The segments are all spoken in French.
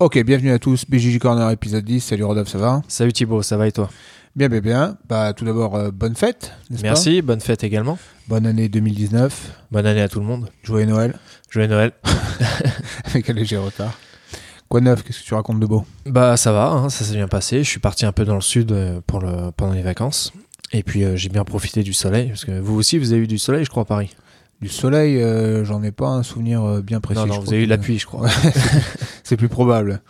Ok, bienvenue à tous, BJJ Corner épisode 10, salut Rodolphe, ça va Salut Thibaut, ça va et toi? Bien, bien, bien. Bah, tout d'abord, euh, bonne fête, Merci, bonne fête également. Bonne année 2019, Bonne année à tout le monde. joyeux Noël, Joyeux Noël. avec un léger retard. Quoi de neuf, qu'est-ce que tu racontes de beau? Bah ça va, hein, ça s'est bien passé. Je suis parti un peu dans le sud euh, pour le, pendant les vacances. Et puis euh, j'ai bien profité du soleil, parce que vous aussi vous avez eu du soleil je crois à Paris. Du soleil, euh, j'en ai pas un souvenir euh, bien précis. non, non, vous avez eu la pluie je crois. C'est plus probable.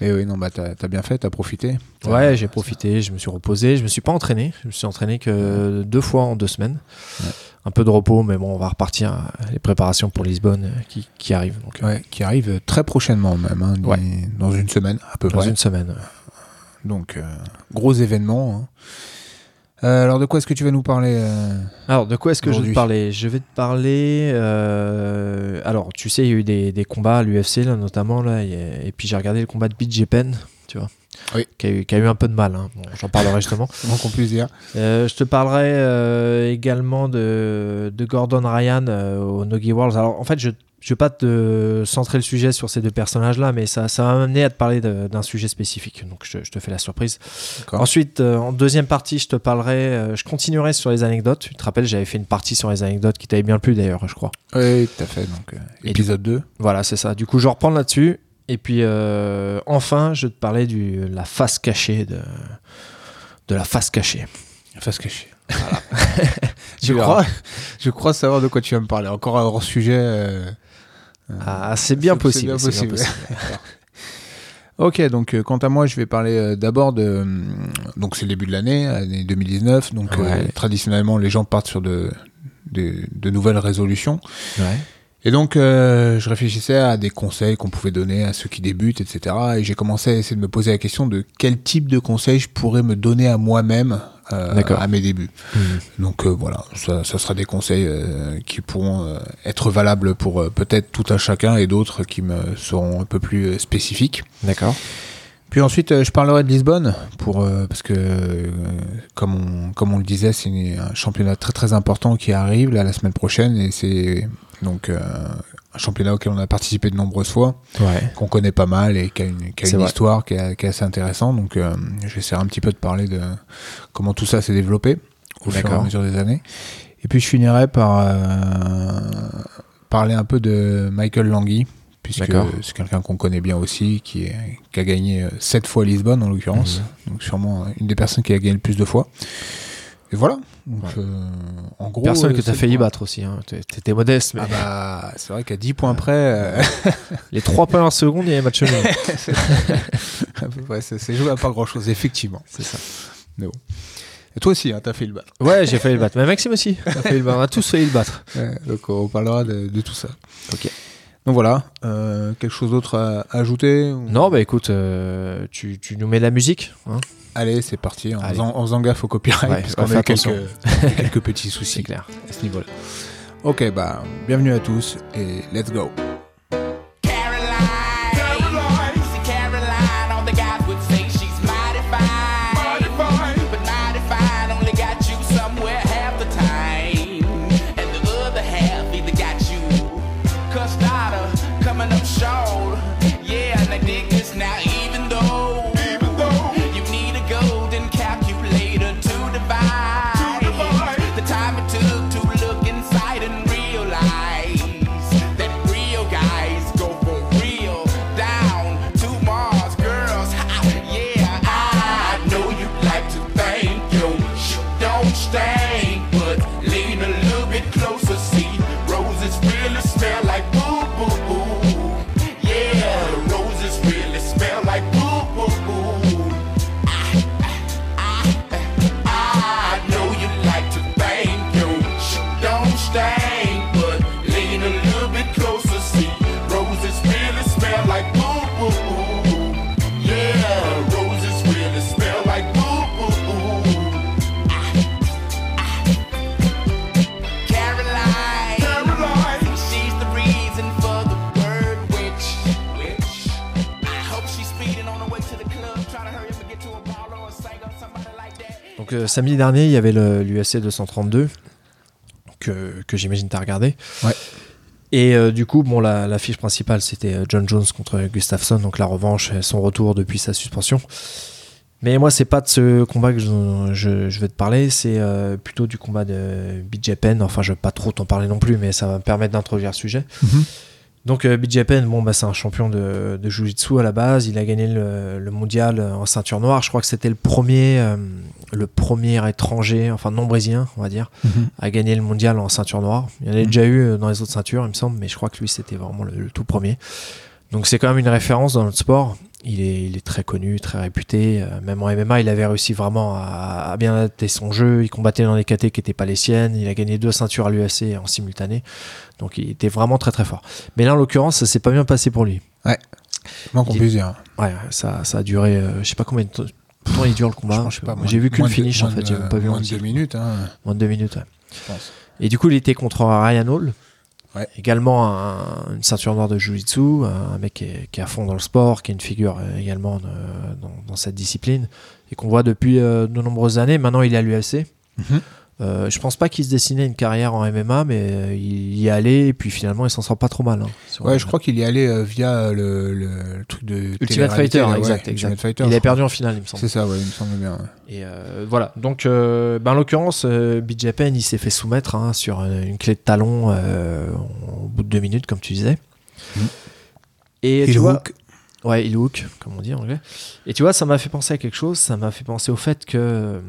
Mais oui, non, bah, t'as as bien fait, t'as profité. Ouais, j'ai profité, je me suis reposé, je me suis pas entraîné, je me suis entraîné que deux fois en deux semaines. Ouais. Un peu de repos, mais bon, on va repartir à les préparations pour Lisbonne euh, qui, qui arrivent donc, Ouais, qui arrive très prochainement même, hein, Ouais. dans une semaine à peu dans près. une semaine. Donc, euh, gros événement. hein. Euh, alors, de quoi est-ce que tu vas nous parler euh Alors, de quoi est-ce que je vais te parler? Je vais te parler. euh, Alors, tu sais, il y a eu des, des combats à l'UFC, là, notamment. Là, et, et puis, j'ai regardé le combat de BJ Penn, tu vois. Oui. Qui a, eu, qui a eu un peu de mal. hein. Bon, J'en parlerai justement. Comment qu'on puisse dire Euh, je te parlerai euh, également de, de Gordon Ryan euh, au Nogi Worlds. Alors, en fait, je ne vais pas te centrer le sujet sur ces deux personnages-là, mais ça, ça m'a amené à te parler d'un sujet spécifique. Donc, je, je te fais la surprise. Ensuite, euh, en deuxième partie, je te parlerai, euh, je continuerai sur les anecdotes. Tu te rappelles, j'avais fait une partie sur les anecdotes qui t'avait bien plu d'ailleurs, je crois. Oui, tout à fait. Donc, euh, épisode 2. Voilà, c'est ça. Du coup, je reprends là-dessus. Et puis, enfin, je te parlais de la face cachée de, de la face cachée. Face cachée. Je, crois, je crois savoir de quoi tu vas me parler. Encore un hors sujet. Euh, Ah, c'est bien c'est- possible. c'est bien possible. Ok, donc euh, quant à moi, je vais parler euh, d'abord de. Donc, c'est le début de l'année, année 2019. Donc, Ouais. traditionnellement, les gens partent sur de, de, de nouvelles résolutions. Ouais. Et donc, euh, je réfléchissais à des conseils qu'on pouvait donner à ceux qui débutent, etc. Et j'ai commencé à essayer de me poser la question de quel type de conseils je pourrais me donner à moi-même euh, à mes débuts. Mhm. Donc euh, voilà, ça, ça sera des conseils euh, qui pourront euh, être valables pour euh, peut-être tout un chacun et d'autres qui me seront un peu plus spécifiques. D'accord. Puis ensuite, euh, je parlerai de Lisbonne pour euh, parce que euh, comme on comme on le disait, c'est un championnat très très important qui arrive là la semaine prochaine et c'est donc euh, un championnat auquel on a participé de nombreuses fois, Ouais. qu'on connaît pas mal et qui a une, qui a une histoire qui est, qui est assez intéressante. Donc euh, j'essaierai un petit peu de parler de comment tout ça s'est développé au fur et à mesure des années. Et puis je finirai par euh, parler un peu de Michael Langui, puisque c'est quelqu'un qu'on connaît bien aussi, qui, est, qui a gagné euh, sept fois Lisbonne en l'occurrence, Mhm. donc sûrement une des personnes qui a gagné le plus de fois. Et voilà. Donc, Ouais. euh, en gros, Personne euh, que tu as failli battre aussi. Hein. T'es- T'étais modeste, mais Ah bah, c'est vrai qu'à 10 points près, euh, les trois premières secondes, il y avait match nul. c'est joué à pas grand chose, effectivement. C'est ça. Et toi aussi, hein, t'as fait le battre. Ouais, j'ai failli le battre. Mais Maxime aussi. a failli le battre. On a tous failli le battre. Ouais, donc on parlera de, de tout ça. Ok. Donc voilà, euh, quelque chose d'autre à, à ajouter ou- Non, bah écoute, euh, tu, tu nous mets la musique. hein Allez, c'est parti, en faisant, en faisant gaffe au copyright, Ouais, parce on qu'on a eu quelques, petits soucis clair. à ce niveau-là. Ok, bah, bienvenue à tous et let's go. I dig this now, euh, samedi dernier, il y avait l'USC 232 que, que j'imagine tu as regardé. Ouais. Et euh, du coup, bon, la, la fiche principale, c'était euh, John Jones contre Gustafsson, donc la revanche, son retour depuis sa suspension. Mais moi, c'est pas de ce combat que je, je- je vais te parler, c'est euh, plutôt du combat de BJ Penn. Enfin, je vais pas trop t'en parler non plus, mais ça va me permettre d'introduire le sujet. Mhm. Donc, euh, bon, bah, c'est un champion de, de Jiu-Jitsu à la base. Il a gagné le, le mondial en ceinture noire. Je crois que c'était le premier, euh, le premier étranger, enfin non brésilien, on va dire, Mhm. a gagné le mondial en ceinture noire. Il y en avait Mhm. déjà eu euh, dans les autres ceintures, il me semble, mais je crois que lui, c'était vraiment le, le tout premier. Donc c'est quand même une référence dans notre sport. Il est, il est très connu, très réputé. Euh, même en MMA, il avait réussi vraiment à, à bien adapter son jeu. Il combattait dans des KT qui n'étaient pas les siennes. Il a gagné deux ceintures à l'UFC en simultané. Donc il était vraiment très très fort. Mais là, en l'occurrence, ça s'est pas bien passé pour lui. Comment qu'on Il- puisse dire. Ouais, ça, ça a duré, euh, je sais pas combien de temps temps il dure le combat. Je sais pas, Moi, moins J'ai vu le moins de- finish en fait, j'ai pas vu moins de deux minutes, hein, Moins de deux minutes, ouais. je pense. Et du coup, il était contre Ryan Hall. Ouais. Également un- une ceinture noire de Jiu-Jitsu, un mec qui est, qui est à fond dans le sport, qui est une figure euh, également de- dans, dans cette discipline, et qu'on voit depuis euh, de nombreuses années. Maintenant, il est à l'UFC. Mhm. Euh, je pense pas qu'il se dessinait une carrière en MMA, mais il y allé, et puis finalement, il s'en sort pas trop mal. hein, Ouais, je crois qu'il y allait euh, via le, truc de. Ultimate Fighter, là, ouais, exact, Ultimate exact. Fighter, il a perdu en finale, il me semble. C'est ça, ouais, il me semble bien. ouais. Et euh, voilà. Donc, euh, ben, en l'occurrence, BJ Penn, il s'est fait soumettre hein, sur une clé de talon au bout de deux minutes, comme tu disais. Mhm. Et Il tu vois, hook. ouais, il hook, comme on dit en anglais. Et tu vois, ça m'a fait penser à quelque chose. Ça m'a fait penser au fait que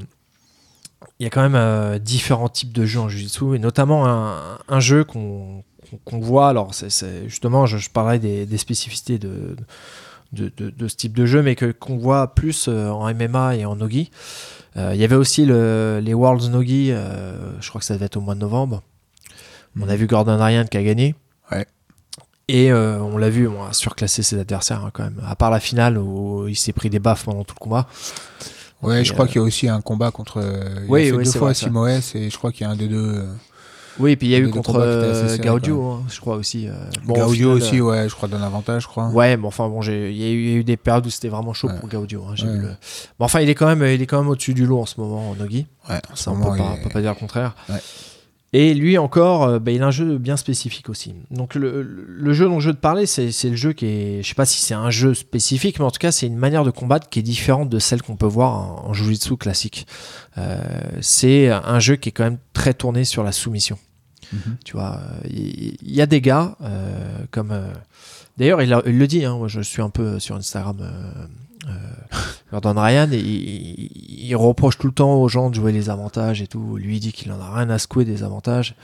il y a quand même euh, différents types de jeux en Jiu-Jitsu, et notamment un, un jeu qu'on voit. Alors, c'est- justement, je, je parlais des, des spécificités de, de, de- de ce type de jeu, mais qu'on voit plus euh, en MMA et en Nogi. Euh, Il y avait aussi le- les Worlds Nogi, euh, je crois que ça devait être au mois de novembre. On a vu Gordon Ryan qui a gagné. Ouais. Et euh, on l'a vu, on a surclassé ses adversaires hein, quand même. À part la finale où il s'est pris des baffes pendant tout le combat. Ouais, Et, je crois euh, qu'il y a aussi un combat contre. euh, il Oui, a fait oui, deux fois. Simoes et je crois qu'il y a un des deux. euh, Oui, et puis il y a eu contre euh, Gaudio, hein, je crois aussi. euh, bon, au Gaudio final, aussi, euh, ouais, je crois donne avantage, je crois. Ouais, mais enfin bon, j'ai- il y, a eu- il y a eu des périodes où c'était vraiment chaud Ouais. pour Gaudio. hein, Ouais. vu le- Bon, enfin, il est quand même, il est quand même au-dessus du lot en ce moment en Nogi. Ouais, en Ça, on peut pas, peut pas dire le contraire. Ouais. Et lui encore, euh, bah, il a un jeu bien spécifique aussi. Donc le, le jeu dont je veux te parler, c'est le jeu qui est, je sais pas si c'est un jeu spécifique, mais en tout cas c'est une manière de combattre qui est différente de celle qu'on peut voir en, en Jiu-Jitsu classique. Euh, c'est un jeu qui est quand même très tourné sur la soumission. Mhm. Tu vois, il y, a des gars euh, comme. euh, D'ailleurs, il le dit. hein, moi, je suis un peu sur Instagram. Euh, Ryan, il, il- reproche tout le temps aux gens de jouer les avantages et tout. Lui dit qu'il en a rien à secouer des avantages.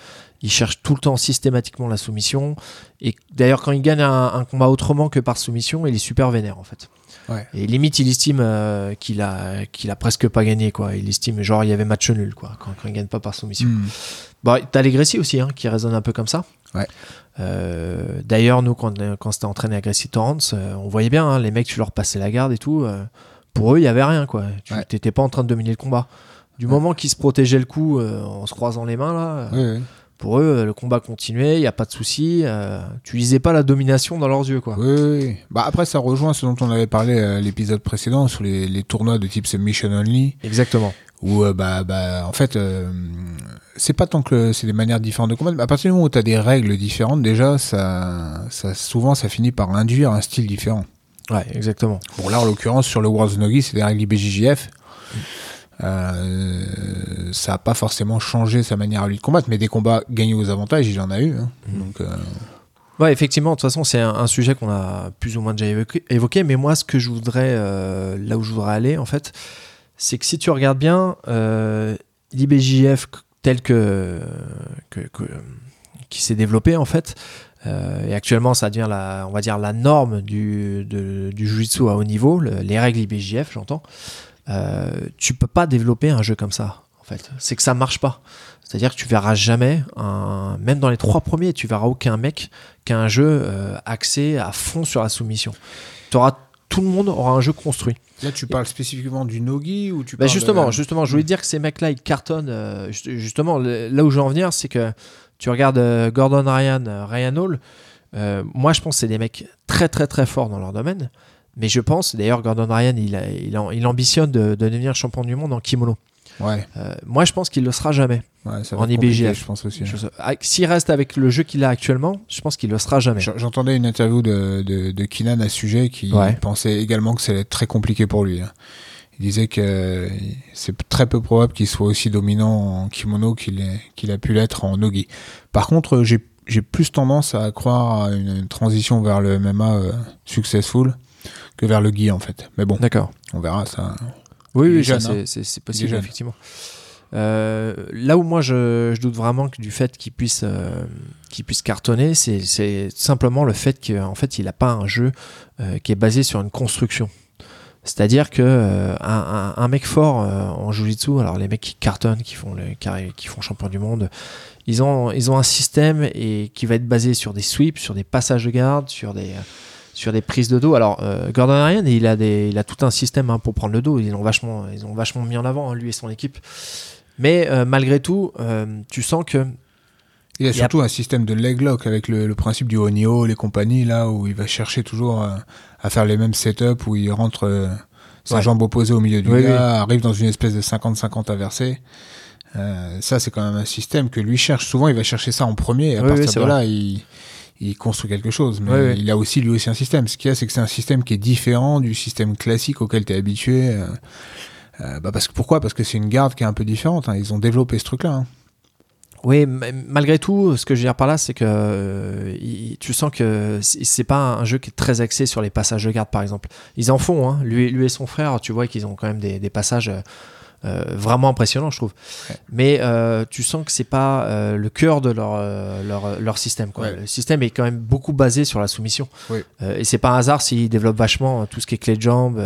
Il cherche tout le temps systématiquement la soumission. Et d'ailleurs, quand il gagne un, un combat autrement que par soumission, il est super vénère en fait. Ouais. Et limite, il estime euh, qu'il a, qu'il a presque pas gagné. Quoi. Il estime genre il y avait match nul quoi, quand, quand il gagne pas par soumission. Hmm. Bah, t'as les Gracie aussi, hein, qui résonne un peu comme ça. Ouais. Euh, D'ailleurs, nous, quand, quand c'était entraîné à Gracie Torrance, euh, on voyait bien, hein, les mecs, tu leur passais la garde et tout. pour eux, il y avait rien, quoi. Tu Ouais. t'étais pas en train de dominer le combat. Du moment qu'ils se protégeaient le coup en se croisant les mains, là. Pour eux, euh, le combat continuait, il n'y a pas de souci. euh, tu lisais pas la domination dans leurs yeux, quoi. Oui, oui. Bah, après, ça rejoint ce dont on avait parlé à l'épisode précédent sur les, les tournois de type Submission Only, Exactement. où, euh, bah, bah, en fait, euh, c'est pas tant que c'est des manières différentes de combattre, mais à partir du moment où tu as des règles différentes, déjà, ça, ça, souvent, ça finit par induire un style différent. Ouais, exactement. Bon, là, en l'occurrence, sur le World's Nogi, c'est des règles IBJJF. Euh, ça n'a pas forcément changé sa manière à lui de combattre, mais des combats gagnés aux avantages, il en a eu. hein. Mhm. Donc, euh, Ouais, effectivement, de toute façon, c'est un, un sujet qu'on a plus ou moins déjà évoqué, évoqué, mais moi, ce que je voudrais, euh, là où je voudrais aller, en fait, c'est que si tu regardes bien, euh, l'IBJF tel que, que, que- qui s'est développé, en fait, euh, et actuellement, ça devient la, on va dire, la norme du, de- du jiu-jitsu à haut niveau, le- les règles IBJF, j'entends, euh, tu peux pas développer un jeu comme ça, en fait. C'est que ça marche pas. C'est-à-dire que tu verras jamais, un, même dans les trois premiers, tu verras aucun mec qui a un jeu euh, axé à fond sur la soumission. T'auras- tout le monde aura un jeu construit. là, tu parles spécifiquement du Nogi ou tu Bah parles justement, de- justement, je voulais dire que ces mecs-là, ils cartonnent. euh, ju- justement, là où je veux en venir, c'est que tu regardes Gordon Ryan, Ryan Hall. euh, moi, je pense que c'est des mecs très, très, très forts dans leur domaine. Mais je pense, d'ailleurs, Gordon Ryan, il, a- il, a- il ambitionne de, de devenir champion du monde en kimono. Ouais, Euh, moi, je pense qu'il le sera jamais. ouais, ça En IBJF. je pense aussi. Ah, S'il reste avec le jeu qu'il a actuellement, je pense qu'il le sera jamais. J'entendais une interview de, de, de Keenan à ce sujet qui Ouais. pensait également que ça allait être très compliqué pour lui. hein. Il disait que c'est très peu probable qu'il soit aussi dominant en kimono qu'il qu'il a pu l'être en nogi. Par contre, j'ai j'ai plus tendance à croire à une, une transition vers le MMA euh, successful que vers le gi en fait. Mais bon, D'accord. on verra ça. Oui, oui, jeune, c'est- hein. c'est possible, effectivement. Euh, là où moi je, je doute vraiment que du fait qu'il puisse, euh, puisse cartonner, c'est simplement le fait qu'en fait il n'a pas un jeu euh, qui est basé sur une construction. C'est-à-dire que euh, un, un- mec fort euh, en jiu-jitsu, alors les mecs qui cartonnent, qui font le qui font champion du monde, ils ont ils ont un système et qui va être basé sur des sweeps, sur des passages de garde, sur des sur des prises de dos. Alors euh, Gordon Ryan, il a des il a tout un système hein, pour prendre le dos. Ils l'ont vachement ils ont vachement mis en avant hein, lui et son équipe. Mais euh, malgré tout, euh, tu sens que Il y a Il y a- surtout un système de leg lock avec le, le principe du Onio, les compagnies, là où il va chercher toujours à faire les mêmes setups, où il rentre sa Ouais. jambe opposée au milieu du Oui, gars, arrive dans une espèce de 50-50 inversé. Ça, c'est quand même un système que lui cherche. Souvent, il va chercher ça en premier, et à Oui, partir de là, il, il construit quelque chose. Mais il a aussi, lui aussi, un système. Ce qu'il y a, c'est que c'est un système qui est différent du système classique auquel tu es habitué. euh, euh, bah parce que, pourquoi? Parce que c'est une garde qui est un peu différente. hein. Ils ont développé ce truc-là. hein. Oui, mais malgré tout, ce que je veux dire par là, c'est que euh, il- tu sens que c'est c'est pas un jeu qui est très axé sur les passages de garde, par exemple. Ils en font, hein. lui, lui et son frère, tu vois qu'ils ont quand même des, des passages euh, euh, vraiment impressionnants, je trouve. Ouais. Mais euh, tu sens que c'est pas euh, le cœur de leur, leur, leur système. Quoi. Ouais. Le système est quand même beaucoup basé sur la soumission. Oui. Et c'est pas un hasard s'ils développent vachement euh, tout ce qui est clé de jambe,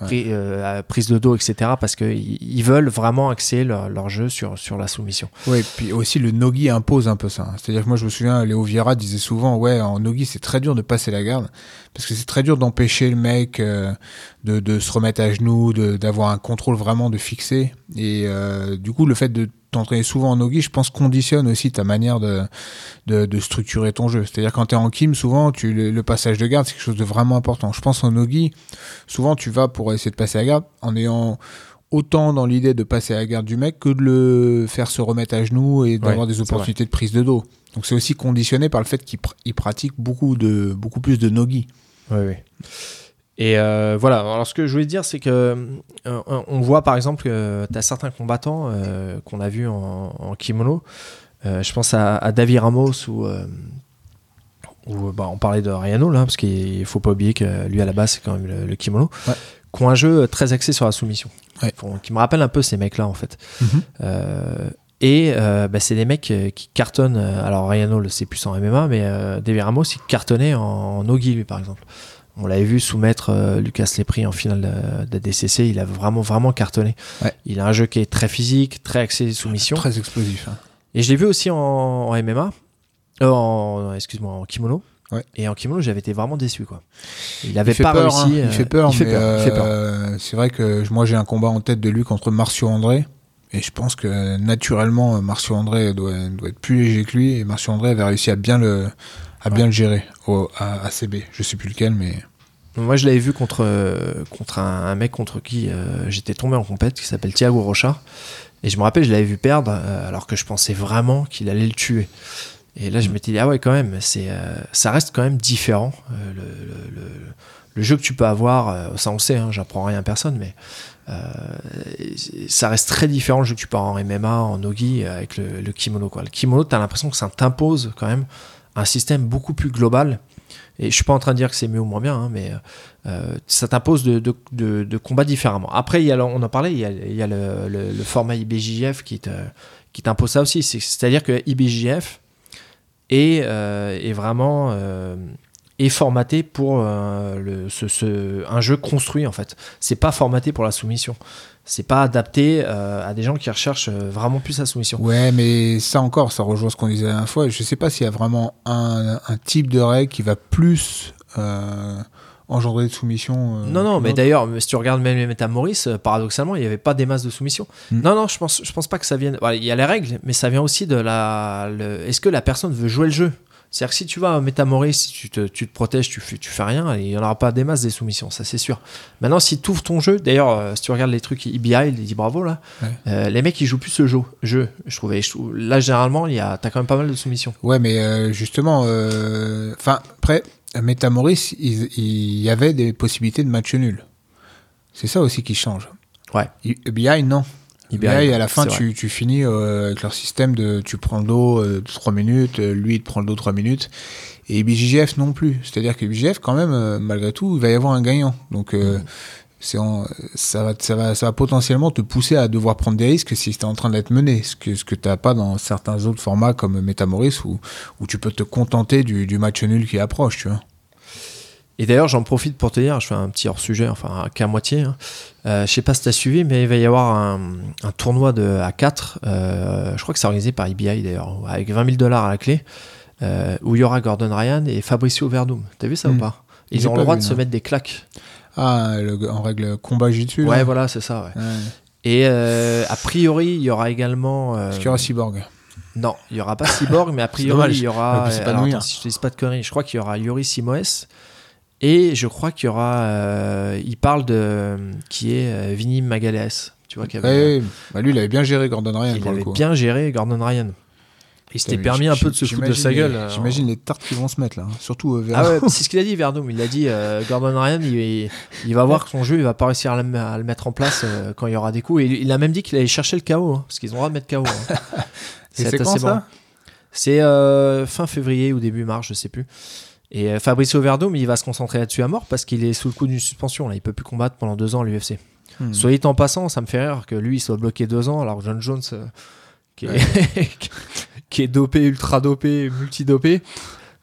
Ouais. prise de dos, etc. Parce qu'ils ils veulent vraiment axer leur, leur jeu sur, sur la soumission. Oui, puis aussi le nogi impose un peu ça. C'est-à-dire que moi je me souviens, Léo Vieira disait souvent, ouais, en nogi c'est très dur de passer la garde, parce que c'est très dur d'empêcher le mec euh, de, de se remettre à genoux, d'avoir un contrôle vraiment de fixer. Et euh, du coup, le fait de t'entraîner souvent en nogi, je pense, conditionne aussi ta manière de, de, de structurer ton jeu. C'est-à-dire quand tu es en kim, souvent, tu, le, le passage de garde, c'est quelque chose de vraiment important. Je pense en nogi, souvent tu vas pour essayer de passer la garde en ayant autant dans l'idée de passer à la garde du mec que de le faire se remettre à genoux et d'avoir des opportunités de prise de dos. Donc c'est aussi conditionné par le fait qu'il pr- il pratique beaucoup de beaucoup plus de nogi. Oui, oui. Et euh, voilà, alors ce que je voulais dire, c'est que euh, on voit par exemple que tu as certains combattants euh, qu'on a vus en, en kimono. Je pense à, à David Ramos ou. bah, on parlait de Rayano là, parce qu'il faut pas oublier que lui à la base c'est quand même le, le kimono, Ouais. qui ont un jeu très axé sur la soumission, Ouais. Qui me rappelle un peu ces mecs là en fait. Mhm. Euh, et euh, bah, c'est des mecs euh, qui cartonnent. euh, Alors Rayano le c'est plus en MMA, mais euh, David Ramos il cartonnait en, en lui par exemple. On l'avait vu soumettre euh, Lucas Lepri en finale de, de DCC. Il a vraiment vraiment cartonné. Ouais. Il a un jeu qui est très physique, très axé soumission. Très explosif. hein. Et je l'ai vu aussi en, en MMA. Euh, en, excuse-moi, en kimono. Ouais. Et en kimono, j'avais été vraiment déçu. Quoi. Il avait il fait pas peur, réussi. hein. il fait peur, il fait mais peur, il fait peur. euh, c'est vrai que moi j'ai un combat en tête de lui contre Marcio André. Et je pense que naturellement, Marcio André doit, doit être plus léger que lui. Et Marcio André avait réussi à bien le, à bien le gérer au, à, à CB. Je sais plus lequel, mais Moi, je l'avais vu contre, euh, contre un, un mec contre qui euh, j'étais tombé en compète, qui s'appelle Thiago Rocha. Et je me rappelle, je l'avais vu perdre, euh, alors que je pensais vraiment qu'il allait le tuer. Et là, je m'étais dit, ah ouais, quand même, c'est, ça reste quand même différent. le, le- le- le jeu que tu peux avoir, ça on le sait, hein, j'apprends rien à personne, mais ça reste très différent le jeu que tu avoir en MMA, en Nogi, euh, avec le, kimono. Le kimono, tu as l'impression que ça t'impose quand même un système beaucoup plus global. Et je suis pas en train de dire que c'est mieux ou moins bien, hein, mais euh, ça t'impose de, de, de, combattre différemment. Après, on en parlait, il y a, le, format IBJJF qui t'impose ça aussi. C'est- C'est-à-dire que IBJJF est, euh, est vraiment euh, est formaté pour euh, le, ce, ce- un jeu construit en fait. C'est pas formaté pour la soumission. C'est pas adapté euh, à des gens qui recherchent euh, vraiment plus la soumission. Ouais, mais ça encore, ça rejoint ce qu'on disait la dernière fois. Je sais pas s'il y a vraiment un, un type de règle qui va plus engendrer de soumission. euh, Non, non, mais d'ailleurs, si tu regardes même les euh, paradoxalement, il n'y avait pas des masses de soumission. Hmm. Non, non, je pense, je pense pas que ça vienne. voilà, Il y a les règles, mais ça vient aussi de la. le- Est-ce que la personne veut jouer le jeu? C'est-à-dire que si tu vas à Metamoris, si tu te, tu te protèges, tu fais, tu fais rien, et il n'y en aura pas des masses des soumissions, ça c'est sûr. Maintenant, si tu ouvres ton jeu, d'ailleurs, euh, si tu regardes les trucs EBI, il dit bravo là, Ouais. euh, les mecs ils jouent plus ce jeu. jeu je trouvais. Je là, généralement, il y a, t'as quand même pas mal de soumissions. Ouais, mais euh, justement, enfin, après, à Metamoris, il, il y avait des possibilités de match nul. C'est ça aussi qui change. Ouais. I- BI, non. EBI, BI, à la fin, tu, tu finis euh, avec leur système de tu prends le dos euh, 3 minutes, euh, lui il te prend le dos 3 minutes. Et BJJF non plus. C'est-à-dire que BJF, quand même, euh, malgré tout, il va y avoir un gagnant. Donc, euh, c'est en- ça, va, ça, va, ça va potentiellement te pousser à devoir prendre des risques si tu es en train d'être mené. Ce que, ce que tu n'as pas dans certains autres formats comme Metamoris où, où tu peux te contenter du, du match nul qui approche, tu vois. Et d'ailleurs, j'en profite pour te dire, je fais un petit hors-sujet, enfin qu'à moitié. Hein. Euh, je sais pas si tu as suivi, mais il va y avoir un, un tournoi de A4. euh, je crois que c'est organisé par EBI d'ailleurs, avec 20 000 dollars à la clé, euh, où il y aura Gordon Ryan et Fabricio Verdum. T'as vu ça ou Hmm. pas? Ils ont pas le droit vu, de se mettre des claques. Ah, le- en règle combat jiu-dessus. Ouais, là. voilà, c'est ça. ouais. Ouais. Et euh, a priori, il y aura également. Est-ce qu'il y aura Cyborg Non, il y aura pas Cyborg, mais a priori, il y aura. Alors, attends, si je te dis pas de conneries, je crois qu'il y aura Yuri Simoes. Et je crois qu'il y aura. euh, il parle de. qui est euh, Vinny Magalhaes. Tu vois, qui avait, Ouais. Bah, lui, il avait bien géré Gordon Ryan il pour le avait coup. bien géré Gordon Ryan. Il s'était permis un peu de se foutre de sa gueule. euh, J'imagine les tartes qui vont se mettre là, hein. surtout euh. Ah ouais, c'est ce qu'il a dit Verdum. Il a dit euh, Gordon Ryan, il, il va voir que son jeu, il va pas réussir à le, à le mettre en place euh, quand il y aura des coups. Et il a même dit qu'il allait chercher le KO, hein, parce qu'ils ont le droit de mettre KO. hein. C'est assez quand marrant. C'est euh, fin février ou début mars, je sais plus. Et euh, Fabricio Verdum, il va se concentrer là-dessus à mort parce qu'il est sous le coup d'une suspension. Là, il peut plus combattre pendant deux ans à l'UFC. Hmm. Soit en passant, ça me fait rire que lui, il soit bloqué deux ans, alors que John Jones, euh, qui, est qui est dopé, ultra dopé, multidopé,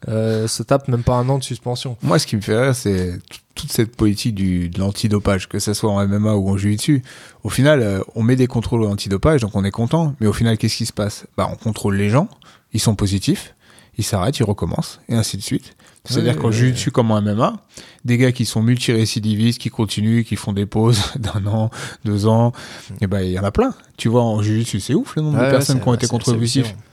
euh, se tape même pas un an de suspension. Moi, ce qui me fait rire, c'est toute cette politique du, de l'antidopage, que ce soit en MMA ou en jiu-jitsu. Au final, euh, on met des contrôles antidopage, donc on est content. Mais au final, qu'est-ce qui se passe? Bah, on contrôle les gens, ils sont positifs, ils s'arrêtent, ils recommencent, et ainsi de suite. C'est-à-dire qu'en jiu-jitsu comme en MMA, des gars qui sont multirécidivistes, qui continuent, qui font des pauses d'un an, deux ans, et ben il y en a plein. Tu vois, en jiu-jitsu, c'est ouf le nombre de personnes qui ont été.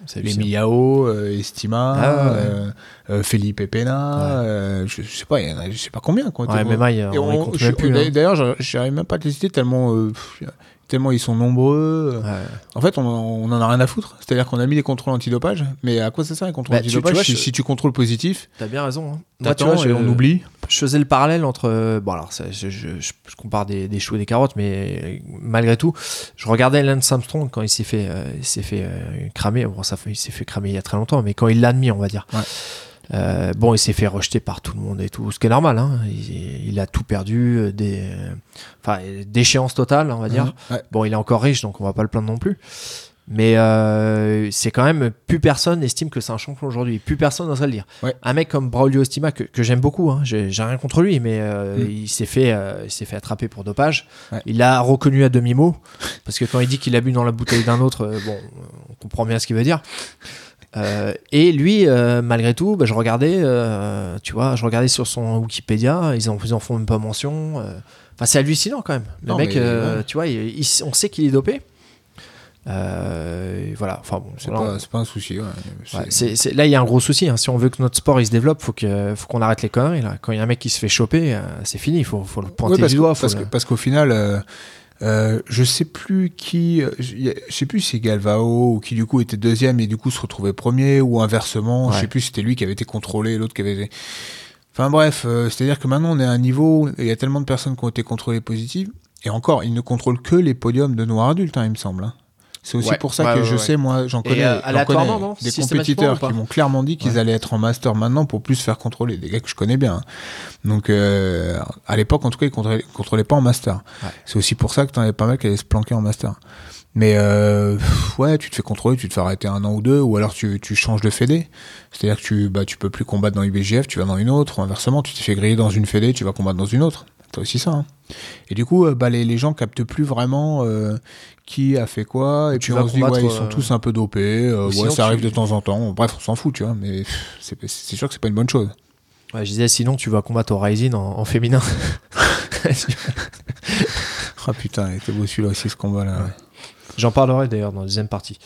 C'est Les. Miao, euh, Estima, Ah euh, euh, Felipe Pena, euh, je, je sais pas, il y en a, je sais pas combien. Quoi, Ouais, MMA, il y a- Et on on- d'ailleurs, hein. D'ailleurs, j'arrive même pas à te les citer tellement, euh, tellement ils sont nombreux. Ouais. En fait, on, on en a rien à foutre. C'est-à-dire qu'on a mis des contrôles antidopage, mais à quoi ça sert les contrôles Bah, tu- tu antidopage vois, si, je- si tu contrôles positif, T'as bien raison. hein. Moi, tu vois, et je- on oublie. je faisais le parallèle entre. euh, Bon, alors, ça, je, compare des, des choux et des carottes, mais malgré tout, je regardais Lance Armstrong quand il s'est fait, euh, il s'est fait euh, cramer. Bon, ça il s'est fait cramer il y a très longtemps, mais quand il l'a admis, on va dire. Ouais. Euh, bon, il s'est fait rejeter par tout le monde et tout, ce qui est normal. Hein. Il, il a tout perdu, euh, des, euh, enfin, déchéance totale, on va dire. Ouais. Bon, il est encore riche, donc on va pas le plaindre non plus. Mais euh, c'est quand même plus personne estime que c'est un champion aujourd'hui. Plus personne n'oserait le dire. Ouais. Un mec comme Braulio Ostima que, que j'aime beaucoup, hein, j'ai rien contre lui, mais euh, Mm. il s'est fait, euh, il s'est fait attraper pour dopage. Ouais. Il l'a reconnu à demi mot parce que quand il dit qu'il a bu dans la bouteille d'un autre, bon, on comprend bien ce qu'il veut dire. Euh, et lui, euh, malgré tout, bah, je regardais, euh, tu vois, je regardais sur son Wikipédia, ils en, ils en font même pas mention. Enfin, c'est hallucinant quand même. Le Non, mec, mais, tu vois, il- il- on sait qu'il est dopé. Voilà. Enfin bon, C'est voilà. pas, un souci. ouais. Là, il y a un gros souci. hein. Si on veut que notre sport il se développe, faut que, faut qu'on arrête les conneries. Là. Quand il y a un mec qui se fait choper, c'est fini. Il faut, faut le pointer Ouais, parce du doigt. faut parce, le- que- parce qu'au final, euh, je sais plus qui, euh, je sais plus si c'est Galvao ou qui du coup était deuxième et du coup se retrouvait premier ou inversement. Je sais plus si c'était lui qui avait été contrôlé, l'autre qui avait été. Enfin bref, euh, c'est-à-dire que maintenant on est à un niveau, où il y a tellement de personnes qui ont été contrôlées positives et encore, ils ne contrôlent que les podiums de noirs adultes, hein, il me semble. hein. C'est aussi Ouais. pour ça Ouais, que ouais, je ouais. sais, moi, j'en connais, euh, connais non des compétiteurs qui m'ont clairement dit qu'ils Ouais. allaient être en master maintenant pour plus se faire contrôler. Des gars que je connais bien. Donc, euh, à l'époque, en tout cas, ils contrôlaient, contrôlaient pas en master. Ouais. C'est aussi pour ça que t'en avais pas mal qui allaient se planquer en master. Mais euh, ouais, tu te fais contrôler, tu te fais arrêter un an ou deux, ou alors tu, tu changes de fédé. C'est-à-dire que tu, bah, tu peux plus combattre dans l'IBGF, tu vas dans une autre, ou inversement, tu t'es fait griller dans une fédé, tu vas combattre dans une autre. T'as aussi ça. hein. Et du coup, euh, bah, les, les gens captent plus vraiment euh, qui a fait quoi, et Tu puis on se dit, ouais, ils sont euh, tous un peu dopés, euh, ouais, ça arrive tu- de temps en temps. Bref, on s'en fout, tu vois, mais c'est sûr que c'est pas une bonne chose. Ouais, je disais, sinon, tu vas combattre au Rising en, en féminin. Ah putain, il était beau celui-là aussi, ce combat-là. ouais. J'en parlerai d'ailleurs dans la deuxième partie.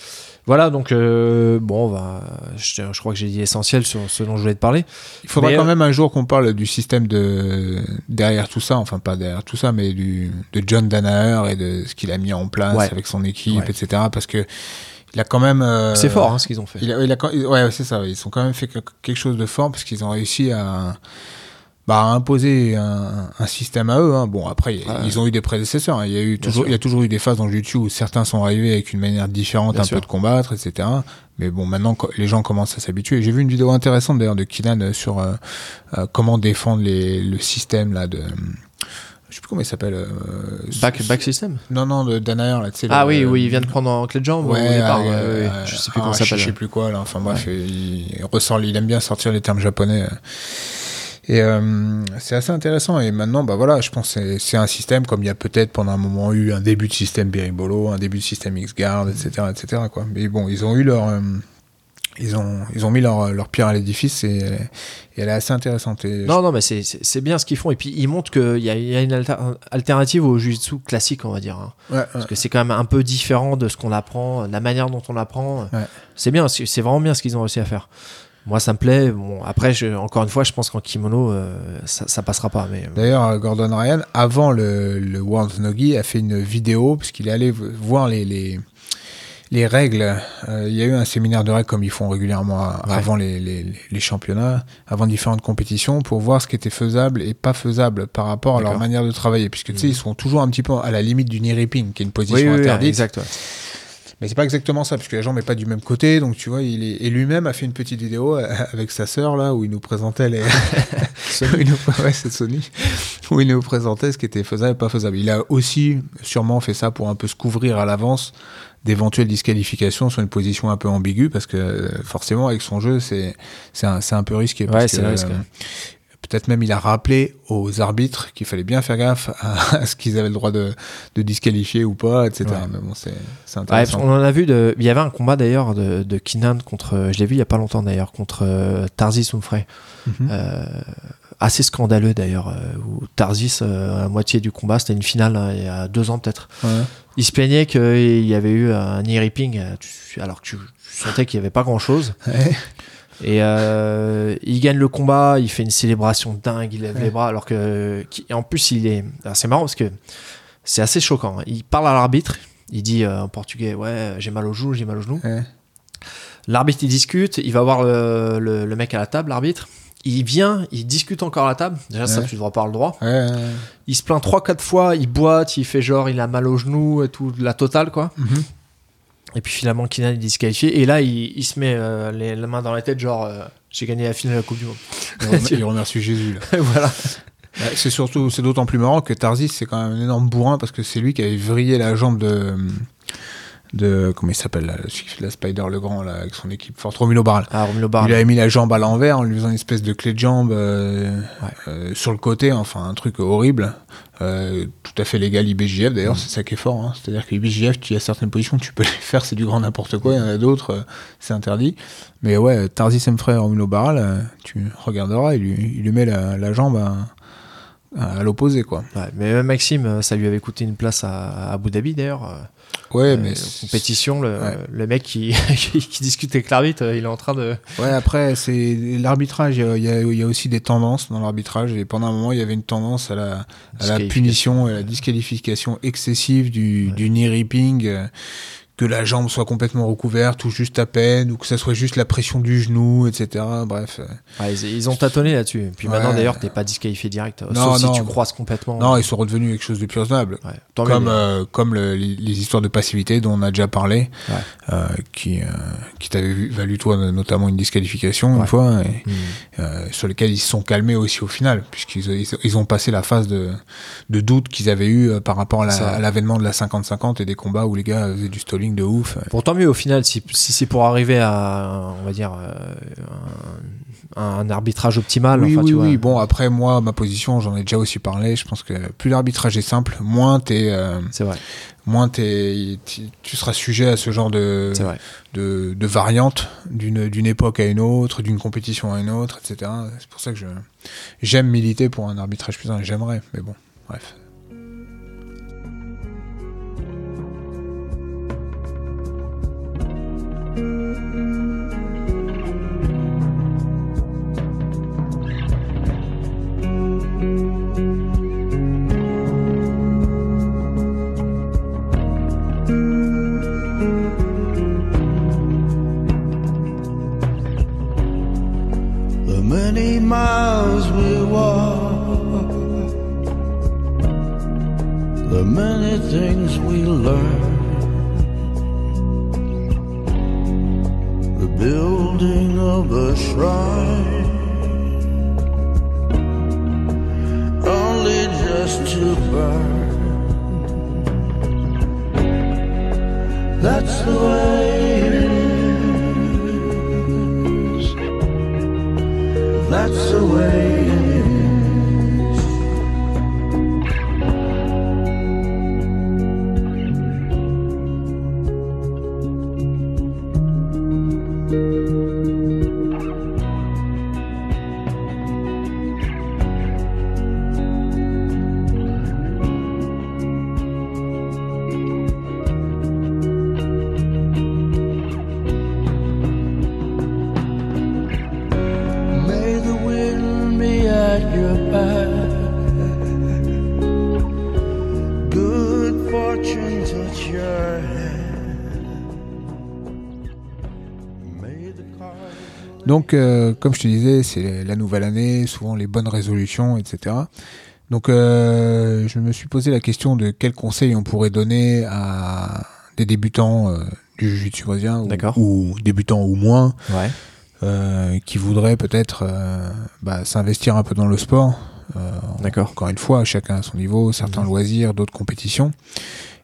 Voilà, donc euh, bon, bah, je, je crois que j'ai dit essentiel sur ce dont je voulais te parler. Il faudra Mais, quand euh, même un jour qu'on parle du système de derrière tout ça, enfin pas derrière tout ça, mais du de John Danaher et de ce qu'il a mis en place Ouais. avec son équipe, Ouais. etc. Parce que il a quand même. euh, C'est fort hein, ce qu'ils ont fait. Il a, il a quand- ouais, c'est ça. Ils ont quand même fait que- quelque chose de fort parce qu'ils ont réussi à, bah, imposer un, un système à eux. hein. Bon, après, ils ont eu des prédécesseurs. hein. Il y a eu toujours, il y a toujours eu des phases dans le jiu où certains sont arrivés avec une manière différente, Bien un sûr. peu de combattre, etc. Mais bon, maintenant, les gens commencent à s'habituer. J'ai vu une vidéo intéressante d'ailleurs de Kinan euh, sur euh, euh, comment défendre les, le système là de. Je sais plus comment il s'appelle. euh, Back, back system? Non, non, de Danaher là. tu sais, Ah le- oui, oui, il vient de prendre en clé de jambe Ouais, au départ. euh, euh, je sais plus comment ah, ça s'appelle. Je sais plus quoi là. Enfin bref, il, il ressort, il aime bien sortir les termes japonais. Et euh, c'est assez intéressant. Et maintenant, bah voilà, je pense que c'est- un système comme il y a peut-être pendant un moment eu un début de système Beribolo, un début de système X-Guard, etc., etc. Quoi. Mais bon, ils ont eu leur, euh, ils ont, ils ont mis leur, leur pierre à l'édifice et, et elle est assez intéressante. Et Non, non, mais c'est- bien ce qu'ils font. Et puis, ils montrent qu'il y a, il y a une alter- alternative au jiu-jitsu classique, on va dire. hein. ouais. Parce que c'est quand même un peu différent de ce qu'on apprend, la manière dont on l'apprend. Ouais. C'est bien, c'est c'est vraiment bien ce qu'ils ont réussi à faire. Moi, ça me plaît. Bon, après, je, encore une fois, je pense qu'en kimono, euh, ça, ça passera pas. Mais D'ailleurs, euh, Gordon Ryan, avant le, le World Nogi, a fait une vidéo, puisqu'il est allé voir les, les, les règles. Euh, il y a eu un séminaire de règles comme ils font régulièrement Ouais. avant les, les, les championnats, avant différentes compétitions, pour voir ce qui était faisable et pas faisable par rapport à leur manière de travailler. Puisque tu sais, Mhm. ils sont toujours un petit peu à la limite du knee ripping, qui est une position oui, oui, oui, interdite. exact. ouais. Mais c'est pas exactement ça, puisque la jambe n'est pas du même côté, donc tu vois, il est... et lui-même a fait une petite vidéo euh, avec sa sœur là, où il nous présentait les. Il nous- Ouais, c'est Sony. Où il nous présentait ce qui était faisable et pas faisable. Il a aussi sûrement fait ça pour un peu se couvrir à l'avance d'éventuelles disqualifications sur une position un peu ambiguë, parce que euh, forcément, avec son jeu, c'est c'est un, un peu risqué. parce Ouais, c'est que, risqué. euh, Peut-être même il a rappelé aux arbitres qu'il fallait bien faire gaffe à, à ce qu'ils avaient le droit de, de disqualifier ou pas, etc. Ouais. Mais bon, c'est Ouais, intéressant. qu'on en a vu de. Il y avait un combat d'ailleurs de, de Kinan contre. Je l'ai vu il y a pas longtemps d'ailleurs contre euh, Tarzis Umfrey. Mhm. Euh, assez scandaleux d'ailleurs. euh, où Tarzis, à la moitié du combat, c'était une finale hein, il y a deux ans peut-être. Ouais. Il se plaignait qu'il y avait eu un knee ripping tu- alors que tu, tu sentais qu'il n'y avait pas grand chose. Ouais. Et euh, il gagne le combat, il fait une célébration dingue, il lève Ouais. les bras alors que. en plus, il est. C'est marrant parce que c'est assez choquant. hein. Il parle à l'arbitre, il dit euh, en portugais Ouais, j'ai mal au genou, j'ai mal au genou. Ouais. L'arbitre, il discute, il va voir le, le- le mec à la table, l'arbitre. Il vient, il discute encore à la table. Déjà, ça, tu devras pas le droit. Il se plaint 3-4 fois, il boite, il fait genre, il a mal au genou et tout, la totale, quoi. Mhm. Et puis finalement, Kinan est disqualifié. Et là, il, il se met euh, les, la main dans la tête, genre, euh, j'ai gagné la finale de la Coupe du Monde. Il remer- il remercie Jésus. Là. voilà. Ouais, c'est surtout, c'est d'autant plus marrant que Tarzis, c'est quand même un énorme bourrin parce que c'est lui qui avait vrillé la jambe de. de comment il s'appelle là, celui qui fait la Spider le grand là, avec son équipe forte, Romulo Barral. Ah, Romulo Il avait mis la jambe à l'envers en lui faisant une espèce de clé de jambe euh, Ouais. euh, sur le côté, enfin un truc horrible, euh, tout à fait légal IBJF d'ailleurs, c'est ça qui est fort. hein. C'est-à-dire que IBJF, tu as certaines positions, tu peux les faire, c'est du grand n'importe quoi, il y en a d'autres, euh, c'est interdit. Mais ouais, Tarzis Semfray Romulo Barral, euh, tu regarderas, il lui, il lui met la, jambe à, l'opposé quoi. Mais Maxime, ça lui avait coûté une place à Abu Dhabi d'ailleurs. Euh, Ouais, euh, mais compétition, le, ouais. le mec qui, qui, discute avec l'arbitre, euh, il est en train de. Ouais, après, c'est l'arbitrage. Il y a- il y, a- aussi des tendances dans l'arbitrage. Et pendant un moment, il y avait une tendance à la, à la punition et à la disqualification excessive du, du knee ripping. Que la jambe soit complètement recouverte ou juste à peine, ou que ça soit juste la pression du genou, etc. Bref. euh. Ouais, ils, ont tâtonné là-dessus. Puis maintenant, d'ailleurs, t'es pas disqualifié direct. euh, Non, sauf non. si tu croises complètement. Non, ils sont redevenus quelque chose de plus raisonnable. Ouais, Comme, euh, comme le- les, les histoires de passivité dont on a déjà parlé, euh, qui, euh, qui t'avait valu toi notamment une disqualification une fois, et, euh, sur lesquels ils se sont calmés aussi au final, puisqu'ils ils, ils ont passé la phase de, de doute qu'ils avaient eu par rapport à la- Ça. à l'avènement de la 50-50 et des combats où les gars faisaient du stalling de ouf. Bon, tant mieux au final, si, si c'est pour arriver à, on va dire, euh, un, un arbitrage optimal. oui, enfin, oui, tu vois. oui. Bon, après, moi, ma position, j'en ai déjà aussi parlé. Je pense que plus l'arbitrage est simple, moins t'es, euh, C'est vrai, moins t'es, tu- seras sujet à ce genre de, de, de variantes d'une, d'une époque à une autre, d'une compétition à une autre, etc. C'est pour ça que je, j'aime militer pour un arbitrage plus simple. J'aimerais, mais bon, bref. many miles we walk, the many things we learn, the building of a shrine, only just to burn. That's the way. That's the way Donc, euh, comme je te disais, c'est la nouvelle année, souvent les bonnes résolutions, etc. Donc, euh, je me suis posé la question de quels conseils on pourrait donner à des débutants euh, du jiu-jitsu brésilien, ou, débutants ou moins, Ouais. euh, qui voudraient peut-être euh, bah, s'investir un peu dans le sport. Euh, D'accord. encore une fois, chacun à son niveau, certains loisirs, d'autres compétitions.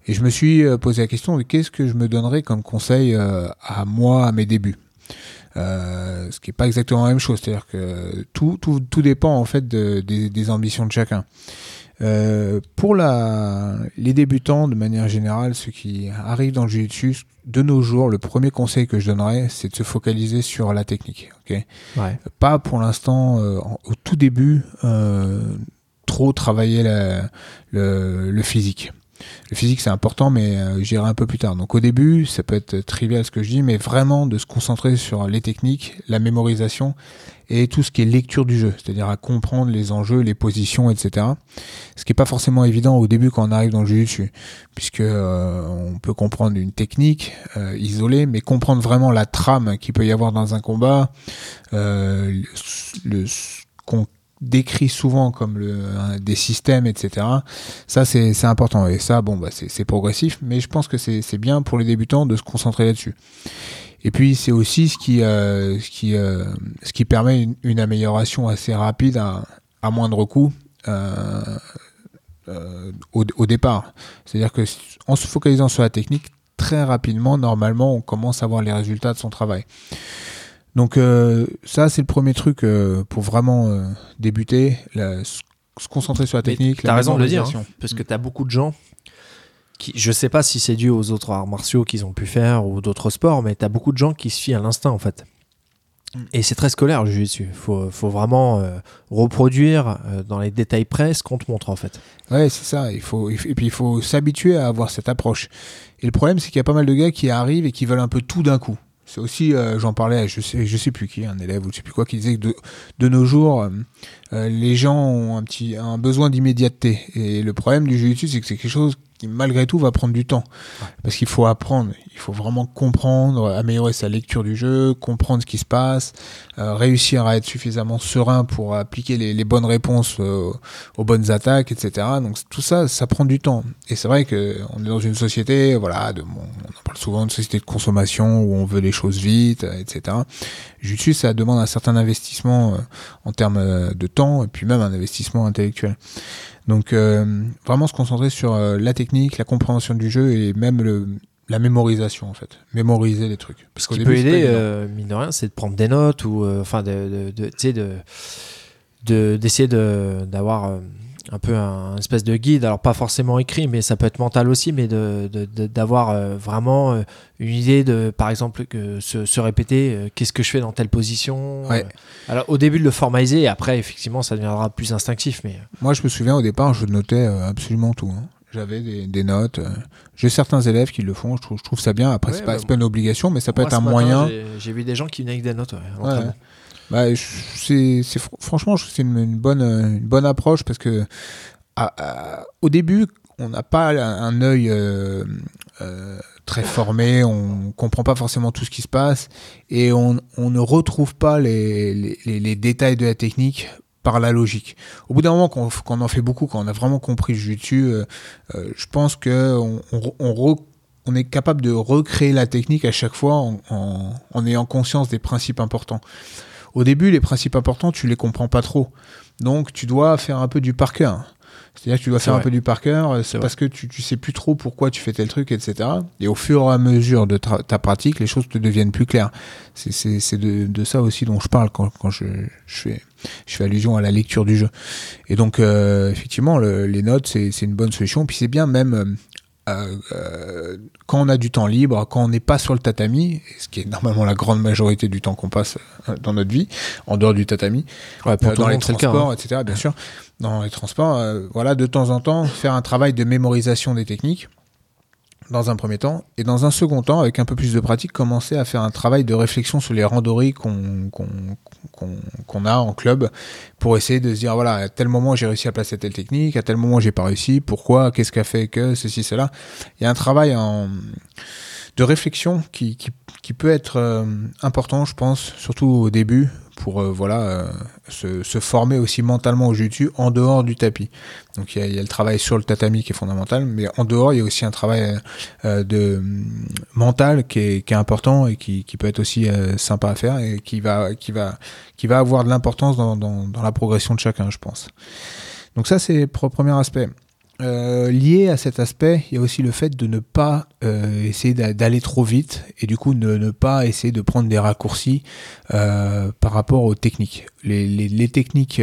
Et je me suis posé la question de qu'est-ce que je me donnerais comme conseil à moi, à mes débuts? Euh, ce qui n'est pas exactement la même chose, c'est-à-dire que tout, tout, tout dépend en fait de- des, des ambitions de chacun. Euh, pour la, les débutants, de manière générale, ceux qui arrivent dans le jiu-jitsu, de nos jours, le premier conseil que je donnerais, c'est de se focaliser sur la technique. ok? Ouais. pas pour l'instant euh, au tout début euh, trop travailler la- le, le physique. Le physique c'est important mais euh, j'irai un peu plus tard. Donc au début ça peut être trivial ce que je dis mais vraiment de se concentrer sur les techniques, la mémorisation et tout ce qui est lecture du jeu, c'est-à-dire à comprendre les enjeux, les positions, etc. Ce qui est pas forcément évident au début quand on arrive dans le jiu-jitsu, puisque euh, on peut comprendre une technique euh, isolée, mais comprendre vraiment la trame qu'il peut y avoir dans un combat, euh, le, décrit souvent comme des systèmes, etc. Ça, c'est important. Et ça, bon, bah, c'est progressif, mais je pense que c'est bien pour les débutants de se concentrer là-dessus. Et puis, c'est aussi ce qui, euh, euh, permet une, amélioration assez rapide à, moindre coût. euh, au, départ. C'est-à-dire que se focalisant sur la technique, très rapidement, normalement, on commence à voir les résultats de son travail. Donc euh, ça, c'est le premier truc euh, pour vraiment euh, débuter, la- se concentrer sur la technique. T'as raison de le dire, hein, parce que t'as beaucoup de gens qui, je sais pas si c'est dû aux autres arts martiaux qu'ils ont pu faire ou d'autres sports, mais t'as beaucoup de gens qui se fient à l'instinct en fait. Mm. Et c'est très scolaire le jiu-jitsu. Faut, faut vraiment euh, reproduire euh, dans les détails près ce qu'on te montre en fait. Ouais, c'est ça. Il faut- et puis il faut s'habituer à avoir cette approche. Et le problème, c'est qu'il y a pas mal de gars qui arrivent et qui veulent un peu tout d'un coup. C'est aussi, euh, j'en parlais, je sais, je sais plus qui, un élève ou je sais plus quoi, qui disait que de, de nos jours, euh, euh, les gens ont un petit, un besoin d'immédiateté. Et le problème du jiu-jitsu, c'est que c'est quelque chose qui, malgré tout, va prendre du temps. Parce qu'il faut apprendre, il faut vraiment comprendre, améliorer sa lecture du jeu, comprendre ce qui se passe, euh, réussir à être suffisamment serein pour appliquer les, les bonnes réponses euh, aux bonnes attaques, etc. Donc tout ça, ça prend du temps. Et c'est vrai que on est dans une société, voilà, de, bon, on en parle souvent de société de consommation où on veut les choses vite, euh, etc. Jiu-Jitsu, ça demande un certain investissement euh, en termes de temps et puis même un investissement intellectuel. Donc euh, vraiment se concentrer sur euh, la technique, la compréhension du jeu et même le, la mémorisation en fait, mémoriser les trucs. Parce Ce qui début, peut aider, euh, mine de rien, c'est de prendre des notes ou enfin de, de, de- de de- d'essayer de d'avoir un peu un, espèce de guide. Alors pas forcément écrit, mais ça peut être mental aussi, mais de de- de- d'avoir euh, vraiment euh, une idée de, par exemple, que se, se répéter, euh, qu'est-ce que je fais dans telle position. Ouais. Alors au début de le formaliser, et après effectivement ça deviendra plus instinctif, mais Moi, je me souviens au départ, je notais absolument tout. hein. J'avais des, des notes. J'ai certains élèves qui le font. Je trouve, je trouve ça bien. Après, Ouais, c'est pas, bah, pas une obligation, mais ça peut être un matin, moyen. j'ai- vu des gens qui venaient avec des notes. ouais, à Ouais. Bah, c'est, c'est fr- franchement, je c'est une, bonne, euh, une bonne approche parce que au début, on n'a pas un, œil euh, euh, très formé, on comprend pas forcément tout ce qui se passe et on, ne retrouve pas les, détails de la technique par la logique. Au bout d'un moment, quand, quand on en fait beaucoup, quand on a vraiment compris le jiu-jitsu, euh, je pense que on, on, on re- on est capable de recréer la technique à chaque fois en ayant conscience des principes importants. Au début, les principes importants, tu les comprends pas trop. Donc, tu dois faire un peu du par cœur. C'est-à-dire que tu dois faire un peu du par cœur, euh, parce que tu, tu sais plus trop pourquoi tu fais tel truc, etc. Et au fur et à mesure de ta pratique, les choses te deviennent plus claires. C'est- de, de ça aussi dont je parle quand, quand je, je, fais, je fais allusion à la lecture du jeu. Et donc, euh, effectivement, le- les notes, c'est c'est une bonne solution. Puis c'est bien même euh, euh, quand on a du temps libre, quand on n'est pas sur le tatami, ce qui est normalement la grande majorité du temps qu'on passe euh, dans notre vie, en dehors du tatami, Ouais, pour euh, tout dans le les le cas. transports, hein. etc. Bien sûr, dans les transports, voilà, de temps en temps, faire un travail de mémorisation des techniques dans un premier temps, et dans un second temps, avec un peu plus de pratique, commencer à faire un travail de réflexion sur les randonnées qu'on a en club, pour essayer de se dire, voilà, à tel moment j'ai réussi à placer telle technique, à tel moment j'ai pas réussi, pourquoi, qu'est-ce qui a fait que ceci, cela. Il y a un travail en, de réflexion qui peut être euh, important, je pense, surtout au début, pour euh, voilà, euh, se, se former aussi mentalement au jiu-jitsu en dehors du tapis. Donc il y, y a le travail sur le tatami qui est fondamental, mais en dehors, il y a aussi un travail euh, de hum, mental qui est, qui est important et qui, qui peut être aussi sympa à faire et qui va, qui va, qui va avoir de l'importance dans, dans, dans la progression de chacun, je pense. Donc ça, c'est le premier aspect. Euh, lié à cet aspect, il y a aussi le fait de ne pas euh, essayer d'a- d'aller trop vite et du coup ne, ne pas essayer de prendre des raccourcis euh, par rapport aux techniques. Les, techniques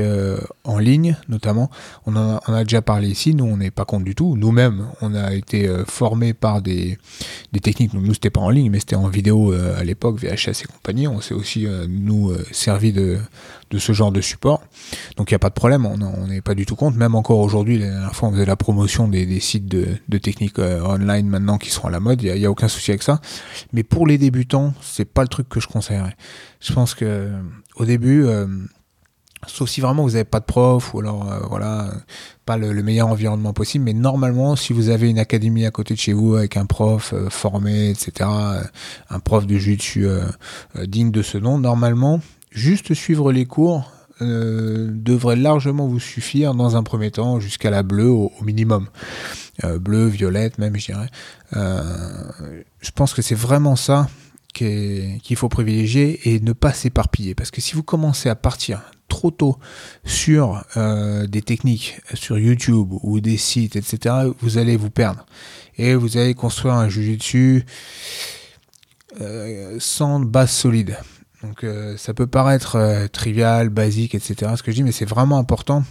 en ligne, notamment, on en a, déjà parlé ici, nous on n'est pas contre du tout. Nous-mêmes, on a été formés par des, techniques, nous, c'était pas en ligne, mais c'était en vidéo à l'époque, VHS et compagnie. On s'est aussi, nous, servi de, de ce genre de support. Donc il n'y a pas de problème, on n'est pas du tout contre. Même encore aujourd'hui, la dernière fois, on faisait la promotion des, sites de, techniques euh, online maintenant qui sont à la mode, il n'y a, aucun souci avec ça. Mais pour les débutants, c'est pas le truc que je conseillerais. Je pense que au début, euh, sauf si vraiment vous n'avez pas de prof ou alors euh, voilà, pas le, le, meilleur environnement possible, mais normalement, si vous avez une académie à côté de chez vous avec un prof formé, etc., un prof de jiu-jitsu digne de ce nom, normalement, juste suivre les cours euh, devrait largement vous suffire dans un premier temps jusqu'à la bleue au, minimum. Euh, bleu, violette même, je dirais. Euh, je pense que c'est vraiment ça qu'il qu faut privilégier et ne pas s'éparpiller. Parce que si vous commencez à partir trop tôt sur euh, des techniques sur YouTube ou des sites, etc., vous allez vous perdre. Et vous allez construire un jujitsu euh, sans base solide. Donc euh, ça peut paraître euh, trivial, basique, etc. Ce que je dis, mais c'est vraiment important.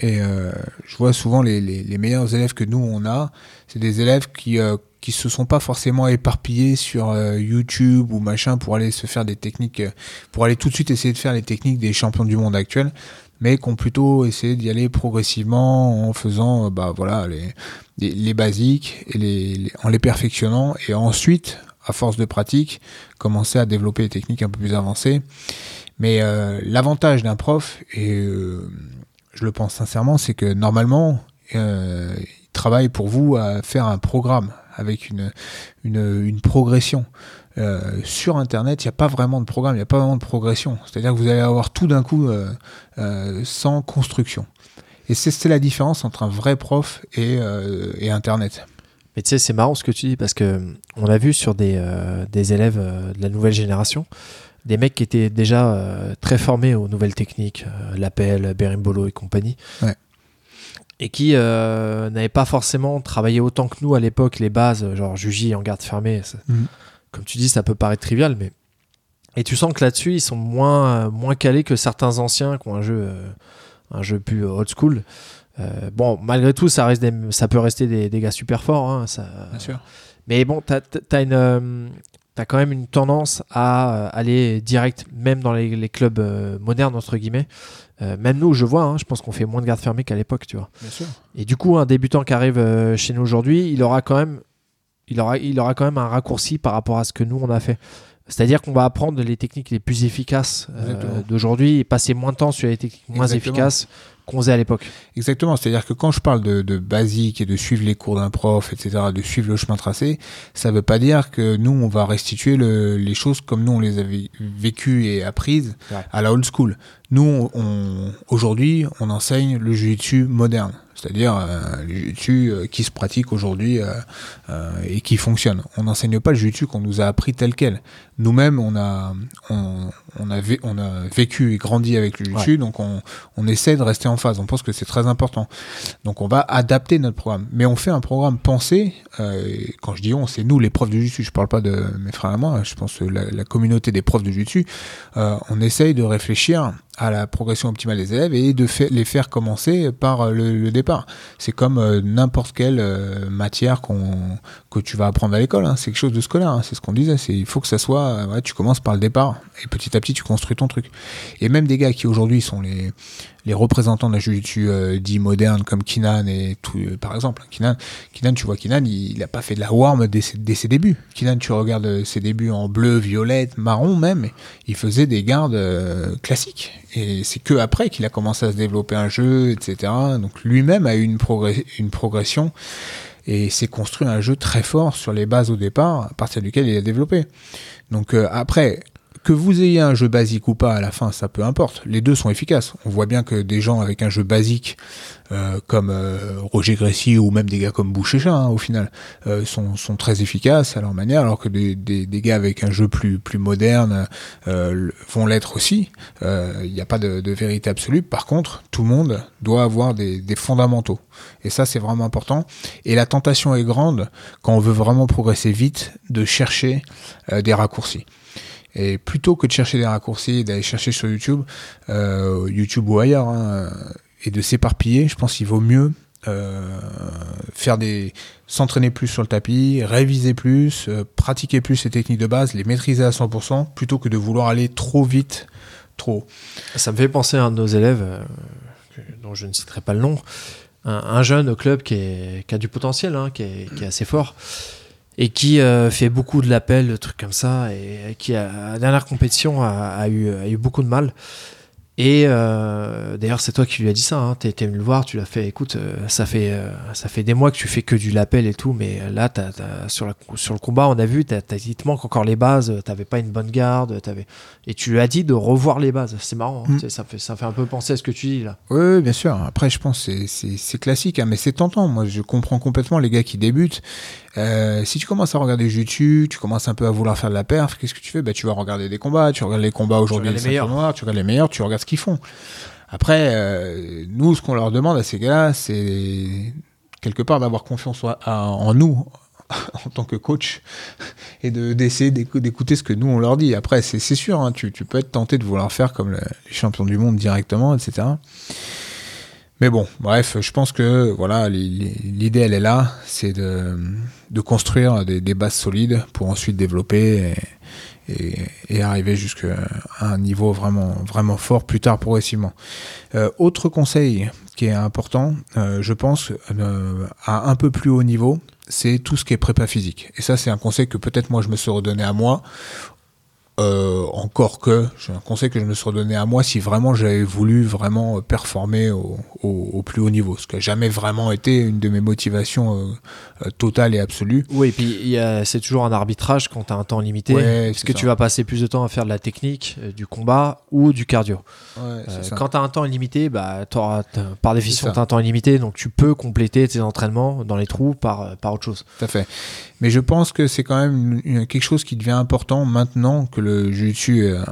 Et euh, je vois souvent les, les, les, meilleurs élèves que nous on a, c'est des élèves qui euh, qui se sont pas forcément éparpillés sur euh, YouTube ou machin pour aller se faire des techniques, euh, pour aller tout de suite essayer de faire les techniques des champions du monde actuels, mais qui ont plutôt essayé d'y aller progressivement en faisant bah voilà les les, les basiques et les, les, en les perfectionnant et ensuite à force de pratique, commencer à développer des techniques un peu plus avancées. Mais euh, l'avantage d'un prof, et euh, je le pense sincèrement, c'est que normalement, euh, il travaille pour vous à faire un programme avec une, progression. Sur Internet, il n'y a pas vraiment de programme, il n'y a pas vraiment de progression. C'est-à-dire que vous allez avoir tout d'un coup sans construction. Et c'est la différence entre un vrai prof et Internet. Mais tu sais, c'est marrant ce que tu dis parce que on a vu sur des, euh, des élèves euh, de la nouvelle génération des mecs qui étaient déjà euh, très formés aux nouvelles techniques, euh, l'appel, Berimbolo et compagnie, ouais. et qui euh, n'avaient pas forcément travaillé autant que nous à l'époque les bases, genre Juji en garde fermée. Mmh. Comme tu dis, ça peut paraître trivial, mais et tu sens que là-dessus ils sont moins moins calés que certains anciens qui ont un jeu euh, un jeu plus old school. Euh, bon, malgré tout, ça, reste des, ça peut rester des, des, gars super forts. Hein, ça, Bien sûr. Mais bon, t'as as, une, euh, quand même une tendance à aller direct, même dans les, les clubs euh, modernes, entre guillemets. Euh, même nous, je vois, hein, je pense qu'on fait moins de garde fermée qu'à l'époque, tu vois. Bien sûr. Et du coup, un débutant qui arrive euh, chez nous aujourd'hui, il aura quand même, il aura, il aura quand même un raccourci par rapport à ce que nous on a fait. C'est-à-dire qu'on va apprendre les techniques les plus efficaces euh, d'aujourd'hui et passer moins de temps sur les techniques moins Exactement. efficaces qu'on faisait à l'époque. Exactement, c'est-à-dire que quand je parle de, de basique et de suivre les cours d'un prof, etc., de suivre le chemin tracé, ça veut pas dire que nous, on va restituer le- les choses comme nous, on les avait vécues et apprises Ouais. à la old school. Nous, on, aujourd'hui, on enseigne le jiu-jitsu moderne, c'est-à-dire euh, le jiu-jitsu euh, qui se pratique aujourd'hui euh, euh, et qui fonctionne. On n'enseigne pas le jiu-jitsu qu'on nous a appris tel quel. Nous-mêmes, on a, on, on, a vé- on a vécu et grandi avec le jiu-jitsu, donc on, on essaie de rester en phase. On pense que c'est très important. Donc on va adapter notre programme. Mais on fait un programme pensé, euh, et quand je dis on, c'est nous les profs de jiu-jitsu, je parle pas de mes frères et moi, je pense que la, la communauté des profs de jiu-jitsu, euh, on essaye de réfléchir à la progression optimale des élèves et de les faire commencer par euh, le, départ. C'est comme euh, n'importe quelle euh, matière qu'on que tu vas apprendre à l'école. hein. C'est quelque chose de scolaire. hein. C'est ce qu'on disait. Il faut que ça soit. ouais, tu commences par le départ et petit à petit tu construis ton truc. Et même des gars qui aujourd'hui sont les les représentants de la jiu-jitsu euh, dit moderne comme Kinan et tout euh, par exemple Kinan Kinan tu vois Kinan il, il a pas fait de la warm dès dès ses débuts. Kinan tu regardes euh, ses débuts en bleu violette marron même il faisait des gardes classiques. Et c'est que après qu'il a commencé à se développer un jeu etc donc lui-même a eu une progression et s'est construit un jeu très fort sur les bases au départ à partir duquel il a développé. Donc euh, après que vous ayez un jeu basique ou pas à la fin, ça peu importe. Les deux sont efficaces. On voit bien que des gens avec un jeu basique, euh, comme euh, Roger Grécy ou même des gars comme Bouchécha, hein, au final, euh, sont, très efficaces à leur manière, alors que des, gars avec un jeu plus, moderne vont l'être aussi. Il n'y a pas de, vérité absolue. Par contre, tout le monde doit avoir des, fondamentaux. Et ça, c'est vraiment important. Et la tentation est grande, quand on veut vraiment progresser vite, de chercher des raccourcis. Et plutôt que de chercher des raccourcis, d'aller chercher sur YouTube, euh, YouTube ou ailleurs, hein, et de s'éparpiller, je pense qu'il vaut mieux euh, faire des s'entraîner plus sur le tapis, réviser plus, euh, pratiquer plus ces techniques de base, les maîtriser à 100%, plutôt que de vouloir aller trop vite, trop. Ça me fait penser à un de nos élèves, dont je ne citerai pas le nom, un, un jeune au club qui, a du potentiel, hein, qui est assez fort, et qui euh, fait beaucoup de l'appel, de trucs comme ça, et qui, à la dernière compétition, a, a eu, a eu beaucoup de mal. Et euh, d'ailleurs, c'est toi qui lui as dit ça. Hein. T'es venu le voir, tu l'as fait. Écoute, euh, ça fait ça fait des mois que tu fais que du lapel et tout, mais là, t'as- sur, la, sur le combat, on a vu, t'as- il te manque encore les bases. T'avais pas une bonne garde, t'avais et tu lui as dit de revoir les bases. C'est marrant. hein. Mm. Ça fait ça fait un peu penser à ce que tu dis là. Oui, oui, bien sûr. Après, je pense c'est c'est classique, hein, mais c'est tentant. Moi, je comprends complètement les gars qui débutent. Euh, si tu commences à regarder YouTube, tu commences un peu à vouloir faire de la perf, qu'est-ce que tu fais? Bah, Tu vas regarder des combats, tu regardes les combats aujourd'hui, ceintures meilleurs. noires, tu regardes les meilleurs, tu regardes ce qu'ils font. Après, euh, nous, ce qu'on leur demande à ces gars-là, c'est quelque part d'avoir confiance en, nous en tant que coach et de d'essayer d'écou- d'écouter ce que nous on leur dit. Après, c'est c'est sûr, hein, tu, tu peux être tenté de vouloir faire comme le- les champions du monde directement, etc. Mais bon, bref, je pense que voilà, li- li- l'idée elle est là, c'est de, construire des, bases solides pour ensuite développer et, et, et arriver jusqu'à un niveau vraiment, vraiment fort plus tard progressivement. Euh, autre conseil qui est important, euh, je pense, euh, à un peu plus haut niveau, c'est tout ce qui est prépa physique. Et ça, c'est un conseil que peut-être moi je me suis redonné à moi. Euh, encore que, c'est un conseil que je me suis redonné à moi si vraiment j'avais voulu vraiment euh, performer au, au- au plus haut niveau, ce qui n'a jamais vraiment été une de mes motivations euh, euh, totales et absolues. Oui, et puis c'est toujours un arbitrage quand tu as un temps limité. Ouais, Est-ce que ça. tu vas passer plus de temps à faire de la technique, du combat ou du cardio? Ouais. Quand tu as un temps illimité, bah, par définition, tu as un temps illimité, donc tu peux compléter tes entraînements dans les trous par, par autre chose. Tout à fait. Mais je pense que c'est quand même quelque chose qui devient important maintenant que le jiu-jitsu euh,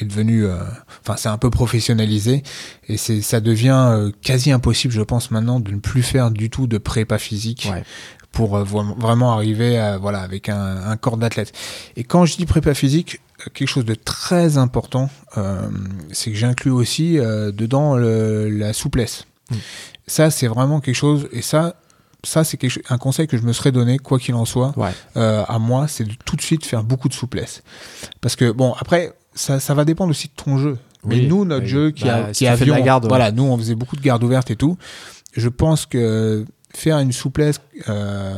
est devenu, euh, enfin c'est un peu professionnalisé et c'est ça devient euh, quasi impossible, je pense maintenant, de ne plus faire du tout de prépa physique Ouais. pour vraiment arriver à, voilà avec un, un corps d'athlète. Et quand je dis prépa physique, quelque chose de très important, c'est que j'inclus aussi dedans le- la souplesse. Mm. Ça c'est vraiment quelque chose et ça ça, c'est un conseil que je me serais donné, quoi qu'il en soit, Ouais. euh, à moi, c'est de tout de suite faire beaucoup de souplesse. Parce que, bon, après, ça, ça va dépendre aussi de ton jeu. Mais Oui, nous, notre oui. jeu qui, Bah, a, qui de la garde, ouais. voilà, nous, on faisait beaucoup de gardes ouvertes et tout. Je pense que faire une souplesse euh,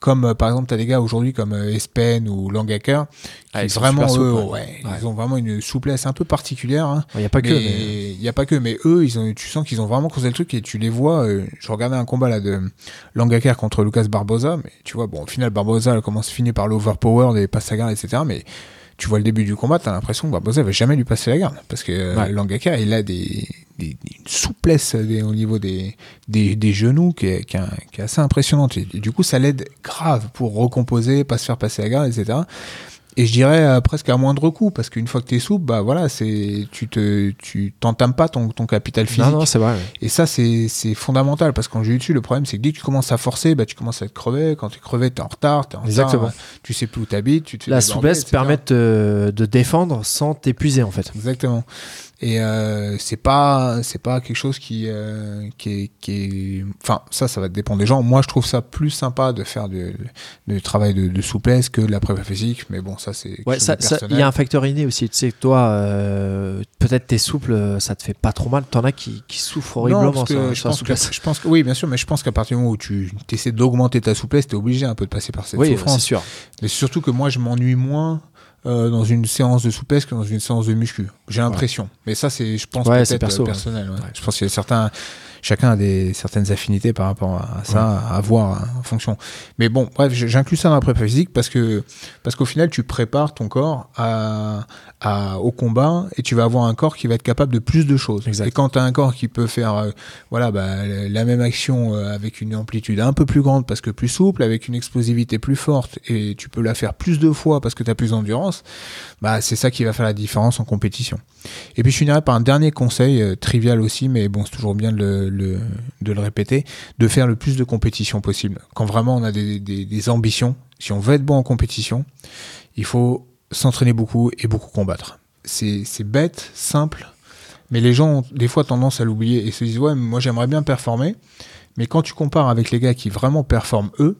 comme euh, par exemple, tu as des gars aujourd'hui comme euh, Espen ou Langaker, Ah, qui ils sont vraiment, eux, souples, ouais, ouais. ils ont vraiment une souplesse un peu particulière. hein. Il n'y a pas que. Mais mais- il y a pas que, mais eux, ils ont, tu sens qu'ils ont vraiment creusé le truc et tu les vois. euh, je regardais un combat là de Langaker contre Lucas Barbosa, mais tu vois, bon, au final, Barbosa elle commence finit par l'overpower, des garde, etc. Mais tu vois le début du combat, t'as l'impression que Barbosa va jamais lui passer la garde parce que euh, Ouais. Langaker, il a des, des- une souplesse des- au niveau des, des, des genoux qui est, qui est, qui est assez impressionnante. Et du coup, ça l'aide grave pour recomposer, pas se faire passer la garde, etc. Et je dirais euh, presque à moindre coût, parce qu'une fois que t'es souple, bah voilà, c'est tu te tu t'entames pas ton, ton capital physique. Non, non, c'est vrai. ouais. Et ça, c'est c'est fondamental, parce qu'en jiu-jitsu, le problème, c'est que dès que tu commences à forcer, bah tu commences à être crevé. Quand t'es crevé, t'es en retard, t'es en Exactement. retard, tu sais plus où t'habites, tu te fais La souplesse permet de, de défendre sans t'épuiser en fait. Exactement. Et euh, c'est pas c'est pas quelque chose qui euh, qui est qui est enfin ça ça va dépendre des gens. Moi je trouve ça plus sympa de faire du, du travail de, de souplesse que de la prépa physique, mais bon ça c'est Ouais, ça, il y a un facteur inné aussi. Tu sais que toi, euh, peut-être t'es souple, ça te fait pas trop mal. T'en as qui, qui souffrent horriblement Non, parce que je, pense que, souplesse. je pense que oui, bien sûr, mais je pense qu'à partir du moment où tu essaies d'augmenter ta souplesse, tu es obligé un peu de passer par cette Oui, c'est souffrance. sûr. Mais surtout que moi, je m'ennuie moins euh, dans une séance de souplesse que dans une séance de muscu. J'ai l'impression. Mais ça, c'est, je pense, Ouais, peut-être perso, euh, personnel. ouais. Je pense qu'il y a certains, chacun a des certaines affinités par rapport à ça, à voir hein, en fonction. Mais bon, bref, j'inclus ça dans la prépa physique parce que parce qu'au final, tu prépares ton corps à, à- au combat et tu vas avoir un corps qui va être capable de plus de choses. Exact. Et quand tu as un corps qui peut faire euh, voilà, bah, la même action euh, avec une amplitude un peu plus grande parce que plus souple, avec une explosivité plus forte et tu peux la faire plus de fois parce que tu as plus d'endurance, bah, c'est ça qui va faire la différence en compétition. Et puis je finirai par un dernier conseil, euh, trivial aussi, mais bon, c'est toujours bien de le, le- de le répéter, de faire le plus de compétitions possible. Quand vraiment on a des, des- ambitions, si on veut être bon en compétition, il faut s'entraîner beaucoup et beaucoup combattre. C'est bête, simple, mais les gens ont des fois tendance à l'oublier et se disent ouais, moi j'aimerais bien performer, mais quand tu compares avec les gars qui vraiment performent eux,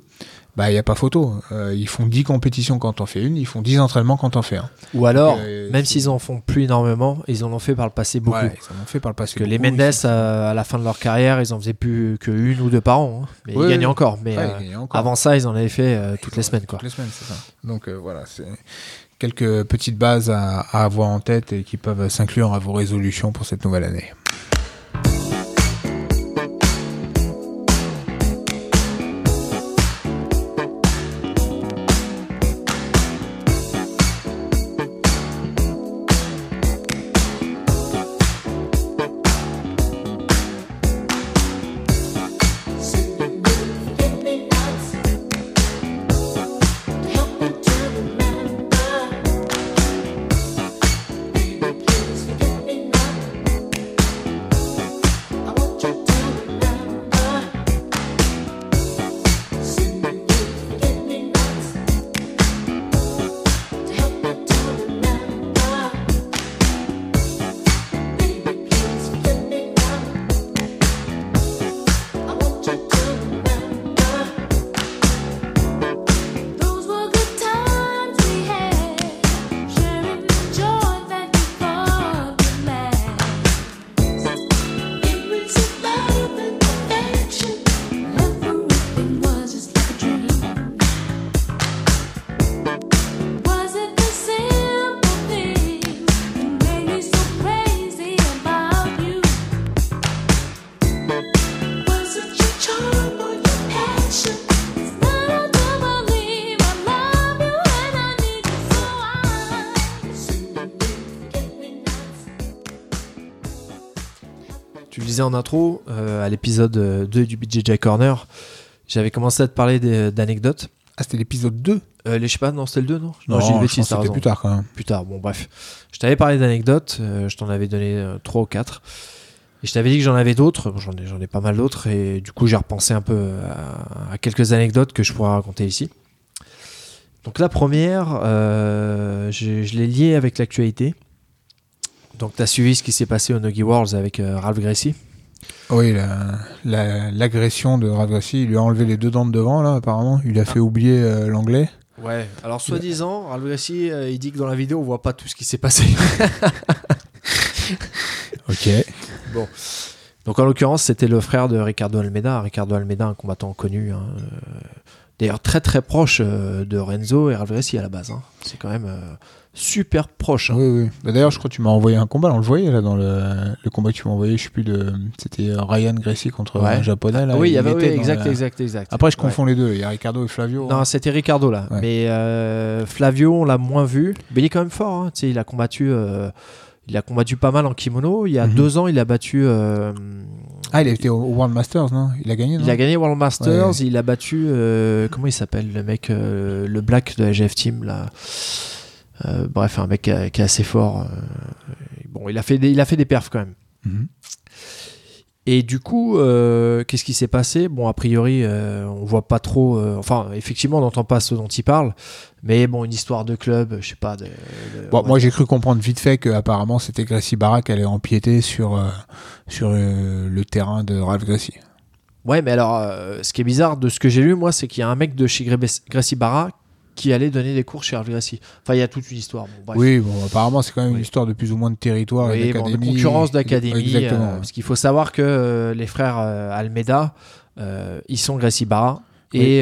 bah il y a pas photo. Euh, ils font 10 compétitions quand on fait une, ils font 10 entraînements quand on fait un. Ou alors, Euh, même s'ils en font plus énormément, ils en ont fait par le passé beaucoup. Ouais, ils en ont fait par le passé. Parce que les Mendes, euh, à la fin de leur carrière, ils en faisaient plus que une ou deux par an. hein. Mais Ouais, ils gagnaient encore. Mais Ouais, ils gagnaient encore. avant ça, ils en avaient fait toutes les semaines. Quoi. Toutes les semaines, c'est ça. Donc voilà, c'est quelques petites bases à, à avoir en tête et qui peuvent s'inclure à vos résolutions pour cette nouvelle année. L'épisode euh, 2 du BJJ Corner, j'avais commencé à te parler des- d'anecdotes. Ah, c'était l'épisode 2 Euh, les, je sais pas, non, c'était le 2, non? Non, j'ai une je bêtise, c'était plus tard quand même. Plus tard, bon, bref. Je t'avais parlé d'anecdotes, euh, je t'en avais donné 3 ou 4. Et je t'avais dit que j'en avais d'autres, Bon, j'en ai, pas mal d'autres, et du coup j'ai repensé un peu à, à quelques anecdotes que je pourrais raconter ici. Donc la première, euh, je, je l'ai liée avec l'actualité. Donc tu as suivi ce qui s'est passé au Nogi Worlds avec euh, Ralph Gracie. Oui, la- la- l'agression de Ravgassi, il lui a enlevé les deux dents de devant, là, apparemment. Il a fait oublier euh, l'anglais. Ouais, alors soi-disant, Gracie, euh, il dit que dans la vidéo on voit pas tout ce qui s'est passé. Ok. Donc en l'occurrence, c'était le frère de Ricardo Almeida. Ricardo Almeida, un combattant connu hein, euh, D'ailleurs, très très proche de Renzo et Gracie à la base. hein. C'est quand même euh, super proche. hein. Oui, oui. Bah, D'ailleurs, je crois que tu m'as envoyé un combat, on le voyait là dans le, le combat que tu m'as envoyé, je sais plus de. C'était euh, Ryan Gracie contre Ouais. un japonais là. Ah oui, il y avait, était oui, dans exact, la- exact, exact. Après, je Ouais. confonds les deux. Il y a Ricardo et Flavio. Non, c'était Ricardo là. Ouais. Mais euh, Flavio, on l'a moins vu. Mais il est quand même fort. hein. Tu sais, il a combattu. euh, il a combattu pas mal en kimono. Il y a Mhm. deux ans, il a battu. euh, Ah, il était au au World Masters, non? Il a gagné, non? Il a gagné World Masters. Il a battu. euh, comment il s'appelle le mec, euh, le Black de la GF Team là? Euh, bref, un mec qui, est assez fort. euh, bon, il a fait des, il a fait des perfs quand même. Mhm. Et du coup, euh, qu'est-ce qui s'est passé? Bon, a priori, euh, on voit pas trop. euh, enfin, effectivement, on n'entend pas ce dont il parle. Mais bon, une histoire de club, je sais pas. De, de- Bon, on va moi, j'ai cru comprendre vite fait que apparemment c'était Gracie Barra qui allait empiéter sur, sur le terrain de Ralph Gracie. Ouais, mais alors, ce qui est bizarre de ce que j'ai lu, moi, c'est qu'il y a un mec de chez Gracie Barra qui allait donner des cours chez Hervé Gracie. Enfin, il y a toute une histoire. Bon. Oui, bon, apparemment c'est quand même Oui. une histoire de plus ou moins de territoire et Oui, bon, de concurrence d'académie. Exactement. euh, parce qu'il faut savoir que euh, les frères euh, Almeida, euh, ils sont Gracie Barra. Et,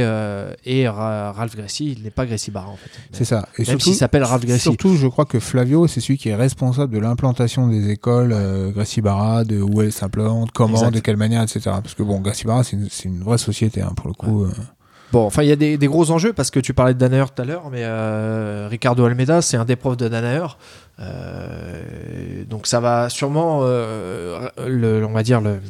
et Ra- Ralph Gracie, il n'est pas Gracie Barra en fait. C'est ça. Et Même s'il s'appelle Ralph Gracie. surtout, je crois que Flavio, c'est celui qui est responsable de l'implantation des écoles Gracie Barra, de où elle s'implante, comment, Exact. de quelle manière, etc. Parce que bon, Gracie Barra, c'est une, vraie société hein, pour le coup. Bon, enfin, il y a des, gros enjeux parce que tu parlais de Danaher tout à l'heure, mais euh, Ricardo Almeida, c'est un des profs de Danaher. Euh, donc ça va sûrement, euh, le, on va dire, le,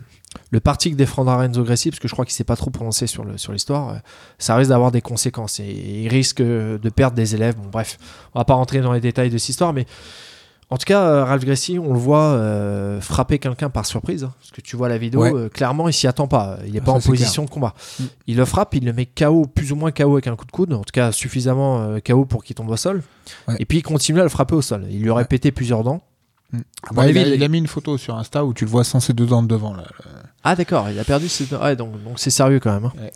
le parti que défendra Renzo Gracie, parce que je crois qu'il s'est pas trop prononcé sur sur l'histoire, ça risque d'avoir des conséquences et il risque de perdre des élèves. Bon, bref, on va pas rentrer dans les détails de cette histoire, mais en tout cas, euh, Ralph Gracie, on le voit euh, frapper quelqu'un par surprise, hein, parce que tu vois la vidéo, Ouais. euh, clairement, il s'y attend pas. Il n'est Ah, pas en position de combat. Mm. Il le frappe, il le met KO, plus ou moins KO avec un coup de coude, en tout cas suffisamment euh, KO pour qu'il tombe au sol. Ouais. Et puis il continue à le frapper au sol. Il lui aurait Ouais. pété plusieurs dents. Mm. Il, a, il- il a mis une photo sur Insta où tu le vois sans ses deux dents de devant. Là. Ah d'accord, il a perdu ses dents. Donc c'est sérieux quand même. hein.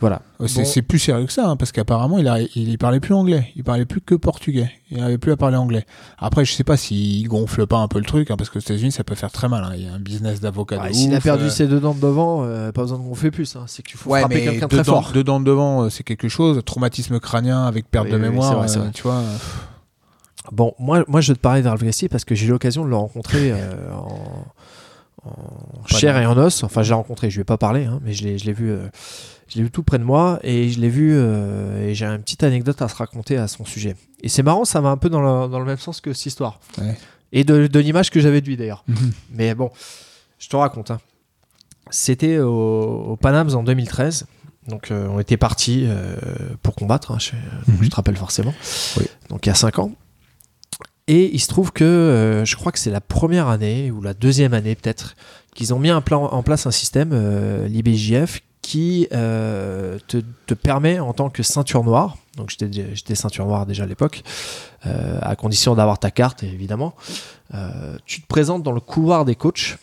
Voilà. C'est Bon. plus sérieux que ça, hein, parce qu'apparemment, il, a, il, il parlait plus anglais. Il parlait plus que portugais. Il n'avait plus à parler anglais. Après, je sais pas s'il gonfle pas un peu le truc, hein, parce que aux États-Unis, ça peut faire très mal. hein. Il y a un business d'avocat. De S'il a perdu euh, ses deux dents de devant, euh, pas besoin de gonfler plus. hein. C'est qu'il faut Ouais, frapper quelqu'un très dents, fort. deux dents de devant, euh, c'est quelque chose. Traumatisme crânien avec perte Oui, de oui, mémoire, vrai, euh, vrai. tu vois. Bon, moi, moi je vais te parler d'Arl Gracie parce que j'ai eu l'occasion de le rencontrer euh, en, en chair et en os. Enfin, je l'ai rencontré, je lui ai pas parlé, hein, mais je l'ai je l'ai vu, euh, je l'ai vu tout près de moi et je l'ai vu euh, et j'ai une petite anecdote à se raconter à son sujet. Et c'est marrant, ça va un peu dans le, dans le même sens que cette histoire. Ouais. Et de, de l'image que j'avais de lui d'ailleurs. Mhm. Mais bon, je te raconte. hein. C'était au, au Pan Am's en 2013. Donc euh, on était partis euh, pour combattre, hein, je, Mhm. je te rappelle forcément. Oui. Donc il y a 5 ans. Et il se trouve que euh, je crois que c'est la première année ou la deuxième année peut-être qu'ils ont mis un plan, en place un système, l'IBJF, qui euh, te, te permet en tant que ceinture noire, donc j'étais j'étais ceinture noire déjà à l'époque, euh, à condition d'avoir ta carte évidemment, euh, tu te présentes dans le couloir des coachs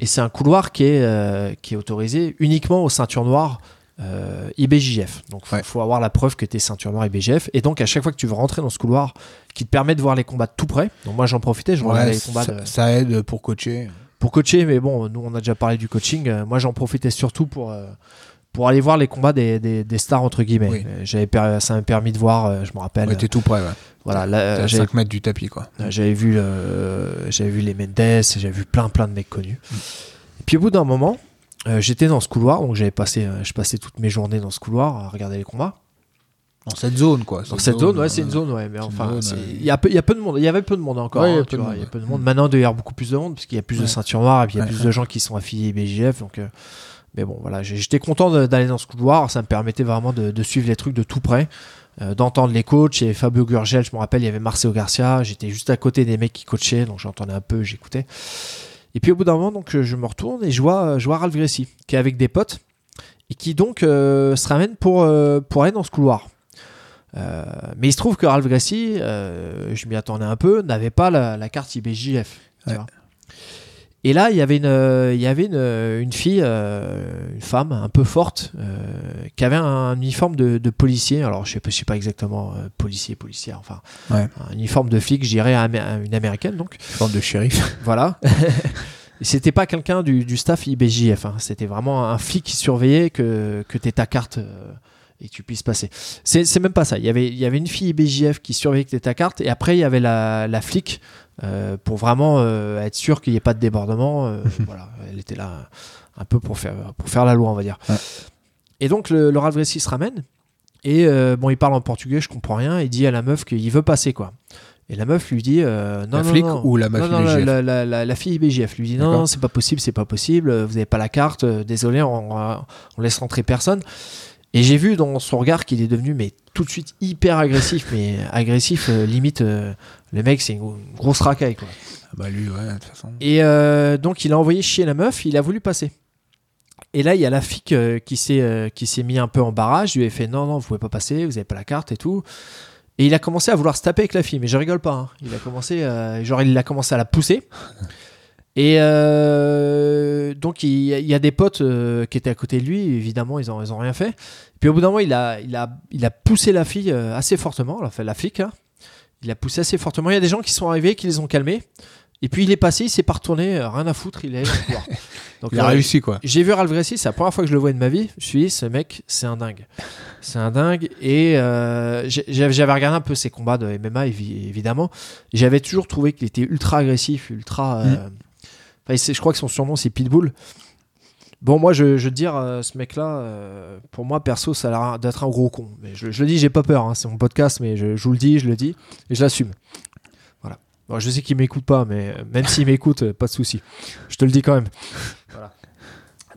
et c'est un couloir qui est, qui est autorisé uniquement aux ceintures noires IBJF. Donc il Ouais. faut avoir la preuve que tu es ceinture noire IBJF et donc à chaque fois que tu veux rentrer dans ce couloir qui te permet de voir les combats de tout près, donc moi j'en profitais, je Ouais, regardais les combats ça, de- ça aide pour coacher. Pour coacher, mais bon, nous on a déjà parlé du coaching. Euh, moi j'en profitais surtout pour, euh, pour aller voir les combats des, des, des stars, entre guillemets. Oui. Euh, J'avais ça m'a permis de voir, je me rappelle. Ouais, t'es tout près, ouais. voilà, là, à j'avais 5 mètres du tapis, quoi. J'avais vu, euh, j'avais vu les Mendes, j'avais vu plein plein de mecs connus. Mm. Et puis au bout d'un moment, euh, j'étais dans ce couloir, donc j'avais passé, euh, je passais toutes mes journées dans ce couloir à regarder les combats. Dans cette zone, quoi. Dans cette zone, ouais, c'est une zone, ouais, mais enfin, ouais. il y a peu, il y a peu de monde, il y avait peu de monde encore. Ouais, il y a hein, peu de vois, monde, il y a peu de ouais. monde. Maintenant, il y avoir beaucoup plus de monde parce qu'il y a plus de ceintures noires et puis il y a plus de gens qui sont affiliés IBJF, donc. euh, mais bon, voilà, j'étais content d'aller dans ce couloir. Ça me permettait vraiment de, de suivre les trucs de tout près, euh, d'entendre les coachs. Et Fabio Gurgel, je me rappelle, il y avait Marcelo Garcia. J'étais juste à côté des mecs qui coachaient, donc j'entendais un peu, j'écoutais. Et puis au bout d'un moment, donc, je me retourne et je vois, je vois Ralph Gracie, qui est avec des potes et qui donc euh, se ramène pour, euh, pour aller dans ce couloir. Euh, mais il se trouve que Ralph Gracie, euh, je m'y attendais un peu, n'avait pas la, la carte IBJF. tu Ouais. vois. Et là, il y avait une, il y avait une, une fille, euh, une femme un peu forte, qui avait un uniforme de, de policier. Alors, je sais je sais pas exactement policier, policière, enfin, Ouais. un uniforme de flic, je dirais amé- une américaine donc. Forme de shérif. Voilà. C'était pas quelqu'un du, du staff IBJF, hein. c'était vraiment un flic qui surveillait que, que tu ta carte et que tu puisses passer. C'est même pas ça. Il y avait, il y avait une fille BJF qui surveillait ta carte et après il y avait la, la flic euh, pour vraiment euh, être sûr qu'il n'y ait pas de débordement. euh, voilà, elle était là un peu pour faire, pour faire la loi, on va dire. Ouais. Et donc le, le se ramène et bon, il parle en portugais, je comprends rien. Il dit à la meuf qu'il veut passer quoi. Et la meuf lui dit euh, non La non, flic non. ou la meuf non, la, BJF? la, la, la- la fille BJF lui dit non, c'est pas possible, c'est pas possible, vous n'avez pas la carte, euh, désolé, on, on, on laisse rentrer personne. Et j'ai vu dans son regard qu'il est devenu mais tout de suite hyper agressif, mais agressif euh, limite euh, le mec c'est une, une grosse racaille quoi. Ah bah lui, ouais, de toute façon. Et euh, donc il a envoyé chier la meuf, il a voulu passer. Et là il y a la euh, qui s'est qui s'est mis un peu en barrage, lui ai fait non non vous pouvez pas passer, vous avez pas la carte et tout. Et il a commencé à vouloir se taper avec la fille, mais je rigole pas. hein. Il a commencé, genre il a commencé à la pousser. Et euh, donc il y, a- des potes euh, qui étaient à côté de lui, évidemment ils ont, ils ont rien fait. Puis au bout d'un moment il a, il a, il a poussé la fille euh, assez fortement, enfin la flic, hein. il a poussé assez fortement. Il y a des gens qui sont arrivés, qui les ont calmés. Et puis il est passé, il s'est pas retourné, rien à foutre, il est. Donc, Il a réussi quoi. j'ai vu Ralph Gracie, c'est la première fois que je le vois de ma vie. Je suis dit, ce mec, c'est un dingue. C'est un dingue. Et euh, j'avais regardé un peu ses combats de MMA, évi- évidemment. J'avais toujours trouvé qu'il était ultra agressif, ultra. euh, enfin, je crois que son surnom, c'est Pitbull. Bon, moi, je, veux dire, euh, ce mec-là, euh, pour moi, perso, ça a l'air d'être un gros con. Mais je, le dis, j'ai pas peur. hein, c'est mon podcast, mais je, vous le dis, je le dis. Et je l'assume. Voilà. Bon, je sais qu'il m'écoute pas, mais euh, même s'il m'écoute, pas de souci. Je te le dis quand même. Voilà.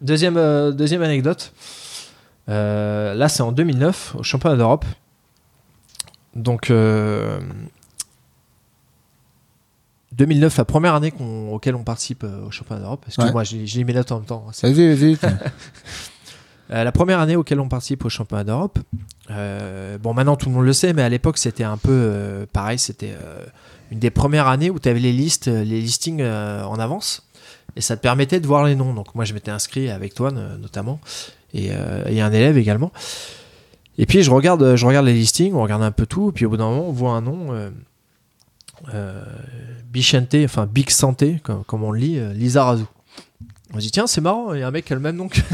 Deuxième, deuxième anecdote. Là, c'est en 2009, au championnat d'Europe. Donc, 2009, la première année auquel on participe euh, au championnat d'Europe. Excuse-moi, j'ai j'ai mis mes notes en même temps. hein, Vas-y, vas-y. euh, la première année auquel on participe au championnat d'Europe, euh, bon maintenant tout le monde le sait, mais à l'époque c'était un peu euh, pareil, c'était euh, une des premières années où tu avais les listes, euh, les listings euh, en avance, et ça te permettait de voir les noms. Donc moi je m'étais inscrit avec toi euh, notamment, et, euh, et un élève également. Et puis je regarde, je regarde les listings, on regarde un peu tout, et puis au bout d'un moment on voit un nom, euh, euh, Bichente, enfin Big Santé, comme, comme on le lit, euh, Lisa Razou. On se dit tiens c'est marrant, il y a un mec qui a le même nom que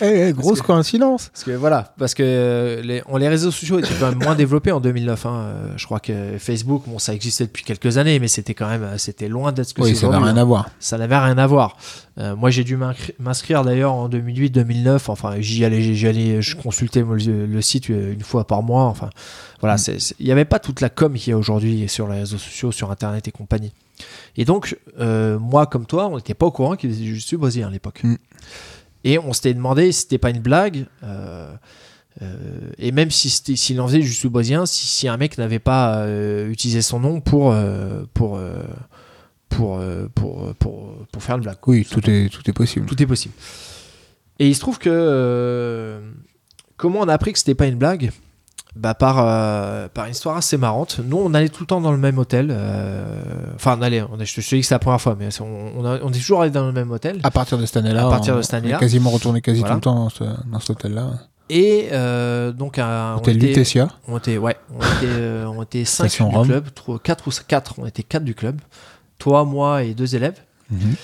Eh, eh, grosse que- coïncidence. Parce que voilà, parce que les, on- les réseaux sociaux étaient quand même moins développés en 2009. hein. Euh, Je crois que Facebook, bon, ça existait depuis quelques années, mais c'était quand même, c'était loin d'être ce que Oui, c'est ça n'a aujourd'hui, rien hein. à voir. Ça n'avait rien à voir. Euh, moi, j'ai dû m'inscri- m'inscrire d'ailleurs en 2008-2009. Enfin, j'y allais, j'y allais, je consultais le, le site euh, une fois par mois. Enfin, voilà, Mm. il n'y avait pas toute la com qu'il y a aujourd'hui sur les réseaux sociaux, sur Internet et compagnie. Et donc, euh, moi comme toi, on n'était pas au courant qu'il faisait jiu brésilien à l'époque. Mm. Et on s'était demandé si c'était pas une blague. euh, euh, et même si c'était- s'il en faisait jiu brésilien, si, si un mec n'avait pas utilisé son nom pour, pour, pour, pour, pour, pour faire une blague. Oui, tout est, tout est possible. Tout est possible. Et il se trouve que. comment on a appris que c'était pas une blague? Bah par, euh, par une histoire assez marrante. Nous, on allait tout le temps dans le même hôtel. euh, Enfin, on allait, on est- je te dis que c'est la première fois, mais on, on, a- on est toujours allé dans le même hôtel. À partir de cette année-là, À partir on- de cette année-là. on est quasiment retourné quasi Voilà. tout le temps dans, ce, dans cet hôtel-là. Et euh, donc, un, Hôtel on, était, on était, ouais, on était, on était cinq Station du Rome. club, 4 ou 4, on était 4 du club. Toi, moi et deux élèves. Mhm.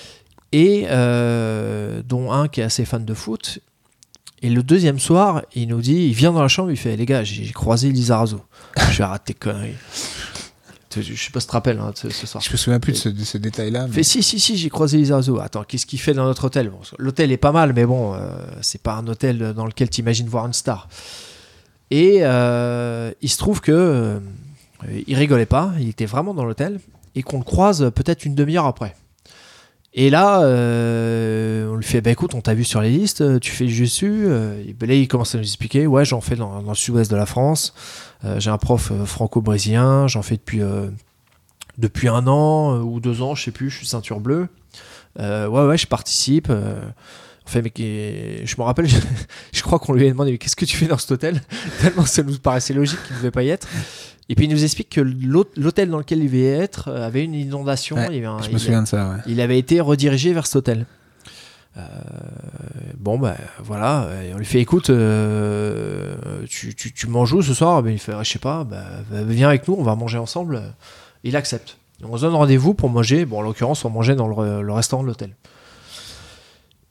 et dont un qui est assez fan de foot. Et le deuxième soir, il nous dit, il vient dans la chambre, il fait, les gars, j'ai croisé Lizarazo. je vais arrêter tes conneries. Je sais pas si tu te rappelles hein, ce, ce soir. Je me souviens plus de ce, détail-là. Il mais- fait si si si j'ai croisé Lizarazo. Attends qu'est-ce qu'il fait dans notre hôtel? Bon, L'hôtel est pas mal mais bon euh, c'est pas un hôtel dans lequel tu imagines voir une star. Et euh, il se trouve que euh, il rigolait pas, il était vraiment dans l'hôtel et qu'on le croise peut-être une demi-heure après. Et là, euh, on lui fait bah écoute, on t'a vu sur les listes, euh, tu fais du dessus. et là, il commence à nous expliquer ouais, j'en fais dans, le sud-ouest de la France. Euh, J'ai un prof euh, franco-brésilien, j'en fais depuis euh, depuis un an euh, ou deux ans, je sais plus, je suis ceinture bleue. Euh, ouais, ouais, je participe. euh. Je me rappelle, je, je crois qu'on lui a demandé mais qu'est-ce que tu fais dans cet hôtel? Tellement ça nous paraissait logique qu'il ne devait pas y être. Et puis il nous explique que l'hôte- l'hôtel dans lequel il devait être euh, avait une inondation. Ouais, il, avait un- Je me souviens de ça, ouais. il avait été redirigé vers cet hôtel. Euh, bon, ben voilà, et on lui fait écoute, euh, tu, tu, tu manges où ce soir? Ben, Il fait, Ah, je sais pas, bah, bah, viens avec nous, on va manger ensemble. Il accepte. On se donne rendez-vous pour manger. Bon, en l'occurrence, on mangeait dans le, le restaurant de l'hôtel.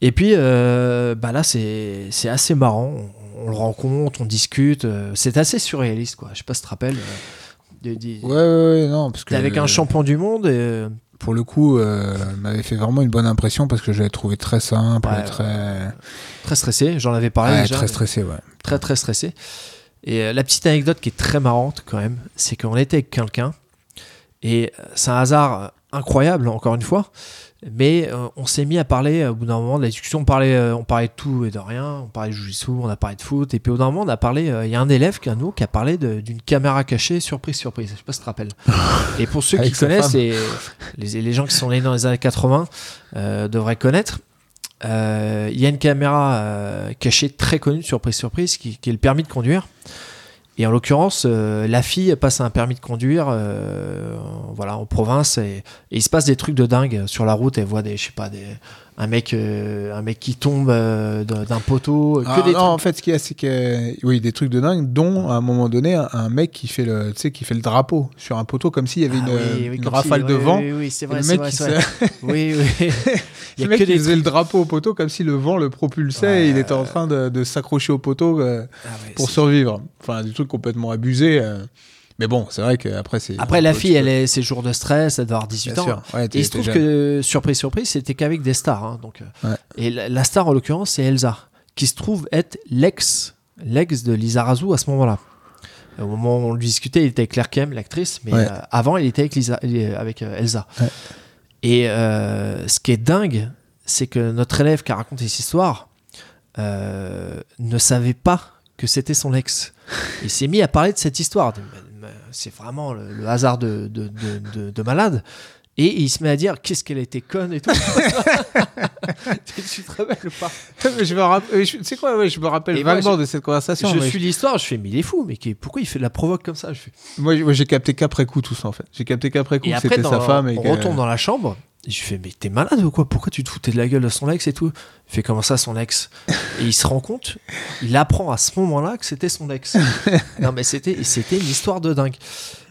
Et puis, euh, bah là, c'est assez marrant. On, le rencontre, on discute. euh, c'est assez surréaliste, quoi. Je sais pas si tu te rappelles. euh, de- de- Ouais, ouais, ouais, non, parce que avec un champion du monde et euh, pour le coup, euh, m'avait fait vraiment une bonne impression parce que je l'avais trouvé très simple, Ouais, très, très stressé. J'en avais parlé ouais, déjà. très stressé, ouais. très très stressé. Et euh, la petite anecdote qui est très marrante quand même, c'est qu'on était avec quelqu'un et c'est un hasard incroyable encore une fois, mais euh, on s'est mis à parler euh, au bout d'un moment de la discussion, on parlait, euh, on parlait de tout et de rien, on parlait de jiu-jitsu, on a parlé de foot et puis au bout d'un moment on a parlé, euh, il y a un élève qui, nous, qui a parlé d'une caméra cachée, surprise surprise, je sais pas si tu te rappelles. et pour ceux qui connaissent, et les, les gens qui sont nés dans les années 80 euh, devraient connaître. Il y a une caméra cachée très connue, surprise surprise, qui, qui est le permis de conduire. Et en l'occurrence, euh, la fille passe un permis de conduire, euh, voilà, en province, et, et il se passe des trucs de dingue sur la route. Elle voit des, je sais pas, des, un mec, euh, un mec qui tombe euh, d'un poteau, que Ah, des non, trucs. en fait, ce qu'il y a, c'est que oui, des trucs de dingue, dont à un moment donné, un, un mec qui fait le, tu sais, qui fait le drapeau sur un poteau comme s'il y avait Ah une, oui, oui, une rafale si- de oui, vent. Oui, oui, c'est vrai, le mec, vrai, se- Oui, oui. Il y le mec que qui des faisait le drapeau au poteau comme si le vent le propulsait Ouais, et il était en euh, train de, de s'accrocher au poteau euh, Ah ouais, pour survivre. Enfin, des trucs complètement abusés. Mais bon, c'est vrai qu'après, c'est. Après, la fille, elle est ses jours de stress, elle doit avoir 18 Bien ans. sûr. Ouais, Et il se trouve jeune. que, surprise, surprise, c'était qu'avec des stars. hein, donc, euh, Ouais. Et la, la star, en l'occurrence, c'est Elsa, qui se trouve être l'ex, l'ex de Lisa Razou à ce moment-là. Au moment où on lui discutait, il était avec Claire Kem, l'actrice, mais Ouais. euh, avant, il était avec, Lisa, euh, Elsa. Et euh, ce qui est dingue, c'est que notre élève qui a raconté cette histoire ne savait pas que c'était son ex. Il s'est mis à parler de cette histoire. C'est vraiment le, le hasard de, de, de- de- de malade. Et il se met à dire qu'est-ce qu'elle était conne et tout. tu te rappelles pas? Je me rappelle, tu sais quoi, ouais, je me rappelle Et moi, vaguement je- de cette conversation. Je mais suis l'histoire, je fais mais il est fou, mais qui- pourquoi il fait de la provoque comme ça? Je fais, Moi, j'ai capté qu'après coup tout ça en fait. J'ai capté qu'après coup c'était sa femme et on retourne dans la chambre. Et je fais mais t'es malade ou quoi? Pourquoi tu te foutais de la gueule de son ex et tout? Il fait comment ça son ex? Et il se rend compte, il apprend à ce moment-là que c'était son ex. non mais c'était c'était une histoire de dingue.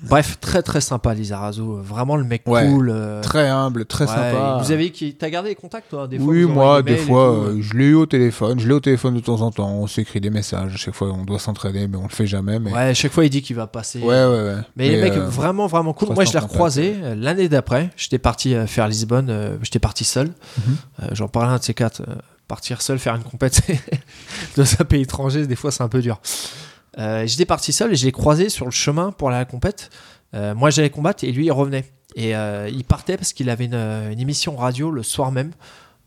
Bref, très très sympa Lisa Razzo, vraiment le mec Ouais. cool. euh, très humble, très ouais, sympa. Vous avez qui T'as gardé les contacts toi des fois oui, moi, des fois, euh, je l'ai eu au téléphone. Je l'ai au téléphone de temps en temps. On s'écrit des messages. À chaque fois, on doit s'entraider, mais on le fait jamais. Mais... Ouais, à chaque fois il dit qu'il va passer. ouais, ouais, ouais. Mais, les mecs, euh, vraiment, vraiment cool. Moi, je l'ai recroisé euh, l'année d'après. J'étais parti faire Lisbonne. J'étais parti seul. Mhm. J'en parlais à un de ces quatre. partir seul, faire une compète dans un pays étranger, des fois, c'est un peu dur. Euh, J'étais parti seul et je l'ai croisé sur le chemin pour la compète. Euh, moi, j'allais combattre et lui, il revenait. Et euh, il partait parce qu'il avait une, émission radio le soir même.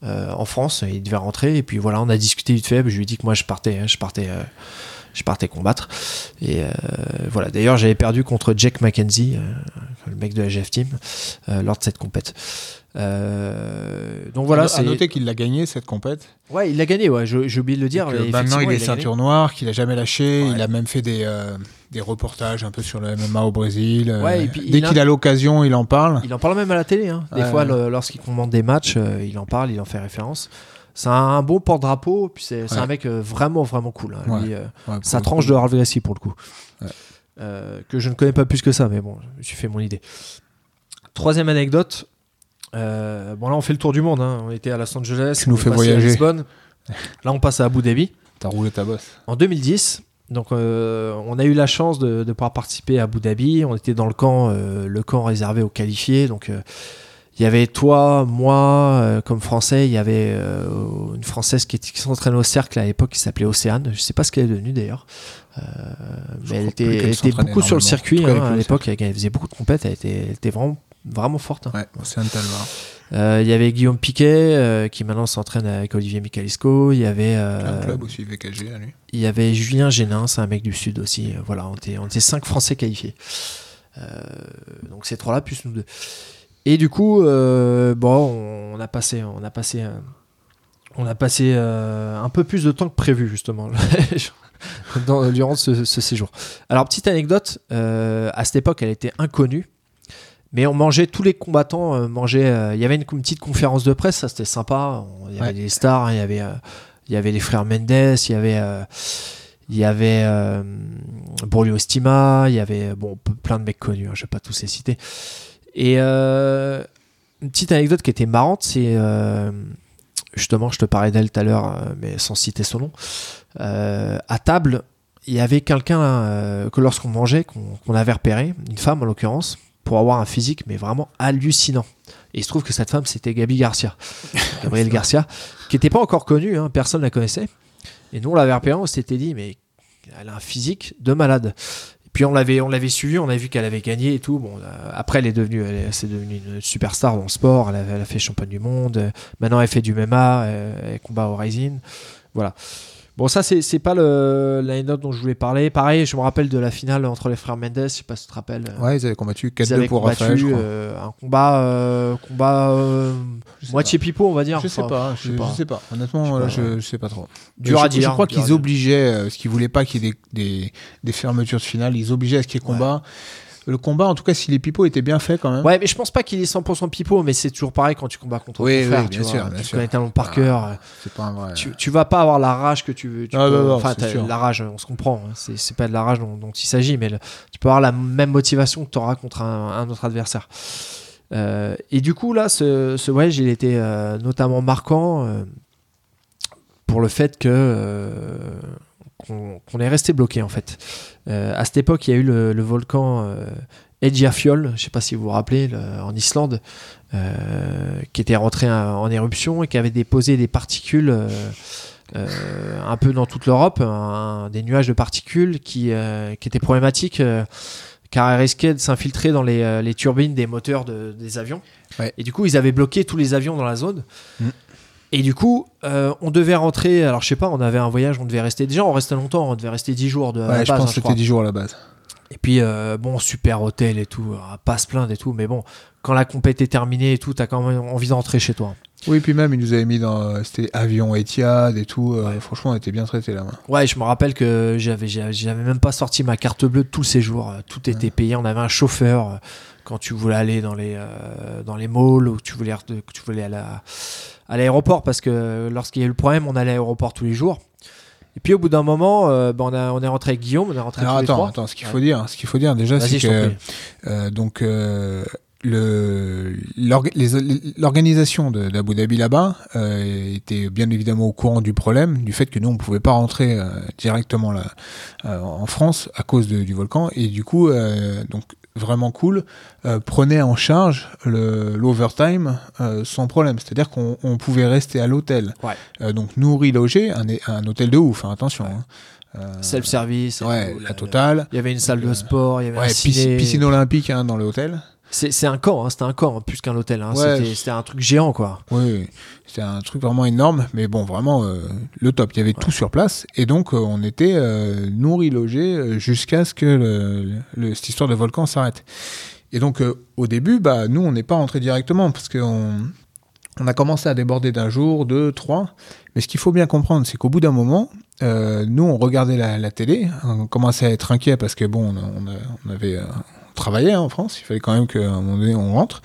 en France, il devait rentrer et puis voilà, on a discuté vite fait. Je lui ai dit que moi je partais, hein, je partais, je partais combattre. Et euh, voilà. D'ailleurs, j'avais perdu contre Jack McKenzie, euh, le mec de la GF Team, euh, lors de cette compète. Donc voilà, à noter qu'il l'a gagné cette compète. Ouais, il l'a gagné. Ouais, j'ai oublié de le dire. Mais maintenant, il est ceinture noire, qu'il a jamais lâché. Ouais. Il a même fait des, des reportages un peu sur le MMA au Brésil. Ouais, et puis Dès qu'il a l'occasion, il en parle. Il en parle même à la télé. hein. Des fois, lorsqu'il commande des matchs, il en parle, il en fait référence. C'est un bon porte-drapeau. Puis c'est Ouais. un mec euh, vraiment, vraiment cool. hein. Ouais. Lui, euh, Ouais, sa tranche de Harvey Gracie pour le coup. Euh, que je ne connais pas plus que ça, mais bon, je me suis fait mon idée. Troisième anecdote. euh, bon, là, on fait le tour du monde. hein. On était à Los Angeles. Tu nous fais voyager. À Lisbonne. Là, on passe à Abu Dhabi. T'as roulé ta bosse. En 2010, donc on a eu la chance de, de pouvoir participer à Abu Dhabi. On était dans le camp, le camp réservé aux qualifiés. Donc il y avait toi, moi, euh, comme Français. Il y avait euh, une Française qui, s'entraînait au cercle à l'époque, qui s'appelait Océane. Je sais pas ce qu'elle est devenue d'ailleurs. Euh, mais elle était, elle beaucoup sur le circuit hein, à l'époque. Elle, elle faisait beaucoup de compètes. Elle était, elle était vraiment, vraiment forte. hein. Ouais, talent. Euh, Il y avait Guillaume Piquet qui maintenant s'entraîne avec Olivier Micalisco. Il y avait un club aussi, VKG, à lui. il y avait Julien Génin, c'est un mec du Sud aussi. Voilà, on était, on était cinq Français qualifiés. Donc ces trois-là, plus nous deux. Et du coup, euh, bon, on, a passé, on a passé, euh, on a passé euh, un peu plus de temps que prévu justement dans- durant ce, ce séjour. Alors petite anecdote, euh, à cette époque, elle était inconnue. Mais on mangeait, tous les combattants mangeaient. Il y avait une, une petite conférence de presse, ça c'était sympa. Il y avait Ouais. des stars, hein, il y avait, il y avait les frères Mendes, il y avait, il y avait euh, Borlio Stima, il y avait bon plein de mecs connus. hein, je vais pas tous les citer. Et euh, une petite anecdote qui était marrante, c'est euh, justement, je te parlais d'elle tout à l'heure, euh, mais sans citer son nom. Euh, à table, il y avait quelqu'un que lorsqu'on mangeait, qu'on avait repéré, une femme en l'occurrence, pour avoir un physique mais vraiment hallucinant. Et il se trouve que cette femme, c'était Gabi Garcia, Gabrielle Garcia, qui n'était pas encore connue, hein, personne ne la connaissait. Et nous, on l'avait repéré, on s'était dit, mais elle a un physique de malade. Puis on l'avait, on l'avait suivi, on a vu qu'elle avait gagné et tout. Bon, euh, après, elle est devenue, elle est, c'est devenue une superstar dans le sport. Elle a, elle a fait championne du monde. Euh, Maintenant, elle fait du MMA, euh, elle combat au Rising. Voilà. Bon, ça, c'est, c'est pas l'anecdote dont je voulais parler. Pareil, je me rappelle de la finale entre les frères Mendes. Je sais pas si tu te rappelles. euh, Ouais, ils avaient combattu ils 4-2 avaient pour combattu Raphaël, je crois. euh, un combat, euh, combat euh, moitié pipeau, on va dire. Je sais Enfin, pas, je je, sais pas. je sais pas. Honnêtement, Je sais pas, je, ouais. je sais pas trop. Dur je, à dire, Je crois qu'ils obligeaient, euh, parce qu'ils voulaient pas qu'il y ait des, des, des fermetures de finale, ils obligeaient à ce qu'il y ait combat. Le combat, en tout cas, si les pipeaux étaient bien faits quand même. Ouais, mais je pense pas qu'il est 100% pipeau, mais c'est toujours pareil quand tu combats contre Oui, ton oui, tu bien vois. sûr, bien tu sûr. connais tellement par cœur. euh, C'est pas un vrai. tu, tu vas pas avoir la rage que tu veux. Tu Ah, peux- non, non, enfin, la rage, on se comprend. hein, c'est pas de la rage dont, dont il s'agit, mais le- tu peux avoir la même motivation que tu auras contre un, un autre adversaire. Euh, et du coup, là, ce, ce voyage, il était euh, notamment marquant euh, pour le fait que qu'on est resté bloqué en fait. Euh, à cette époque, il y a eu le, le volcan euh, je sais pas si vous vous rappelez, le- en Islande, euh, qui était rentré en en éruption et qui avait déposé des particules euh, un peu dans toute l'Europe, des nuages de particules qui, qui étaient problématiques. car elles risquaient de s'infiltrer dans les, les turbines des moteurs de- des avions. Ouais. Et du coup, ils avaient bloqué tous les avions dans la zone. Mm. Et du coup, euh, on devait rentrer. Alors, je sais pas, on avait un voyage, on devait rester. Déjà, on restait longtemps, on devait rester 10 jours de à la Ouais, je base, pense hein, que c'était crois. 10 jours à la base. Et puis, euh, bon, super hôtel et tout, euh, pas se plaindre et tout, mais bon, quand la compète est terminée et tout, t'as quand même envie de rentrer chez toi. Oui, puis même, ils nous avaient mis dans. C'était avion Etihad et tout. Ouais. Franchement, on était bien traités là-bas. Ouais, je me rappelle que j'avais, j'avais même pas sorti ma carte bleue de tout le séjour. Tout était payé. On avait un chauffeur quand tu voulais aller dans les, euh, dans les malls ou que tu voulais, que tu voulais aller à, à l'aéroport parce que lorsqu'il y a eu le problème, on allait à l'aéroport tous les jours. Et puis au bout d'un moment, euh, ben, on, a, on est rentré avec Guillaume, on est rentré Alors tous les attends, trois. attends, ce qu'il Ouais. faut dire, ce qu'il faut dire déjà, c'est que euh, donc euh, le l'orga- les- l'organisation de- d'Abu Dhabi là-bas euh, était bien évidemment au courant du problème, du fait que nous on pouvait pas rentrer euh, directement là euh, en France à cause de- du volcan et du coup donc vraiment cool euh, prenait en charge l'overtime euh, sans problème, c'est-à-dire qu'on on pouvait rester à l'hôtel, Ouais. Euh, donc nourri, logé, un, un hôtel de ouf, hein, attention. hein. Euh, Self-service. ouais, la le- totale. Il y avait une salle de sport, il y avait Ouais, un piscine, ciné. piscine olympique hein, dans l'hôtel. C'est un camp, hein, c'était un camp, hein, plus qu'un hôtel. hein. Ouais. C'était- un truc géant, quoi. Oui, c'était un truc vraiment énorme, mais bon, vraiment euh, le top. Il y avait tout sur place, et donc euh, on était euh, nourri, logé jusqu'à ce que le, le- cette histoire de volcan s'arrête. Et donc au début, bah nous on n'est pas rentré directement parce qu'on on a commencé à déborder d'un jour, deux, trois. Mais ce qu'il faut bien comprendre, c'est qu'au bout d'un moment, nous on regardait la, la télé, on commençait à être inquiet parce que bon, on, avait travaillait hein, en France, il fallait quand même qu'à un moment donné on rentre.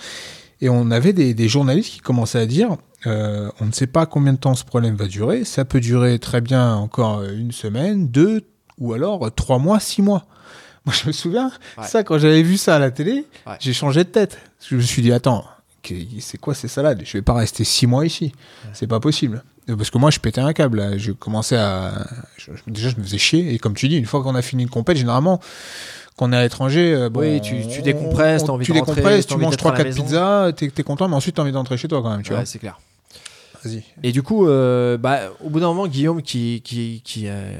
Et on avait des, des journalistes qui commençaient à dire euh, on ne sait pas combien de temps ce problème va durer, ça peut durer très bien encore une semaine, deux, ou alors trois mois, six mois. Moi je me souviens, Ouais. ça quand j'avais vu ça à la télé, Ouais. j'ai changé de tête. Je me suis dit attends, c'est quoi ces salades? Je vais pas rester six mois ici, c'est pas possible. Parce que moi je pétais un câble, là. je commençais à... je- je- déjà je me faisais chier, et comme tu dis, une fois qu'on a fini une compète, généralement... Quand on est à l'étranger, euh, bon, Oui, tu- tu décompresses, on- t'as envie tu de rentrer, décompresses, tu manges d'être à la 3-4 maison. pizzas, t'es t'es content, mais ensuite t'as envie d'entrer chez toi quand même, tu Ouais, c'est clair. vois. Vas-y. Et du coup, euh, bah, au bout d'un moment, Guillaume, qui, qui, qui, euh,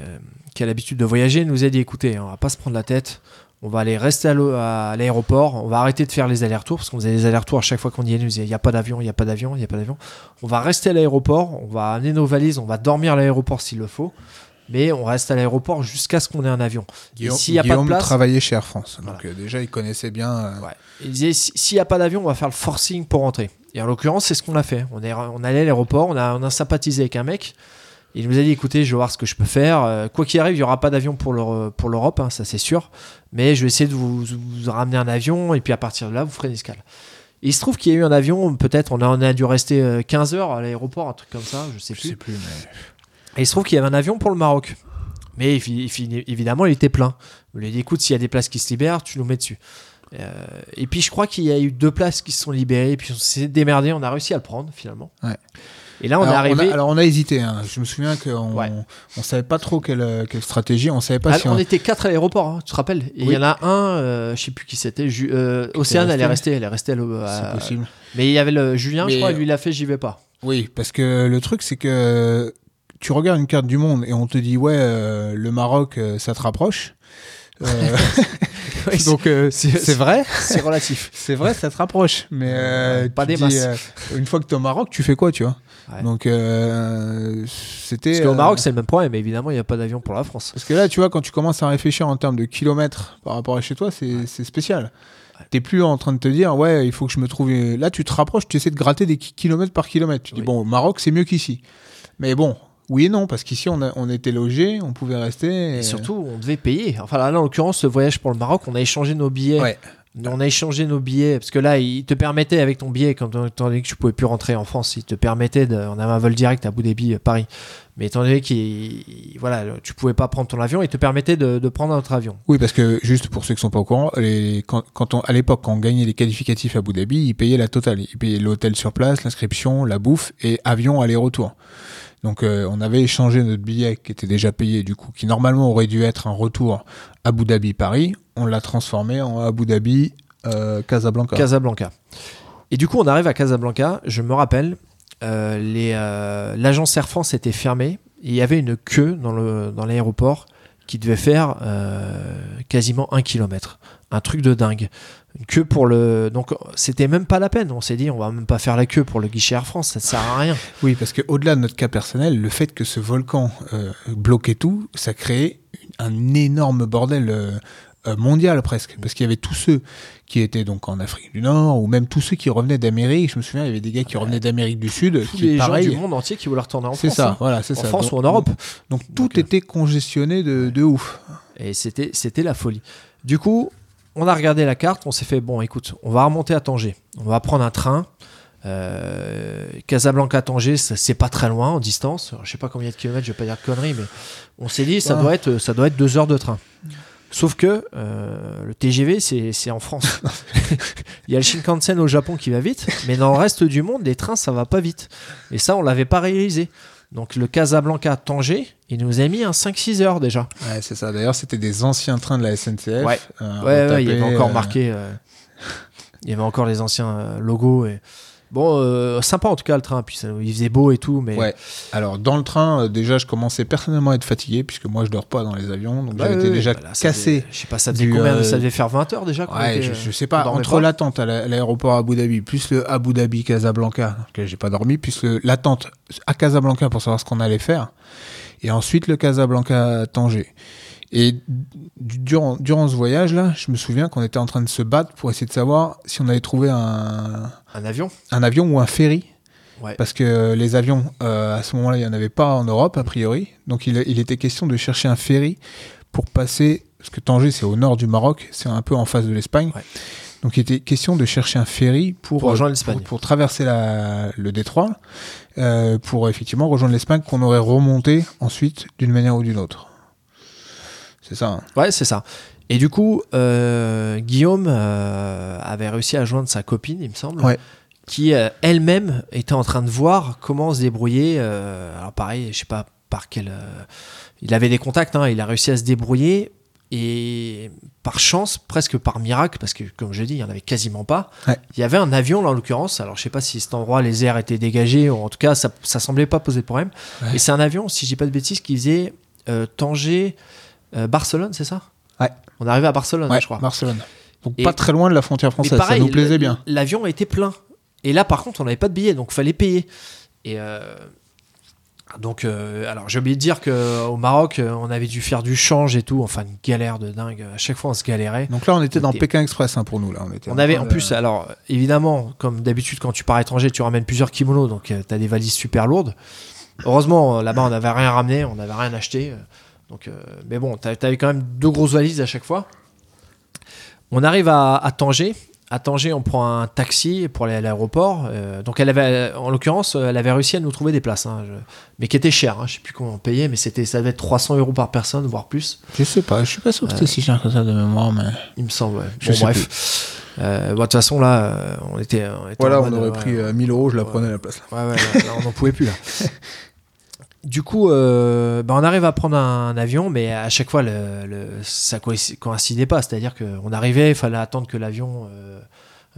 qui a l'habitude de voyager, nous a dit écoutez, on va pas se prendre la tête. On va aller rester à l'aéroport. On va arrêter de faire les allers-retours parce qu'on faisait des allers-retours à chaque fois qu'on y disait il n'y a pas d'avion, il n'y a pas d'avion, il n'y a pas d'avion. On va rester à l'aéroport. On va amener nos valises. On va dormir à l'aéroport s'il le faut. Mais on reste à l'aéroport jusqu'à ce qu'on ait un avion. Guillaume, s'il y a pas de Guillaume place- travaillait chez Air France, donc Voilà. euh, déjà il connaissait bien. euh, Ouais. Il disait si- s'il n'y a pas d'avion, on va faire le forcing pour rentrer. Et en l'occurrence, c'est ce qu'on a fait. On est, on allait à l'aéroport, on a, on a sympathisé avec un mec. Il nous a dit écoutez, je vais voir ce que je peux faire. Euh, quoi qu'il arrive, il n'y aura pas d'avion pour l'Euro- pour l'Europe, hein, ça c'est sûr. Mais je vais essayer de vous, vous ramener un avion et puis à partir de là, vous ferez une escale. Et il se trouve qu'il y a eu un avion, peut-être on a, on a dû rester euh, 15 heures à l'aéroport, un truc comme ça, je sais Je plus. sais plus, mais. Et il se trouve qu'il y avait un avion pour le Maroc. Mais il- il- évidemment, il était plein. On lui a dit écoute, s'il y a des places qui se libèrent, tu nous mets dessus. Euh, et puis je crois qu'il y a eu deux places qui se sont libérées. Et puis on s'est démerdé, on a réussi à le prendre finalement. Ouais. Et là, on alors, est arrivé. a, alors on a hésité. hein. Je me souviens qu'on Ouais. on savait pas trop quelle, euh, quelle stratégie. On savait pas Ah, si on on- était quatre à l'aéroport, hein, tu te rappelles? Il Oui. y en a un, euh, je sais plus qui c'était. Euh, Océane, elle est restée, elle est restée. à possible. Mais il y avait le Julien, je crois, lui il a fait, j'y vais pas. Oui, parce que le truc, c'est que tu regardes une carte du monde et on te dit, ouais, euh, le Maroc, euh, ça te rapproche. Euh, donc, c'est vrai, c'est relatif. c'est vrai, ça te rapproche. Mais Ouais, pas des dis, masses. une fois que tu es au Maroc, tu fais quoi, tu vois Ouais. Donc, c'était. Parce qu'au euh, Maroc, c'est le même problème, mais évidemment, il n'y a pas d'avion pour la France. Parce que là, tu vois, quand tu commences à réfléchir en termes de kilomètres par rapport à chez toi, c'est c'est spécial. T'es plus en train de te dire, ouais, il faut que je me trouve. Là, tu te rapproches, tu essaies de gratter des ki- kilomètres par kilomètre. Tu dis, Oui. bon, au Maroc, c'est mieux qu'ici. Mais bon, oui et non, parce qu'ici, on, a- on était logé, on pouvait rester. Et surtout, on devait payer. Enfin, là, en l'occurrence, ce voyage pour le Maroc, on a échangé nos billets. Ouais. On a échangé nos billets parce que là, il te permettait avec ton billet, quand étant donné que tu pouvais plus rentrer en France, il te permettait de, on avait un vol direct à Abu Dhabi, euh, Paris. Mais étant donné qu'il, voilà, tu pouvais pas prendre ton avion, il te permettait de, de prendre notre avion. Oui, parce que juste pour ceux qui sont pas au courant, les, quand, quand on, à l'époque, quand on gagnait les qualificatifs à Abu Dhabi, ils payaient la totale. Ils payaient l'hôtel sur place, l'inscription, la bouffe et avion aller-retour. Donc, euh, on avait échangé notre billet qui était déjà payé, du coup, qui normalement aurait dû être un retour Abu Dhabi-Paris. On l'a transformé en Abu Dhabi euh, Casablanca. Et du coup, on arrive à Casablanca. Je me rappelle, euh, l'agence Air France était fermée. Et il y avait une queue dans, l'aéroport qui devait faire quasiment un kilomètre. Un truc de dingue. Une queue pour le. Donc, c'était même pas la peine. On s'est dit, on va même pas faire la queue pour le guichet Air France. Ça ne sert à rien. Oui, parce que au-delà de notre cas personnel, le fait que ce volcan euh, bloquait tout, ça créait un énorme bordel euh, euh, mondial presque. Parce qu'il y avait tous ceux qui étaient donc en Afrique du Nord, ou même tous ceux qui revenaient d'Amérique. Je me souviens, il y avait des gars qui revenaient d'Amérique du Sud, Tous qui les pareil. gens du monde entier qui voulaient retourner en C'est France. ça, hein. voilà, c'est En ça. France Donc- ou en Europe. Donc, tout Donc, était congestionné de, de ouf. Et c'était, c'était la folie. Du coup, on a regardé la carte, on s'est fait, bon, écoute, on va remonter à Tanger. On va prendre un train. Euh, Casablanca-Tanger, c'est pas très loin en distance. Je sais pas combien de kilomètres, je vais pas dire de conneries, mais on s'est dit, ça, doit être, ça doit être deux heures de train. Sauf que euh, le TGV, c'est, c'est en France. Il y a le Shinkansen au Japon qui va vite, mais dans le reste du monde, les trains, ça va pas vite. Et ça, on l'avait pas réalisé. Donc le Casablanca-Tanger, il nous a mis un 5-6 heures déjà. Ouais, c'est ça. D'ailleurs, c'était des anciens trains de la SNCF. Ouais. euh, Ouais, ouais, il y avait encore euh, marqué. euh, il y avait encore les anciens logos. Et... Bon, euh, sympa en tout cas le train. Puis ça- il faisait beau et tout, mais. Ouais. Alors, dans le train, euh, déjà, je commençais personnellement à être fatigué, puisque moi, je dors pas dans les avions. Donc, Bah, j'avais été déjà bah là, cassé. devait- je sais pas, ça faisait du, combien euh, Ça devait faire 20 heures déjà qu'on Ouais, était, je, euh, je sais on pas, entre l'attente à la- à l'aéroport Abu Dhabi, plus le Abu Dhabi Casablanca, que j'ai pas dormi, plus l'attente à Casablanca pour savoir ce qu'on allait faire, et ensuite le Casablanca Tanger. Et du- durant, durant ce voyage-là, je me souviens qu'on était en train de se battre pour essayer de savoir si on allait trouver un, Un avion un avion ou un ferry. Ouais. Parce que les avions, euh, à ce moment-là, il n'y en avait pas en Europe, a priori. Donc il, il était question de chercher un ferry pour passer, parce que Tanger, c'est au nord du Maroc, c'est un peu en face de l'Espagne. Ouais. Donc il était question de chercher un ferry pour, Pour rejoindre euh, l'Espagne. Pour, pour traverser la- le détroit, euh, pour effectivement rejoindre l'Espagne qu'on aurait remonté ensuite d'une manière ou d'une autre. C'est ça. hein. Ouais, c'est ça. Et du coup, euh, Guillaume euh, avait réussi à joindre sa copine, il me semble, Ouais. qui euh, elle-même était en train de voir comment se débrouiller. alors pareil, je sais pas par quel. il avait des contacts, hein, il a réussi à se débrouiller. Et par chance, presque par miracle, parce que comme je dis, il n'y en avait quasiment pas, Ouais. il y avait un avion là en l'occurrence. Alors je sais pas si cet endroit, les airs étaient dégagés, ou en tout cas, ça, ça semblait pas poser de problème. Ouais. Et c'est un avion, si je dis pas de bêtises, qui faisait Tanger, euh, Barcelone, c'est ça? Ouais. On arrivait à Barcelone, Ouais, je crois. Barcelone. Donc Et- pas très loin de la frontière française, pareil, ça nous plaisait bien. L'avion était plein. Et là, par contre, on n'avait pas de billets, donc fallait payer. Et euh, donc, euh, alors j'ai oublié de dire qu'au Maroc, on avait dû faire du change et tout. Enfin, une galère de dingue. À chaque fois, on se galérait. Donc là, on était dans Pékin Express hein, pour nous. Là. On, était On avait train en de- plus, alors évidemment, comme d'habitude, quand tu pars à l'étranger, tu ramènes plusieurs kimonos, donc tu as des valises super lourdes. Heureusement, là-bas, on n'avait rien ramené, on n'avait rien acheté. Euh, Donc, euh, mais bon, tu avais quand même deux grosses valises à chaque fois. On arrive à, à Tanger. À Tanger, on prend un taxi pour aller à l'aéroport. Euh, donc, elle avait, en l'occurrence, elle avait réussi à nous trouver des places, hein, je- mais qui étaient chères. Hein, je sais plus comment on payait, mais c'était, ça devait être 300 euros par personne, voire plus. Je sais pas, je suis pas sûr que c'était si cher que ça de mémoire, mais. Il me semble, ouais. Je Bon, sais bref. Euh, bon, de toute façon, là, euh, on était. on était Voilà, en on aurait pris ouais. euh, 1000 euros, je la Ouais. prenais à la place. là. Ouais, ouais, là, là, on n'en pouvait plus là. Du coup, euh, bah, on arrive à prendre un, avion, mais à chaque fois, le, le- ça coïnci- coïncidait pas. C'est-à-dire qu'on arrivait, il fallait attendre que l'avion euh,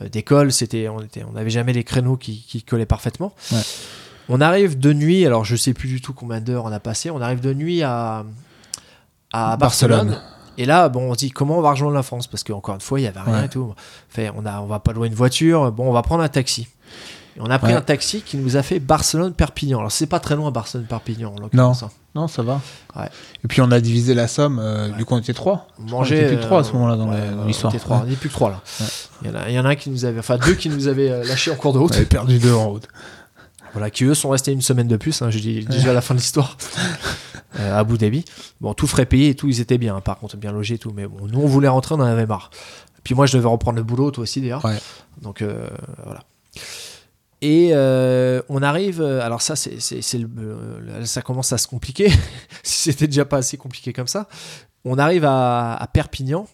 euh, décolle. C'était, on était, on n'avait jamais les créneaux qui, qui collaient parfaitement. Ouais. On arrive de nuit. Alors, je sais plus du tout combien d'heures on a passé. On arrive de nuit à à Barcelone. Barcelone. Et là, bon, on se dit comment on va rejoindre la France? Parce qu'encore une fois, il y avait rien Ouais. et tout. Fait, on a, on va pas louer une voiture. Bon, on va prendre un taxi. Et on a pris Ouais. un taxi qui nous a fait Barcelone-Perpignan. Alors, c'est pas très loin Barcelone-Perpignan, en l'occurrence. hein. Non, ça va. Ouais. Et puis on a divisé la somme, euh, du coup on était trois. On mangeait. qu'on était plus que trois à ce euh, moment-là dans ouais, l'histoire. On était trois. On plus que trois là. Ouais. Il, y en a, il y en a un qui nous avait, enfin deux qui nous avaient euh, lâché en cours de route. On avait perdu deux en route. Voilà, qui eux sont restés une semaine de plus. Hein, je dis déjà à la fin de l'histoire. Euh, à Abu Dhabi. Bon, tout frais payé et tout, ils étaient bien. hein, par contre, bien logés et tout. Mais bon, nous on voulait rentrer, on en avait marre. Puis moi, je devais reprendre le boulot, toi aussi d'ailleurs. Ouais. Donc euh, voilà. Et euh, on arrive. euh, Alors ça, c'est, euh, ça commence à se compliquer. si c'était déjà pas assez compliqué comme ça. On arrive à, à Perpignan.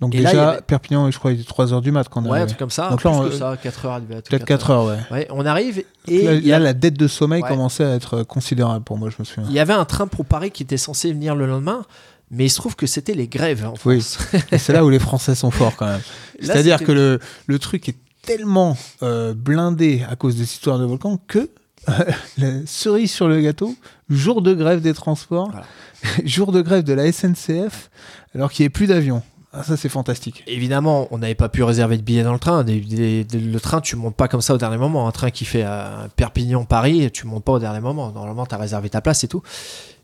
Donc Et là, déjà, avait- Perpignan, je crois, il était 3h du mat quand on Ouais, un truc comme ça. Donc là, plus on- que ça, 4 heures. Peut-être 4 heures, ouais. Ouais, on arrive et là, il y, là, a- la dette de sommeil Ouais. commençait à être considérable pour moi, je me souviens. il y avait un train pour Paris qui était censé venir le lendemain. Mais il se trouve que c'était les grèves en Oui. France. C'est là où les Français sont forts quand même. Là, C'est-à-dire que le, le truc est tellement euh, blindé à cause de cette histoire de volcan que la cerise sur le gâteau, jour de grève des transports, Voilà. jour de grève de la SNCF, alors qu'il n'y ait plus d'avions. Ah, ça, c'est fantastique. Évidemment, on n'avait pas pu réserver de billets dans le train. Des- des- des- le train, tu montes pas comme ça au dernier moment. Un train qui fait euh, Perpignan-Paris, tu montes pas au dernier moment. Normalement, tu as réservé ta place et tout.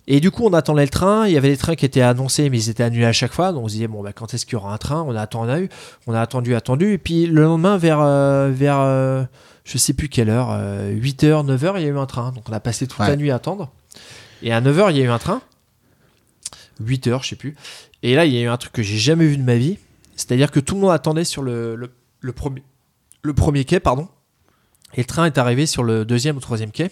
Et du coup, on attendait le train. Il y avait des trains qui étaient annoncés, mais ils étaient annulés à chaque fois. Donc, on se disait, bon, bah, quand est-ce qu'il y aura un train? On a attendu, on a attendu, attendu. Et puis, le lendemain, vers, euh, vers euh, je sais plus quelle heure, 8h, 9h, il y a eu un train. Donc, on a passé toute Ouais. la nuit à attendre. Et à 9h, il y a eu un train. 8h, je sais plus. Et là, il y a eu un truc que j'ai jamais vu de ma vie. C'est-à-dire que tout le monde attendait sur le, le, le premier, le premier quai, pardon. Et le train est arrivé sur le deuxième ou troisième quai.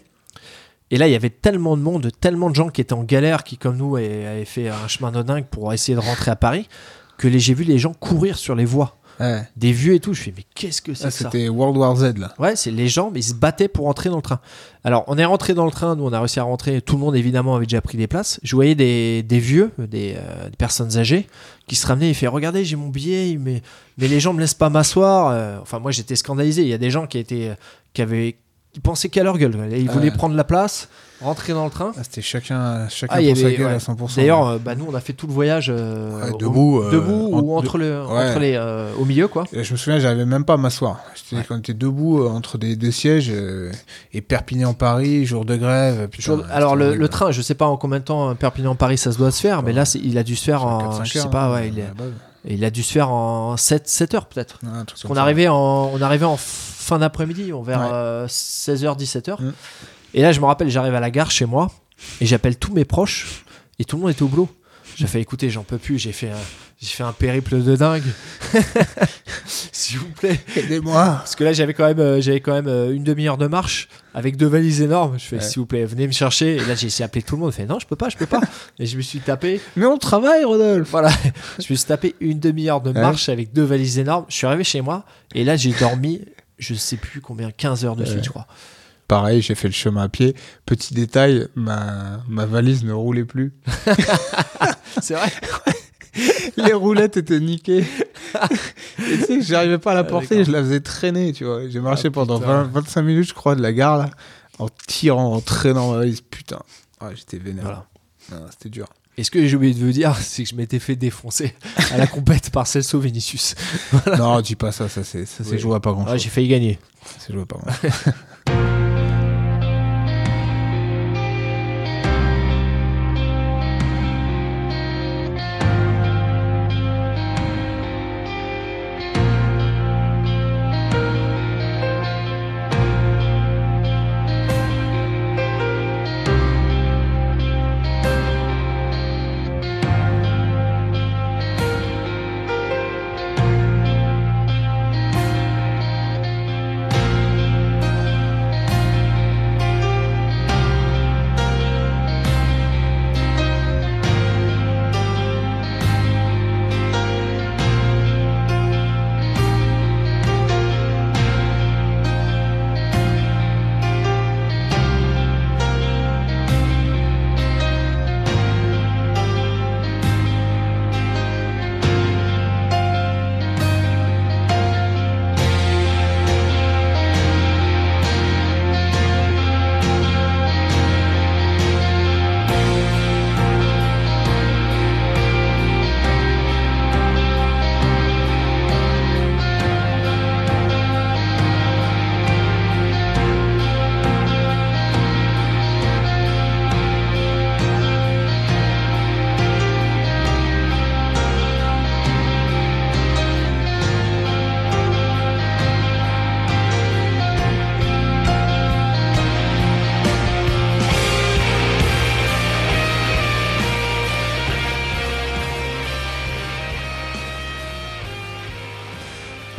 Et là, il y avait tellement de monde, tellement de gens qui étaient en galère, qui, comme nous, avaient fait un chemin de dingue pour essayer de rentrer à Paris, que j'ai vu les gens courir sur les voies. Ouais. Des vieux et tout. Je fais, mais qu'est-ce que c'est Ah, que ça C'était World War Z là. Ouais, c'est les gens, mais ils se battaient pour entrer dans le train. Alors, on est rentré dans le train, nous on a réussi à rentrer, tout le monde évidemment avait déjà pris des places. Je voyais des, des vieux, des, euh, des personnes âgées, qui se ramenaient et fait Regardez, j'ai mon billet, mais, mais les gens me laissent pas m'asseoir. Euh, Enfin, moi j'étais scandalisé. Il y a des gens qui étaient, qui avaient, qui pensaient qu'à leur gueule. Ils voulaient prendre la place, rentrer dans le train. Ah, C'était chacun, chacun Ah, sa gueule ouais. à 100%. D'ailleurs, euh, bah, nous on a fait tout le voyage euh, Ouais, debout, euh, debout en- ou entre, le, ouais. entre les, au milieu quoi. Et je me souviens, j'arrivais même pas à m'asseoir. On était debout entre des deux sièges et Perpignan-Paris, jour de grève. putain, Jour- c'était alors le, train, je sais pas en combien de temps Perpignan-Paris ça se doit se faire, mais là il a dû se faire en, 4-5 je sais heures, pas, hein, ouais, il, est- base. il a dû se faire en 7, 7 heures peut-être. Parce qu'on arrivait en, on arrivait en fin d'après-midi, on vers Ouais. euh, 16h, 17h. Mm. Et là je me rappelle, j'arrive à la gare chez moi et j'appelle tous mes proches et tout le monde était au boulot. J'ai fait écoutez, j'en peux plus, j'ai fait un, j'ai fait un périple de dingue. S'il vous plaît. Aidez-moi Parce que là, j'avais quand même, euh, j'avais quand même euh, une demi-heure de marche avec deux valises énormes. Je fais, Ouais. s'il vous plaît, venez me chercher. Et là, j'ai essayé d'appeler tout le monde. Je fais, non, je peux pas, je peux pas. Et je me suis tapé, Mais on travaille, Rodolphe voilà, je me suis tapé une demi-heure de Ouais. marche avec deux valises énormes. Je suis arrivé chez moi et là, j'ai dormi, je sais plus combien, 15 heures de suite, Ouais. je crois. Pareil, j'ai fait le chemin à pied. Petit détail, ma, ma valise ne roulait plus. C'est vrai. Les roulettes étaient niquées. Et tu sais que j'arrivais pas à la Ah, porter, je la faisais traîner, tu vois. J'ai marché Ah, pendant putain. 20, 25 minutes, je crois, de la gare, là, en tirant, en traînant ma valise. Putain. Ouais, j'étais vénère. Voilà. C'était dur. Et ce que j'ai oublié de vous dire, c'est que je m'étais fait défoncer à la compète par Celso Vinicius. non, dis pas ça, ça c'est ça, c'est Oui. joué à pas grand chose. j'ai failli gagner. c'est joué à pas grand chose.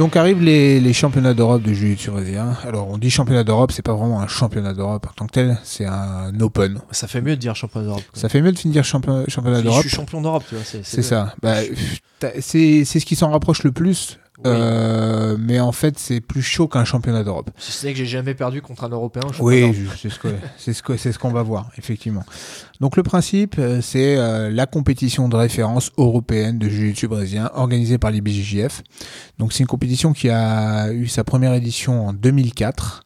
Donc arrivent les, les championnats d'Europe de jiu-jitsu brésilien. Alors on dit championnat d'Europe, c'est pas vraiment un championnat d'Europe en tant que tel, c'est un open. Ça fait mieux de dire champion d'Europe. Ça fait mieux de finir champion- championnat Je d'Europe. suis champion d'Europe, tu vois. C'est ça. Bah, c'est ce qui s'en rapproche le plus. Oui. Euh, mais en fait, c'est plus chaud qu'un championnat d'Europe. Si ce n'est que j'ai jamais perdu contre un Européen. Oui, c'est ce que c'est ce que c'est ce qu'on va voir effectivement. Donc le principe, euh, c'est euh, la compétition de référence européenne de jiu-jitsu brésilien organisée par l'IBJJF. Donc c'est une compétition qui a eu sa première édition en 2004.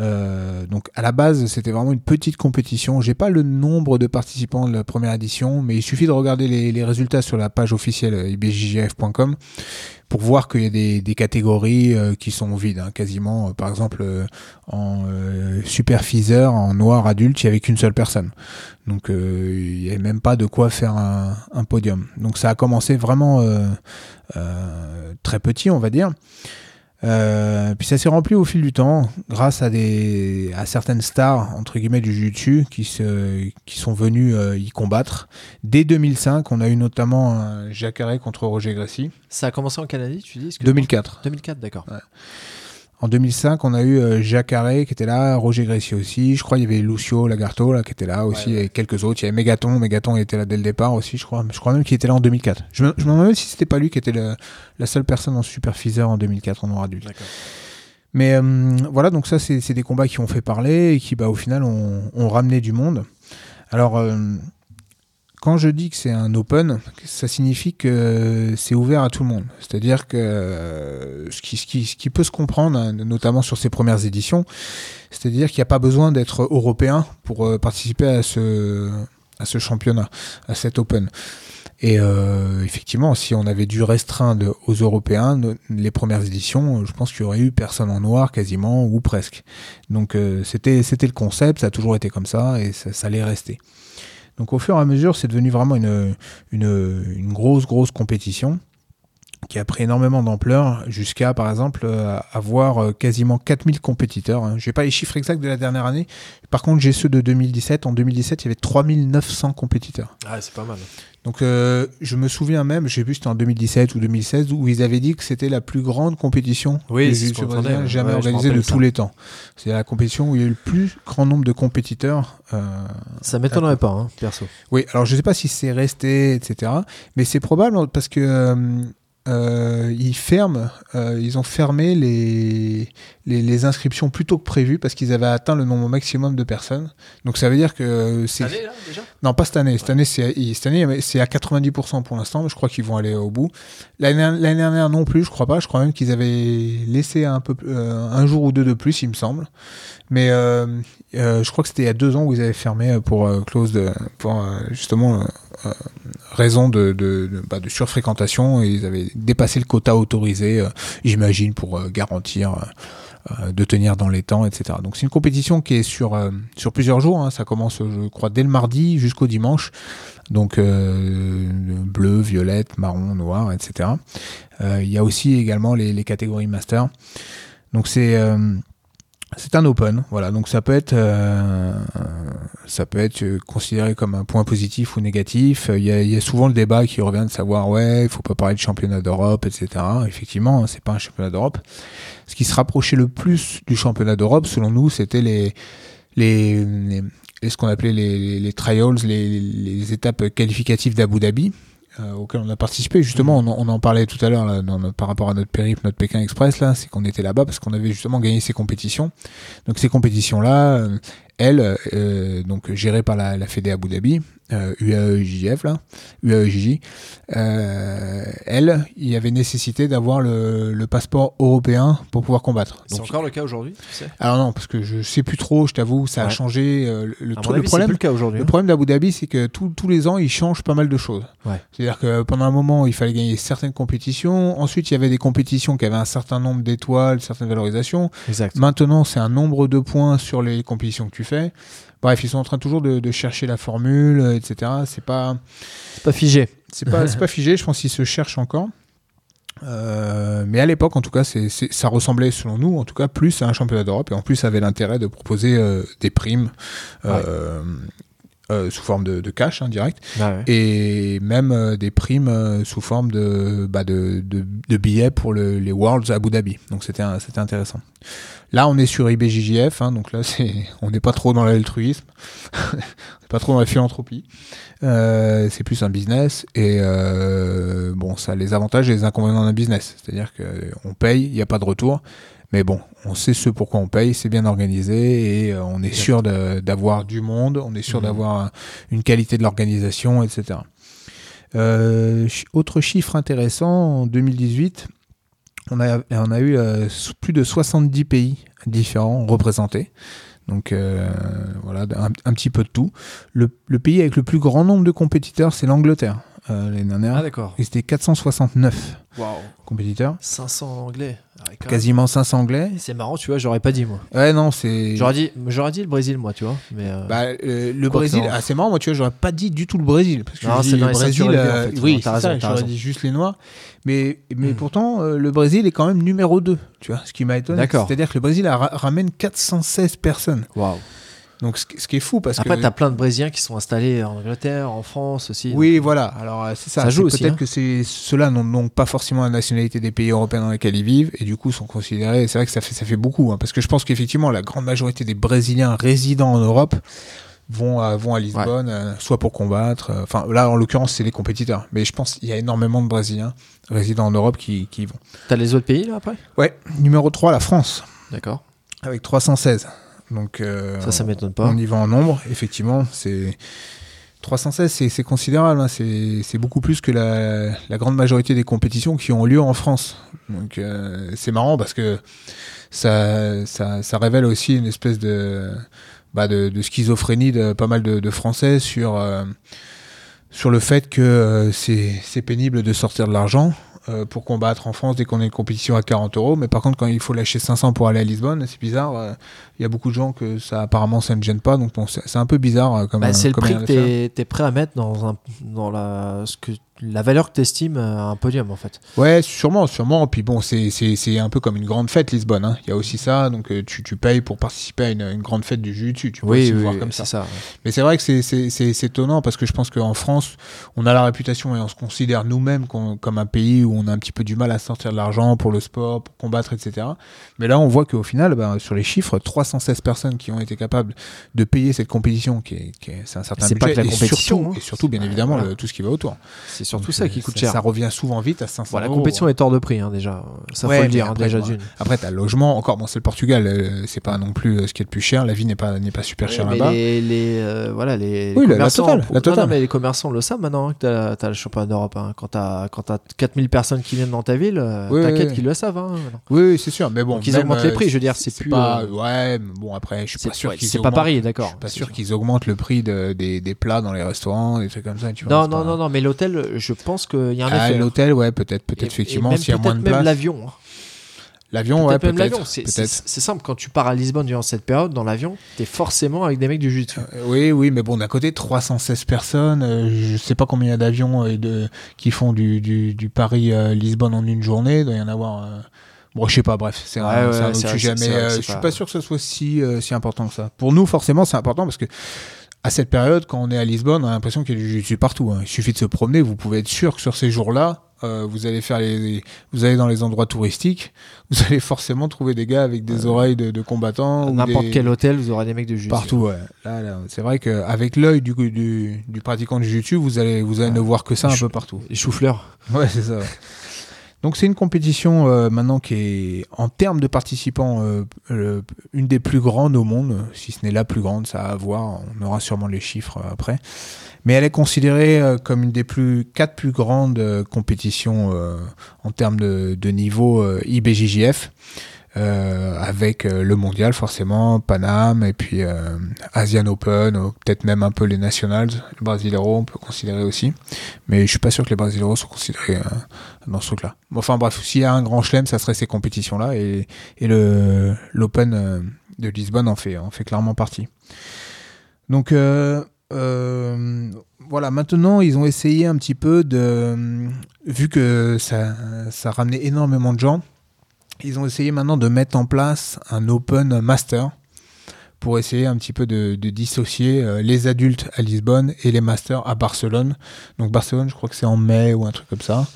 Euh, donc à la base, c'était vraiment une petite compétition. J'ai pas le nombre de participants de la première édition, mais il suffit de regarder les, résultats sur la page officielle euh, ibjjf.com pour voir qu'il y a des, catégories euh, qui sont vides, hein, quasiment. Par exemple, en superviseur, en noir adulte, il n'y avait qu'une seule personne. Donc il n'y avait même pas de quoi faire un, podium. Donc ça a commencé vraiment très petit, on va dire. Euh, puis ça s'est rempli au fil du temps grâce à des à certaines stars entre guillemets du jiu-jitsu qui se qui sont venus euh, y combattre. Dès 2005, on a eu notamment un Jacare contre Roger Gracie. Ça a commencé en Canadie, tu dis excuse-moi 2004. 2004, d'accord. En 2005, on a eu euh, Jacques Carré qui était là, Roger Gracie aussi. Je crois qu'il y avait Lucio Lagarto là, qui était là aussi, Ouais, ouais. et quelques autres. Il y avait Mégaton. Mégaton était là dès le départ aussi, je crois. Je crois même qu'il était là en 2004. Je me, je me demande si c'était pas lui qui était le- la seule personne en superviseur en 2004 en noir adulte. Mais euh, voilà, donc ça, c'est c'est des combats qui ont fait parler et qui, bah, au final, ont, ont ramené du monde. Alors, euh, quand je dis que c'est un open, ça signifie que c'est ouvert à tout le monde. C'est-à-dire que euh, ce, qui, peut se comprendre, hein, notamment sur ces premières éditions, c'est-à-dire qu'il n'y a pas besoin d'être européen pour euh, participer à ce, championnat, à cet open. Et euh, effectivement, si on avait dû restreindre aux Européens les premières éditions, je pense qu'il y aurait eu personne en noir quasiment ou presque. Donc c'était le concept, ça a toujours été comme ça et ça allait rester. Donc au fur et à mesure, c'est devenu vraiment une, une, une grosse grosse compétition qui a pris énormément d'ampleur jusqu'à par exemple euh, avoir euh, quasiment 4000 compétiteurs. hein. Je n'ai pas les chiffres exacts de la dernière année. Par contre, j'ai ceux de 2017. En 2017, il y avait 3900 compétiteurs. Ah, c'est pas mal. Donc euh, je me souviens même, je sais plus si c'était en 2017 ou 2016, où ils avaient dit que c'était la plus grande compétition Oui, brésilien ouais. jamais Ouais, organisée de ça. tous les temps. C'est la compétition où il y a eu le plus grand nombre de compétiteurs. euh, Ça m'étonnerait pas, hein, perso. oui, alors je sais pas si c'est resté, etc. Mais c'est probable parce que euh, ils ferment, euh, ils ont fermé les, les, les inscriptions plus tôt que prévu parce qu'ils avaient atteint le nombre maximum de personnes. Donc ça veut dire que c'est là, déjà? Non, pas cette année. Cette année, c'est cette année, c'est à 90% pour l'instant, mais je crois qu'ils vont aller au bout. L'année dernière non plus, je crois pas. Je crois même qu'ils avaient laissé un peu euh, un jour ou deux de plus, il me semble. Mais je crois que c'était il y a deux ans où ils avaient fermé pour de pour justement raison bah, de surfréquentation ils avaient dépassé le quota autorisé, euh, j'imagine, pour euh, garantir. euh, de tenir dans les temps, etc. Donc c'est une compétition qui est sur, plusieurs jours. hein. Ça commence, je crois, dès le mardi jusqu'au dimanche. Donc bleu, violette, marron, noir, etc. Il y a aussi également les, les catégories master. Donc c'est c'est un open, voilà. Donc ça peut être euh, ça peut être euh, considéré comme un point positif ou négatif. Il y a, il y a souvent le débat qui revient de savoir ouais, il faut pas parler de championnat d'Europe, etc. Effectivement, hein, c'est pas un championnat d'Europe. Ce qui se rapprochait le plus du championnat d'Europe, selon nous, c'était les, les- les- ce qu'on appelait les, les, les trials, les, les étapes qualificatives d'Abu Dhabi, euh, auxquelles on a participé. Justement, on, en- on en parlait tout à l'heure là, dans notre- par rapport à notre périple, notre Pékin Express, là, c'est qu'on était là-bas parce qu'on avait justement gagné ces compétitions. Donc ces compétitions-là, euh, elles, euh, donc gérées par la, la Fédé Abu Dhabi, euh, UAEJF là, UAEJJ, euh, elles, il y avait nécessité d'avoir le, le passeport européen pour pouvoir combattre. C'est encore le cas aujourd'hui, tu sais? Alors non, parce que je sais plus trop, je t'avoue, ça a changé. euh, le, mon le problème, le cas aujourd'hui. le hein. problème d'Abu Dhabi, c'est que tous- tous les ans, ils changent pas mal de choses. Ouais. C'est-à-dire que pendant un moment, il fallait gagner certaines compétitions. Ensuite, il y avait des compétitions qui avaient un certain nombre d'étoiles, certaines valorisations. Exact. Maintenant, c'est un nombre de points sur les compétitions que tu fais. Bref, ils sont en train toujours de, de chercher la formule, euh, etc. C'est pas, C'est pas figé. c'est pas, pas figé. Je pense qu'ils se cherchent encore. Euh, mais à l'époque, en tout cas, ça ressemblait, selon nous, en tout cas, plus à un championnat d'Europe. Et en plus, ça avait l'intérêt de proposer euh, des primes euh, euh, sous forme de, de cash hein, direct, Ah ouais. et même euh, des primes euh, sous forme de, bah, de, de, de billets pour le- les Worlds à Abu Dhabi. Donc c'était intéressant. Là, on est sur IBJJF, hein, donc là, c'est, on n'est pas trop dans l'altruisme, on n'est pas trop dans la philanthropie. Euh, c'est plus un business et euh, bon, ça a les avantages et les inconvénients d'un business. C'est-à-dire qu'on paye, il n'y a pas de retour, mais bon, on sait ce pourquoi on paye, c'est bien organisé et euh, on est sûr d'avoir du monde, on est sûr Mhm. d'avoir un- une qualité de l'organisation, etc. Euh, ch- autre chiffre intéressant, en 2018, on a, on a eu euh, plus de 70 pays différents représentés. Donc voilà, un, un petit peu de tout. Le, le pays avec le plus grand nombre de compétiteurs, c'est l'Angleterre. Euh, L'année dernière, Ah d'accord. et c'était 469 Waouh. compétiteurs. 500 anglais. Ah. Quasiment 500 anglais. C'est marrant, tu vois, j'aurais pas dit moi. Ouais, non, c'est. J'aurais dit, j'aurais dit le Brésil, moi, tu vois. Mais euh, Bah, euh, le Quoi Brésil, ah, c'est marrant, moi, tu vois, j'aurais pas dit du tout le Brésil. Parce que Non, je c'est le Brésil, en euh, fait. oui, t'as raison, j'aurais dit juste les Noirs. Mais, mais Hmm. pourtant, euh, le Brésil est quand même numéro 2, tu vois, ce qui m'a étonné. D'accord. C'est-à-dire que le Brésil a ra- ramène 416 personnes. waouh. Donc, ce, qui- ce qui est fou, parce Après, que. t'as plein de Brésiliens qui sont installés en Angleterre, en France aussi. Oui, voilà. Alors, euh, c'est ça. Ça joue aussi, Peut-être hein. que c'est ceux-là n'ont donc pas forcément la nationalité des pays européens dans lesquels ils vivent et du coup sont considérés. C'est vrai que ça fait ça fait beaucoup, hein, parce que je pense qu'effectivement la grande majorité des Brésiliens résidant en Europe vont à, vont à Lisbonne, euh, soit pour combattre. euh, Enfin, là en l'occurrence c'est les compétiteurs, mais je pense qu'il y a énormément de Brésiliens résidant en Europe qui, qui y vont. T'as les autres pays là après? Ouais. Numéro 3, la France D'accord. avec 316. Donc euh, Ça, ça m'étonne pas. on y va en nombre, effectivement. C'est 316, c'est- considérable. hein, c'est beaucoup plus que la, la grande majorité des compétitions qui ont lieu en France. Donc euh, c'est marrant parce que ça, ça, ça révèle aussi une espèce de, bah, de, de schizophrénie de pas mal de, de Français sur, euh, sur le fait que euh, c'est pénible de sortir de l'argent pour combattre en France dès qu'on a une compétition à 40 euros. Mais par contre, quand il faut lâcher 500 pour aller à Lisbonne, c'est bizarre. Euh, Il y a beaucoup de gens que ça apparemment ça ne gêne pas. Donc bon, c'est un peu bizarre euh, comme Bah, c'est le comme prix que t'es es prêt à mettre dans, un, dans la, ce que, la valeur que t'estimes à un podium en fait. Ouais, sûrement, sûrement. Puis bon, c'est un peu comme une grande fête Lisbonne. hein. Il y a aussi ça. Donc euh, tu, tu payes pour participer à une, une grande fête du jiu-jitsu. Tu peux aussi le voir comme ça. ça. Mais c'est vrai que c'est- étonnant parce que je pense qu'en France, on a la réputation et on se considère nous-mêmes comme un pays où on a un petit peu du mal à sortir de l'argent pour le sport, pour combattre, etc. Mais là, on voit qu'au final, bah, sur les chiffres, 316 personnes qui ont été capables de payer cette compétition, qui est, qui est- c'est un certain C'est pas budget, que la et compétition, surtout, hein. et surtout, bien Ouais, évidemment, voilà. le- tout ce qui va autour. C'est surtout Donc, ça euh, qui coûte ça, cher. Ça revient souvent vite à 500 Bon, la euros. compétition est hors de prix hein, déjà. Ça Ouais, faut le dire hein, après, déjà d'une. Après, t'as le logement. Encore, bon, c'est le Portugal. euh, c'est pas non plus euh, ce qui est le plus cher. La vie n'est pas, n'est pas super chère mais là-bas. les, les, euh, voilà, les, Oui, les la- la totale, la non, totale. non, mais les commerçants le savent maintenant hein, que t'as as le championnat d'Europe. hein. Quand t'as quand t'as 4000 personnes qui viennent dans ta ville, euh, t'inquiète qu'ils le savent. hein. Oui, c'est sûr. Mais bon, Donc ils même, augmentent les prix. Je veux dire, c'est plus. Ouais, bon, après, je suis pas sûr ouais, qu'ils c'est pas Paris, Je d'accord. suis pas sûr qu'ils augmentent le prix de- des, des plats dans les restaurants, des trucs comme ça. Tu vois, Non, non, pas- non, non, mais l'hôtel, je pense qu'il y a un Ah, effet. hein. l'hôtel, ouais, peut-être, peut-être effectivement, s'il y a moins de place. l'avion. hein. L'avion, ouais, Peut-être l'avion. C'est- simple, quand tu pars à Lisbonne durant cette période, dans l'avion, t'es forcément avec des mecs du jiu-jitsu. Euh, Oui, oui, mais bon, d'un côté, 316 personnes, euh, je sais pas combien il y a d'avions euh, de, qui font du, du, du Paris-Lisbonne en une journée, il doit y en avoir... Bon, je sais pas, bref, c'est Ouais, un, ouais, autre sujet, mais euh, je suis pas- pas sûr que ce soit si, euh, si important que ça. Pour nous, forcément, c'est important parce que à cette période, quand on est à Lisbonne, on a l'impression qu'il y a du jiu-jitsu partout. hein. Il suffit de se promener, vous pouvez être sûr que sur ces jours-là, euh, vous allez faire les, vous allez dans les endroits touristiques, vous allez forcément trouver des gars avec des oreilles de, de combattants. ou N'importe des- quel hôtel, vous aurez des mecs de jiu-jitsu. Partout, ouais. Là, là, c'est vrai qu'avec l'œil du, du, du pratiquant du jiu-jitsu, vous allez, vous allez Ouais. ne voir que ça un Je- peu partout. Les choux-fleurs. Ouais, c'est ça. ouais. Donc c'est une compétition euh, maintenant qui est, en termes de participants, euh, une des plus grandes au monde, si ce n'est la plus grande, ça à voir, on aura sûrement les chiffres euh, après. Mais elle est considérée euh, comme une des plus, quatre plus grandes euh, compétitions en termes de, de niveau IBJJF. Euh, avec euh, le mondial forcément, Paname et puis euh, Asian Open, peut-être même un peu les nationals, le Brasileiro on peut considérer aussi, mais je suis pas sûr que les Brasileiros sont considérés dans ce truc-là. Enfin bref, s'il y a un grand chelem, ça serait ces compétitions-là et, le l'Open de Lisbonne en fait en fait clairement partie. Donc voilà, maintenant ils ont essayé un petit peu de, vu que ça ça ramenait énormément de gens, ils ont essayé maintenant de mettre en place un Open Master pour essayer un petit peu de, de dissocier euh, les adultes à Lisbonne et les masters à Barcelone. Donc Barcelone, je crois que c'est en mai ou un truc comme ça.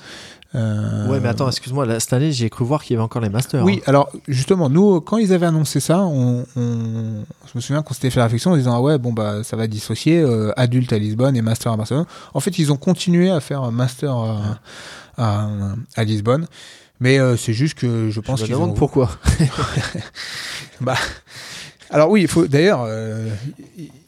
Euh, Ouais, mais attends, excuse-moi, cette année, j'ai cru voir qu'il y avait encore les masters. Oui, hein. alors justement, nous, quand ils avaient annoncé ça, on, on- je me souviens qu'on s'était fait la réflexion en disant ah ouais, bon bah ça va dissocier euh, adulte à Lisbonne et master à Barcelone. En fait, ils ont continué à faire un master à, à, à Lisbonne, mais euh, c'est juste que je pense Je me qu'ils demande ont. pourquoi. Alors oui, il faut d'ailleurs, euh,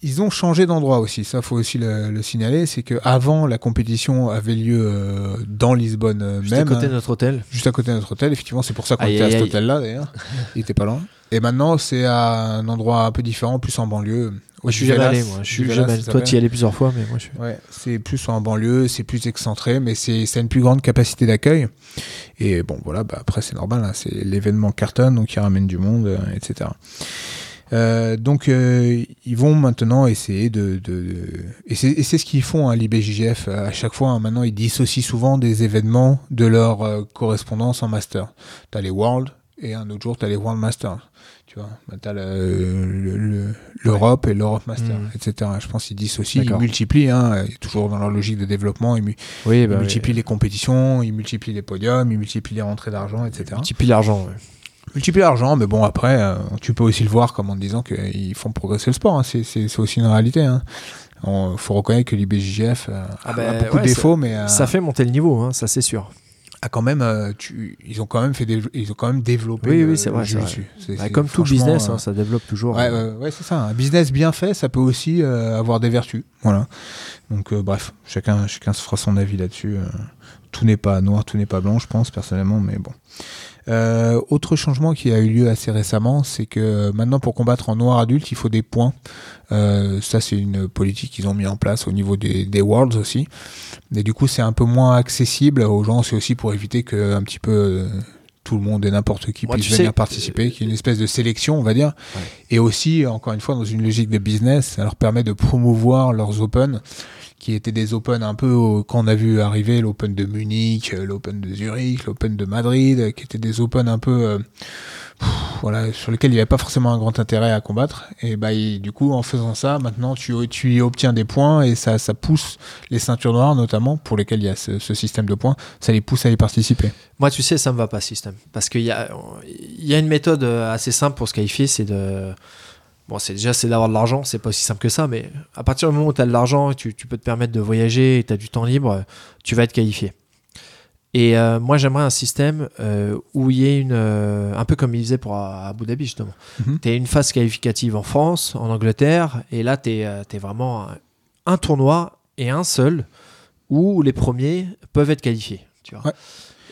ils ont changé d'endroit aussi. Ça, faut aussi le, le signaler, c'est que avant la compétition avait lieu euh, dans Lisbonne euh, Juste même. à côté hein. de notre hôtel. juste à côté de notre hôtel. Effectivement, c'est pour ça qu'on Aïe, était à cet hôtel-là d'ailleurs. Il était pas loin. Et maintenant, c'est à un endroit un peu différent, plus en banlieue. Moi, je suis jamais allé, moi. Je suis jamais ça allé. Toi, tu y allais plusieurs fois, mais moi, je suis. Ouais, c'est plus en banlieue, c'est plus excentré, mais c'est c'est une plus grande capacité d'accueil. Et bon, voilà, bah, après c'est normal, hein, c'est l'événement cartonne, donc il ramène du monde, euh, etc. Euh, donc euh, ils vont maintenant essayer de, de, de- et c'est et c'est ce qu'ils font à l'IBJJF à chaque fois. hein. maintenant, ils dissocient souvent des événements de leur euh, correspondance en master. T'as les World et un autre jour t'as les World Masters. Tu vois, bah, le- le- le- l'Europe et l'Europe Master, etc. Je pense qu'ils dissocient, ils D'accord. multiplient, hein, toujours dans leur logique de développement, ils, Oui, ils bah, multiplient les compétitions, ils multiplient les podiums, ils multiplient les rentrées d'argent, etc. Multiplie l'argent. ouais. Multiplient l'argent, mais bon, après, euh, tu peux aussi le voir comme en disant qu'ils font progresser le sport. hein. C'est- aussi une réalité. Hein. Il faut reconnaître que l'IBJJF euh, Ah a bah, beaucoup ouais, de défauts, mais euh, Ça fait monter le niveau, hein, ça c'est sûr. A quand même, euh, tu- ils ont quand même fait, ils ont quand même développé. Oui, c'est vrai, jiu-jitsu. C'est- Bah, comme tout business, euh, hein, ça développe toujours. Ouais, euh, ouais, ouais, c'est ça. Un business bien fait, ça peut aussi euh, avoir des vertus. Voilà. Donc, bref, chacun, chacun se fera son avis là-dessus. Euh. tout n'est pas noir, tout n'est pas blanc, je pense, personnellement, mais bon. Euh, autre changement qui a eu lieu assez récemment, c'est que maintenant, pour combattre en noir adulte, il faut des points. Euh, ça, c'est une politique qu'ils ont mis en place au niveau des, Worlds aussi. Et du coup, c'est un peu moins accessible aux gens. C'est aussi pour éviter que un petit peu euh, tout le monde et n'importe qui Moi, puisse sais, venir participer, qu'il y ait une espèce de sélection, on va dire. Ouais. Et aussi, encore une fois, dans une logique de business, ça leur permet de promouvoir leurs Open, qui étaient des Open un peu, au- quand on a vu arriver l'Open de Munich, euh, l'Open de Zurich, l'Open de Madrid, euh, qui étaient des Open un peu, euh, voilà, sur lesquels il n'y avait pas forcément un grand intérêt à combattre. Et bah, du coup, en faisant ça, maintenant, tu, tu y obtiens des points et ça, ça pousse les ceintures noires, notamment, pour lesquelles il y a ce, système de points, ça les pousse à y participer. Moi, tu sais, ça me va pas, ce système. Parce qu'il y a, y a une méthode euh, assez simple pour se qualifier, c'est de. Bon, c'est déjà c'est d'avoir de l'argent, c'est pas aussi simple que ça, mais à partir du moment où tu as de l'argent, tu, tu peux te permettre de voyager et tu as du temps libre, tu vas être qualifié. Et euh, moi, j'aimerais un système euh, où il y ait une. euh, un peu comme il faisait pour à Abu Dhabi, justement. Mhm. Tu as une phase qualificative en France, en Angleterre, et là, tu es, vraiment un, un tournoi et un seul où les premiers peuvent être qualifiés. Tu vois. Ouais.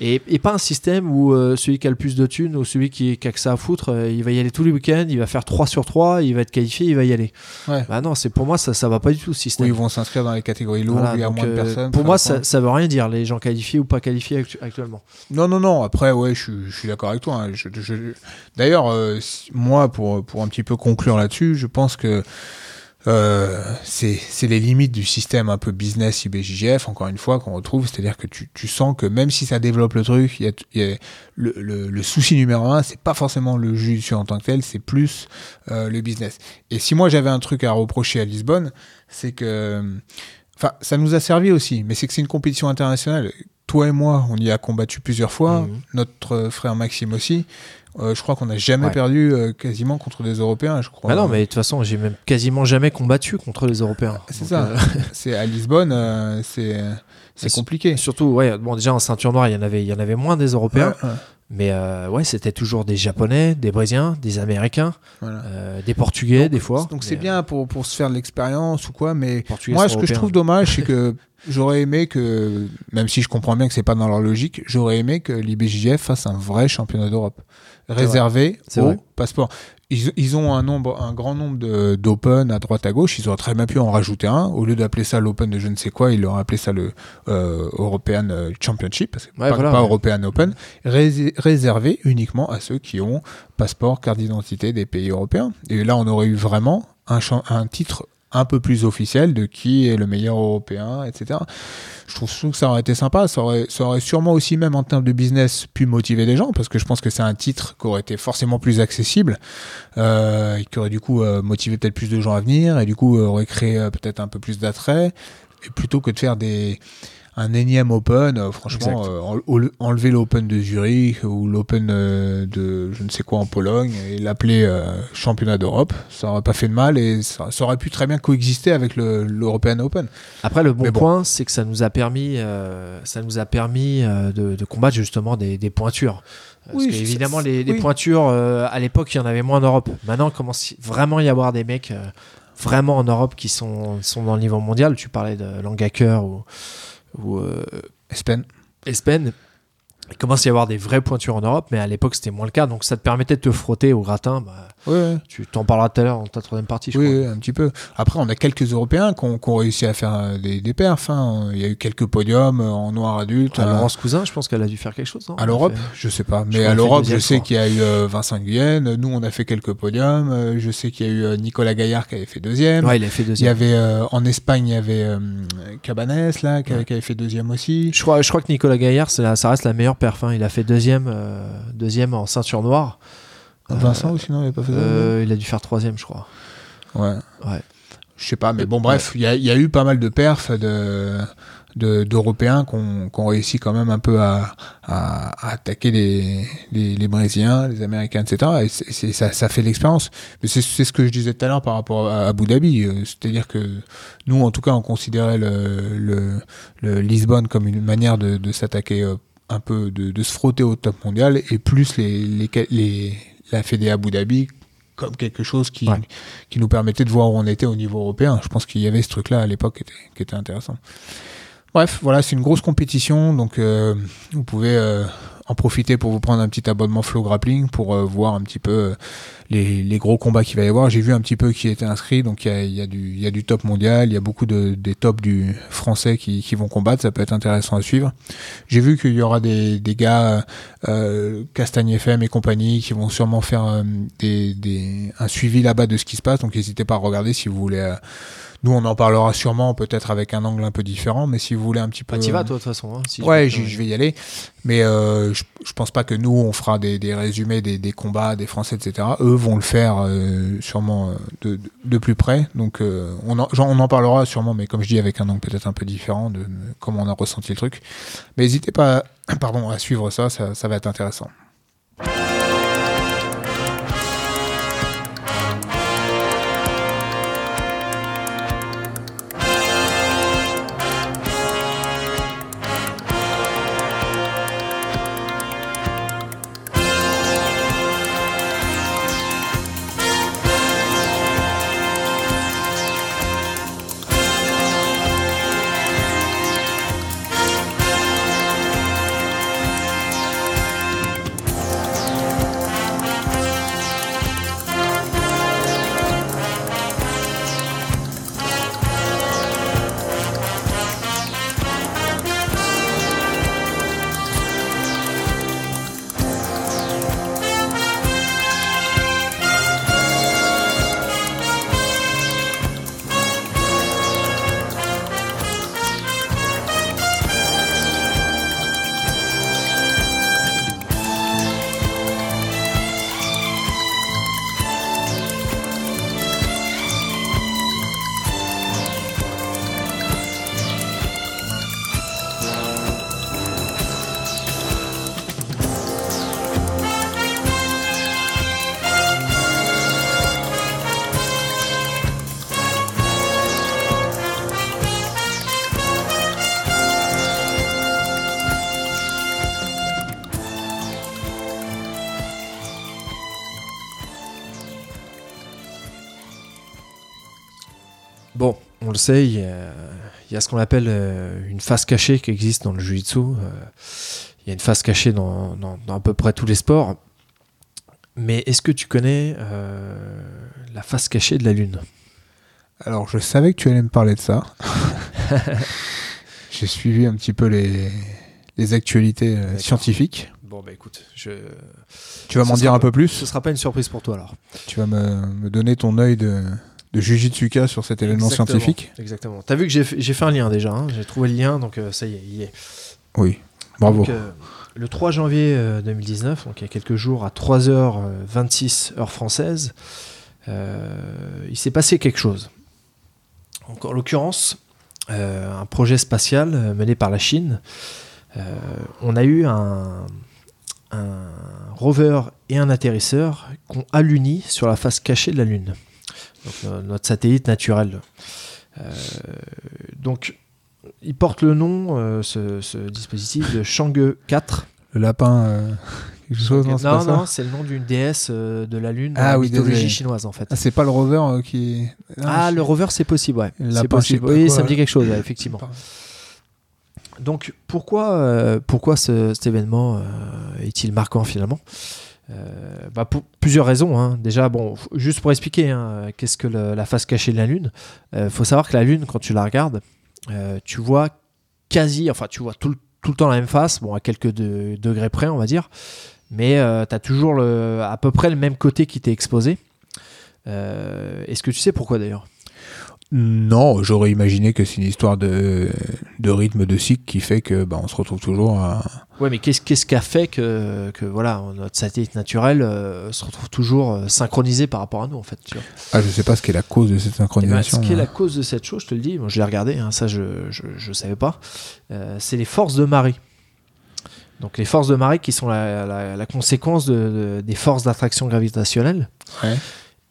Et, et pas un système où euh, celui qui a le plus de thunes ou celui qui, qui a que ça à foutre, euh, il va y aller tous les week-ends, il va faire 3 sur 3, il va être qualifié, il va y aller. Ouais. Bah non, c'est pour moi ça ça va pas du tout ce système. ils vont s'inscrire dans les catégories lourdes, Voilà, où il y a moins de euh, personnes. pour moi ça, ça veut rien dire les gens qualifiés ou pas qualifiés actu- actuellement. Non, non, non. Après, ouais, je, suis- je suis d'accord avec toi. hein. Je- je- D'ailleurs, moi, pour, pour un petit peu conclure là-dessus, je pense que euh, c'est les limites du système un peu business IBJJF, encore une fois, qu'on retrouve. C'est-à-dire que tu, tu sens que même si ça développe le truc, y a, y a le, le, le souci numéro un, c'est pas forcément le jiu en tant que tel, c'est plus euh, le business. Et si moi j'avais un truc à reprocher à Lisbonne, c'est que. Enfin, ça nous a servi aussi, mais c'est que c'est une compétition internationale. Toi et moi, on y a combattu plusieurs fois. Mhm. Notre frère Maxime aussi. Euh, je crois qu'on n'a jamais Ouais. perdu euh, quasiment contre des Européens, je crois. Bah non, mais de toute façon, j'ai même quasiment jamais combattu contre les Européens. C'est ça. euh, C'est à Lisbonne, c'est compliqué. surtout, ouais, bon, déjà en ceinture noire, il y en avait, il y en avait moins des Européens, Ouais, ouais, mais ouais, c'était toujours des Japonais, des Brésiliens, des Américains, voilà. des Portugais des fois. Donc c'est bien pour, pour se faire de l'expérience ou quoi, mais Portugais moi ce que je trouve dommage, c'est que j'aurais aimé que, même si je comprends bien que c'est pas dans leur logique, j'aurais aimé que l'IBJJF fasse un vrai championnat d'Europe réservé au vrai. passeport. Ils, ils ont un nombre, un grand nombre d'Open à droite à gauche. Ils auraient très bien pu en rajouter un. Au lieu d'appeler ça l'Open de je ne sais quoi, ils auraient appelé ça le euh, European euh, Championship, parce que Ouais, pas, voilà, pas ouais. European Open, rés- réservé uniquement à ceux qui ont passeport, carte d'identité des pays européens. Et là, on aurait eu vraiment un, un titre un peu plus officielle de qui est le meilleur européen, etc. Je trouve, que ça aurait été sympa. Ça aurait, ça aurait sûrement aussi, même en termes de business, pu motiver les gens parce que je pense que c'est un titre qui aurait été forcément plus accessible euh, et qui aurait du coup euh, motivé peut-être plus de gens à venir et du coup euh, aurait créé peut-être un peu plus d'attrait. Plutôt que de faire des un énième Open, euh, franchement, euh, en- en- enlever l'Open de Zurich ou l'Open euh, de je ne sais quoi en Pologne et l'appeler euh, championnat d'Europe, ça aurait pas fait de mal et ça, ça aurait pu très bien coexister avec le- l'European Open. Après, le bon, point, c'est que ça nous a permis, euh, ça nous a permis de, de combattre justement des, des pointures. Parce Oui, que, évidemment, les, les oui. pointures, euh, à l'époque, il y en avait moins en Europe. Maintenant, il commence vraiment à y avoir des mecs euh, vraiment en Europe qui sont, sont dans le niveau mondial. Tu parlais de Langaker ou, ou euh, Espen. Espen. Il commence à y avoir des vraies pointures en Europe, mais à l'époque, c'était moins le cas. Donc, ça te permettait de te frotter au gratin. Bah, Ouais, tu t'en parleras tout à l'heure dans ta troisième partie, je Oui, crois. oui, un petit peu. Après, on a quelques Européens qui ont, réussi à faire euh, des, des perfs. hein. Il y a eu quelques podiums euh, en noir adulte. Ah, euh, Laurence Cousin, je pense qu'elle a dû faire quelque chose. À l'Europe, fait- je sais pas. Mais à l'Europe, je deuxième, sais qu'il y a eu euh, Vincent Guyenne. Nous, on a fait quelques podiums. Euh, Je sais qu'il y a eu euh, Nicolas Gaillard qui avait fait deuxième. Ouais, il a fait Il y deuxième. avait en Espagne, il y avait Cabanes là, qui, avait- qui avait fait deuxième aussi. Je crois, je crois que Nicolas Gaillard, ça reste la meilleure perf. hein. Il a fait deuxième, euh, deuxième en ceinture noire. Vincent aussi, non, il avait pas fait Euh, il a dû faire troisième, je crois. Ouais. Ouais. Je sais pas, mais bon, bref, il y, a- y a eu pas mal de perfs de de- d'Européens qui ont, réussi quand même un peu à, à, à attaquer les, les, les Brésiliens, les Américains, etc. Et ça, ça fait l'expérience. Mais c'est ce que je disais tout à l'heure par rapport à Abu Dhabi. Euh, C'est-à-dire que nous, en tout cas, on considérait le, le, le Lisbonne comme une manière de, de s'attaquer euh, un peu, de, de se frotter au top mondial, et plus les, les, les, la Fédé Abu Dhabi comme quelque chose qui, Ouais. qui nous permettait de voir où on était au niveau européen. Je pense qu'il y avait ce truc-là à l'époque qui était, qui était intéressant. Bref, voilà, c'est une grosse compétition, donc euh, vous pouvez euh, en profiter pour vous prendre un petit abonnement Flow Grappling pour euh, voir un petit peu les, les gros combats qu'il va y avoir. J'ai vu un petit peu qui était inscrit, donc il y a, y, a y a du top mondial, il y a beaucoup de, des tops du français qui, qui vont combattre, ça peut être intéressant à suivre. J'ai vu qu'il y aura des, des gars, euh, Castagne FM et compagnie, qui vont sûrement faire euh, des, des, un suivi là-bas de ce qui se passe, donc n'hésitez pas à regarder si vous voulez. euh, nous, on en parlera sûrement, peut-être avec un angle un peu différent, mais si vous voulez un petit peu. Bah, t'y vas, toi, de toute façon. hein, si Ouais, je vais y aller. Mais euh, je, je pense pas que nous, on fera des, des résumés des, des combats des Français, etc. Eux vont le faire euh, sûrement euh, de, de, de plus près. Donc, euh, on, en, genre, on en parlera sûrement, mais comme je dis, avec un angle peut-être un peu différent de, de comment on a ressenti le truc. Mais n'hésitez pas pardon, à suivre ça, ça, ça va être intéressant. Le sait, il y a, il y a ce qu'on appelle euh, une face cachée qui existe dans le jiu-jitsu. euh, il y a une face cachée dans, dans- dans à peu près tous les sports. Mais est-ce que tu connais euh, la face cachée de la Lune? Alors, je savais que tu allais me parler de ça. J'ai suivi un petit peu les, les actualités D'accord. scientifiques. Bon, bah écoute, je... Tu vas m'en dire un peu plus? ce sera pas une surprise pour toi alors. Tu vas me, me donner ton œil de, de Jujitsuka sur cet événement Exactement, scientifique. Exactement. T'as vu que j'ai fait, un lien déjà. hein. J'ai trouvé le lien, donc euh, ça y est, il y est. Oui, bravo. Donc, euh, le 3 janvier euh, 2019, donc il y a quelques jours, à 3h26 heure française, euh, il s'est passé quelque chose. Donc, en l'occurrence, euh, un projet spatial euh, mené par la Chine. Euh, on a eu un, un rover et un atterrisseur qui ont aluni sur la face cachée de la Lune. Donc, notre satellite naturel. Euh, donc, il porte le nom, euh, ce, ce dispositif, de Chang'e 4. Le lapin, euh, quelque chose, pas non, non, c'est le nom d'une déesse euh, de la Lune dans Ah la oui, mythologie désolé. chinoise, en fait. Ah, c'est pas le rover euh, qui. Ah, je- le rover, c'est possible, ouais. C'est possible. Oui, quoi, ça me dit quelque chose, ouais, effectivement. Donc, pourquoi, euh, pourquoi ce- cet événement est-il marquant finalement? Euh, bah, Pour plusieurs raisons. hein. Déjà, bon, juste pour expliquer, hein, qu'est-ce que la face cachée de la Lune Il faut savoir que la Lune, quand tu la regardes, euh, tu vois quasi, enfin, tu vois tout, le- temps la même face, bon, à quelques de- degrés près, on va dire, mais tu as toujours à peu près le même côté qui t'est exposé. Euh, Est-ce que tu sais pourquoi d'ailleurs? Non, j'aurais imaginé que c'est une histoire de, de rythme de cycle qui fait que bah, on se retrouve toujours à. Ouais, mais qu'est-ce qu'est-ce qui a fait que, que voilà, notre satellite naturel euh, se retrouve toujours euh, synchronisé par rapport à nous, en fait tu vois. Ah, je sais pas ce qu'est la cause de cette Eh ben, synchronisation. ce qui est la hein. cause de cette chose, je te le dis, moi je l'ai regardé, hein, ça je ne savais pas, euh, c'est les forces de marée. Donc les forces de marée qui sont la, la- la conséquence de- de- des forces d'attraction gravitationnelle Ouais.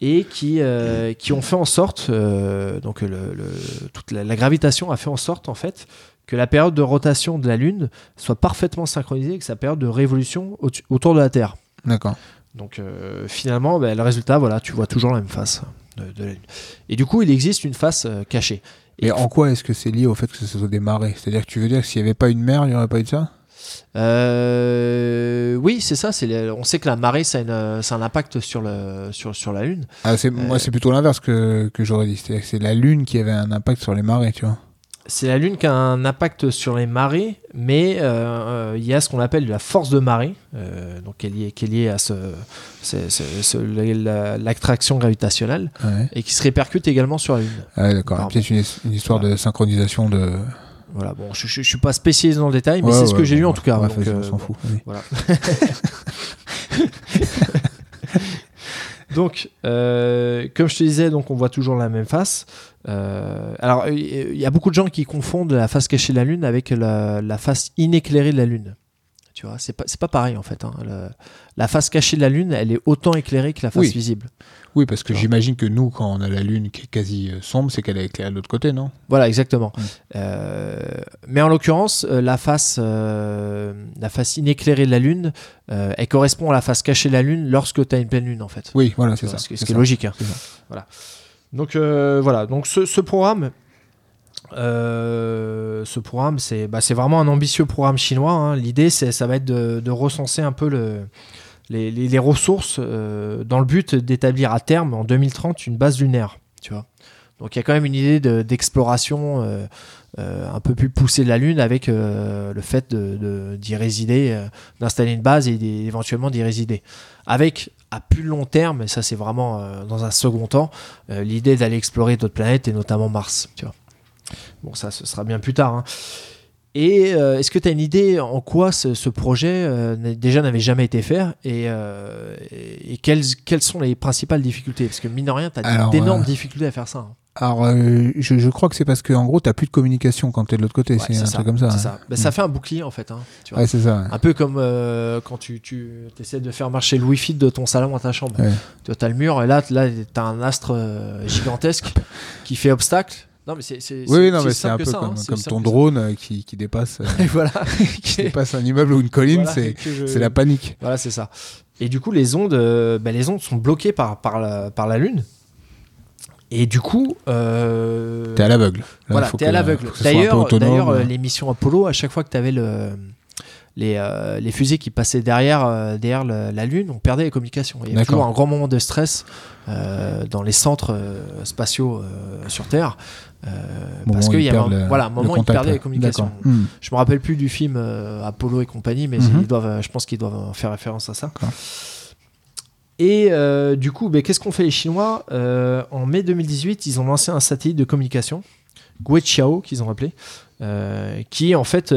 Et qui, euh, qui ont fait en sorte, euh, donc le, le- toute la, la gravitation a fait en sorte en fait que la période de rotation de la Lune soit parfaitement synchronisée avec sa période de révolution au- autour de la Terre. D'accord. Donc euh, finalement, ben, le résultat, voilà, tu vois toujours la même face de, de la Lune. Et du coup, il existe une face cachée. Et en quoi est-ce que c'est lié au fait que ce soit des marées? C'est-à-dire que tu veux dire que s'il n'y avait pas une mer, il n'y aurait pas eu de ça? Euh, oui, c'est ça. C'est on sait que la marée, ça a, une- ça a un impact sur, le, sur, sur la Lune. ah, Moi, Euh, c'est plutôt l'inverse que, que j'aurais dit. C'est la Lune qui avait un impact sur les marées, tu vois. C'est la Lune qui a un impact sur les marées, mais euh, il y a ce qu'on appelle la force de marée, donc qui est liée, qui est liée à ce, l'attraction gravitationnelle, Ouais, et qui se répercute également sur la Lune. Ah ouais, d'accord. Peut-être une, une histoire de synchronisation de. Voilà, bon, je, je suis pas spécialisé dans le détail, mais Ouais, c'est ce que j'ai lu en tout cas. donc, on euh, s'en fout. Voilà. donc, euh, comme je te disais, donc on voit toujours la même face. Euh, alors, il y a beaucoup de gens qui confondent la face cachée de la Lune avec la, la face inéclairée de la Lune. Tu vois, c'est pas, pareil en fait. hein. Le- la face cachée de la Lune, elle est autant éclairée que la face Oui. visible. Oui, parce que j'imagine que nous, quand on a la Lune qui est quasi euh, sombre, c'est qu'elle est éclairée de l'autre côté, non? Voilà, exactement. Mm. Euh, mais en l'occurrence, euh, la face, euh, la face inéclairée de la Lune, euh, elle correspond à la face cachée de la Lune lorsque tu as une pleine Lune en fait. Oui, voilà, c'est ça. Ce qui, est logique. hein. Voilà. Donc voilà. Donc ce, ce programme, euh, ce programme, c'est bah, c'est vraiment un ambitieux programme chinois. hein. L'idée, ça va être de, recenser un peu le, les, ressources euh, dans le but d'établir à terme en 2030 une base lunaire. Donc il y a quand même une idée de- d'exploration euh, un peu plus poussée de la Lune avec le fait d'y résider, d'installer une base et éventuellement d'y résider. Avec à plus long terme, et ça c'est vraiment dans un second temps, l'idée d'aller explorer d'autres planètes et notamment Mars. Bon, ça ce sera bien plus tard. hein. Et euh, est-ce que tu as une idée en quoi ce, ce projet euh, déjà n'avait jamais été fait et, euh, et, et quelles, quelles sont les principales difficultés? Parce que mine de rien, tu as d'énormes difficultés à faire ça. hein. Alors, je, je crois que c'est parce qu'en gros, t'as plus de communication quand t'es de l'autre côté. Ouais, c'est un ça, truc comme ça. hein. ça. Bah, ça Mm. fait un bouclier en fait. hein, tu vois. Ouais, c'est ça. ouais. Un peu comme quand tu, tu essaies de faire marcher le Wi-Fi de ton salon à ta chambre. Tu as le mur et là, là tu as un astre gigantesque qui fait obstacle. Non, mais c'est Oui, c'est non, aussi mais c'est simple un peu ça, hein, comme, aussi ton drone euh, qui, qui dépasse, euh, voilà. qui dépasse un immeuble ou une colline, Voilà, c'est je- la panique. Voilà, c'est ça. Et du coup, les ondes, euh, bah, les ondes sont bloquées par, par, la, par la Lune. Et du coup, T'es à l'aveugle. Là, voilà, t'es à l'aveugle. D'ailleurs, les missions Apollo, à chaque fois que tu avais le, les, euh, les fusées qui passaient derrière, euh, derrière le- la Lune, on perdait les communications. Il y a D'accord. toujours un grand moment de stress euh, dans les centres spatiaux sur Terre. Euh, parce qu'il y a un, le- voilà, un moment où ils perdaient les communications. Hmm. Je me rappelle plus du film euh, Apollo et compagnie, mais Mhm. ils doivent, euh, je pense qu'ils doivent faire référence à ça. Et euh, du coup, ben, qu'est-ce qu'ont fait les Chinois Euh, En mai 2018, ils ont lancé un satellite de communication, Guiqiao, qu'ils ont appelé, euh, qui en fait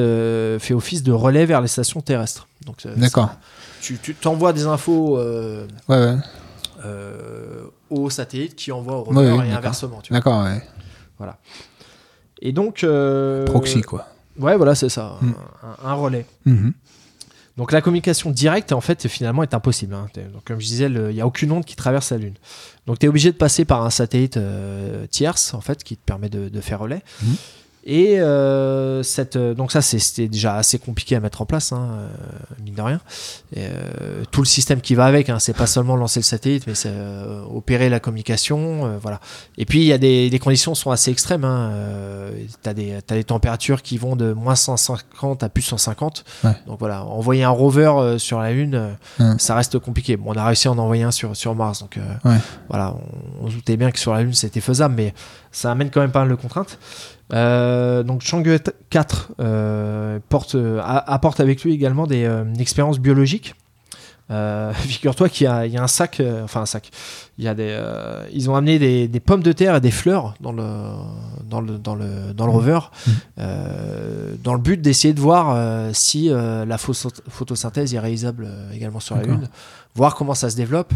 fait office de relais vers les stations terrestres. Donc, D'accord. tu tu t'envoies des infos Ouais, ouais. au satellite qui envoie au rover ouais, et inversement. tu vois. D'accord, ouais. Et donc. euh, Proxy, quoi. Ouais, voilà, c'est ça, Mm. un, un relais. Mhm. Donc la communication directe, en fait, finalement, est impossible. hein. Donc, comme je disais, il n'y a aucune onde qui traverse la Lune. Donc tu es obligé de passer par un satellite euh, tierce, en fait, qui te permet de, de faire relais. Mhm. Et euh, cette, euh, donc ça, c'était déjà assez compliqué à mettre en place, hein, euh, mine de rien. Et, euh, tout le système qui va avec, hein, c'est pas seulement lancer le satellite, mais c'est euh, opérer la communication, euh, voilà. Et puis il y a des les conditions sont assez extrêmes. Hein, euh, t'as des t'as des températures qui vont de moins 150 à plus 150. Ouais. Donc voilà, envoyer un rover euh, sur la Lune, Ouais. ça reste compliqué. Bon, on a réussi à en envoyer un sur sur Mars, donc euh, Ouais. voilà, on, on se doutait bien que sur la Lune c'était faisable, mais ça amène quand même pas mal de contraintes. Euh, donc Chang'e 4 euh, porte, euh, apporte avec lui également des, euh, une expérience biologique. Euh, Figure-toi qu'il y, a- il y a un sac, euh, enfin un sac. Il y a des, euh, ils ont amené des, des pommes de terre et des fleurs dans le dans le dans le dans le rover, Mhm. euh, dans le but d'essayer de voir si la photo- photosynthèse est réalisable également sur la. Lune, voir comment ça se développe.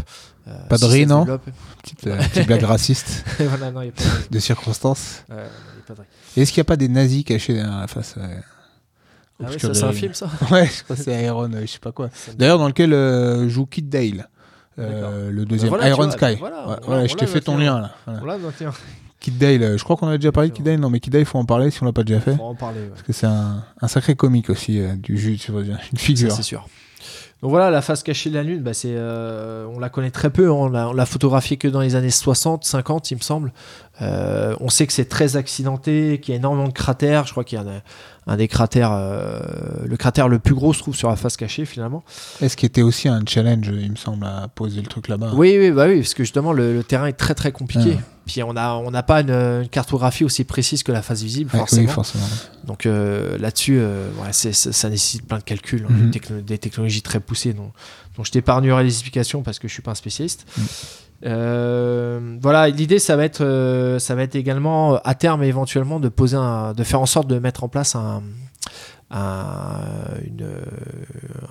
Pas de si riz, non. Petite, petite blague raciste voilà, non, y a pas de de circonstance. Ouais, il y a pas de riz. Et Est-ce qu'il n'y a pas des nazis cachés derrière la face. Ah de c'est un film ça. Ouais, je crois que c'est Iron, euh, je sais pas quoi. D'ailleurs, dans lequel euh, joue Kid Dale. euh, le deuxième, Bah voilà, tu Iron vois, Sky. voilà, Ouais, voilà, voilà, je t'ai fait ton lien là. Voilà. Voilà, Kid Dale, je crois qu'on a déjà parlé de Kid Dale. Non, mais Kid Dale, faut en parler si on l'a pas déjà fait. va en parler. ouais. Parce que c'est un, un sacré comique aussi, euh, du jus, tu vois, une figure. c'est sûr. Donc voilà, la face cachée de la Lune, bah, c'est, euh, on la connaît très peu. hein. On l'a, on photographiée que dans les années 60, 50, il me semble. Euh, on sait que c'est très accidenté, qu'il y a énormément de cratères. Je crois qu'il y en a un des cratères, euh, le cratère le plus gros se trouve sur la face cachée finalement. Est-ce qu'il était aussi un challenge, il me semble, à poser le truc là-bas Oui, oui, bah oui, parce que justement le, le terrain est très très compliqué. Ah. Puis on a, on n'a pas une, une cartographie aussi précise que la face visible, Ouais, forcément. Oui, forcément. Donc euh, là-dessus, euh, ouais, ça, ça nécessite plein de calculs, hein, Mhm. des, techno- des technologies très poussées. Donc, donc je t'épargnerai les explications parce que je suis pas un spécialiste. Mhm. Euh, voilà, l'idée ça va être, euh, ça va être également euh, à terme éventuellement de poser, un, de faire en sorte de mettre en place un, un, une,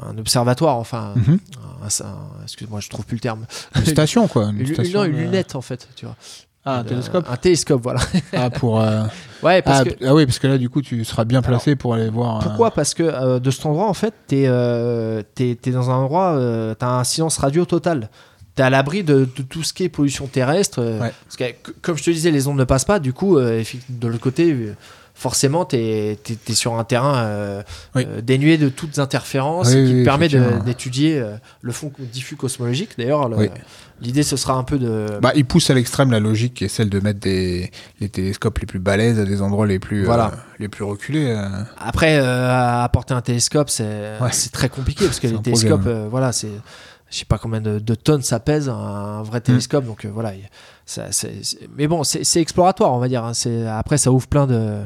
un observatoire, enfin, Mhm. un- excuse-moi, je trouve plus le terme. Une station, quoi. Une, Une, station non, une lunette en fait, tu vois. Ah, un télescope Un télescope, voilà. Ah, pour. euh, Ouais, parce ah, que ah oui, parce que là, du coup, tu seras bien placé pour aller voir. euh, Pourquoi? Parce que euh, de cet endroit, en fait, t'es t'es dans un endroit, t'as un silence radio total. T'es à l'abri de, de tout ce qui est pollution terrestre. euh, Ouais. Parce que, comme je te disais, les ondes ne passent pas. Du coup, euh, de l'autre côté, euh, forcément, t'es es, sur un terrain Oui. dénué de toutes interférences Oui, qui oui, te permet d'étudier le fond diffus cosmologique. D'ailleurs, l'idée, ce sera un peu de. Bah, il pousse à l'extrême la logique qui est celle de mettre des, les télescopes les plus balèzes à des endroits les plus, Voilà. les plus reculés. Après, apporter un télescope, c'est Ouais. très compliqué parce que les télescopes, voilà, c'est je sais pas combien de, de tonnes ça pèse un, vrai télescope, donc euh, voilà. mais bon, c'est exploratoire, on va dire. hein. Après, ça ouvre plein de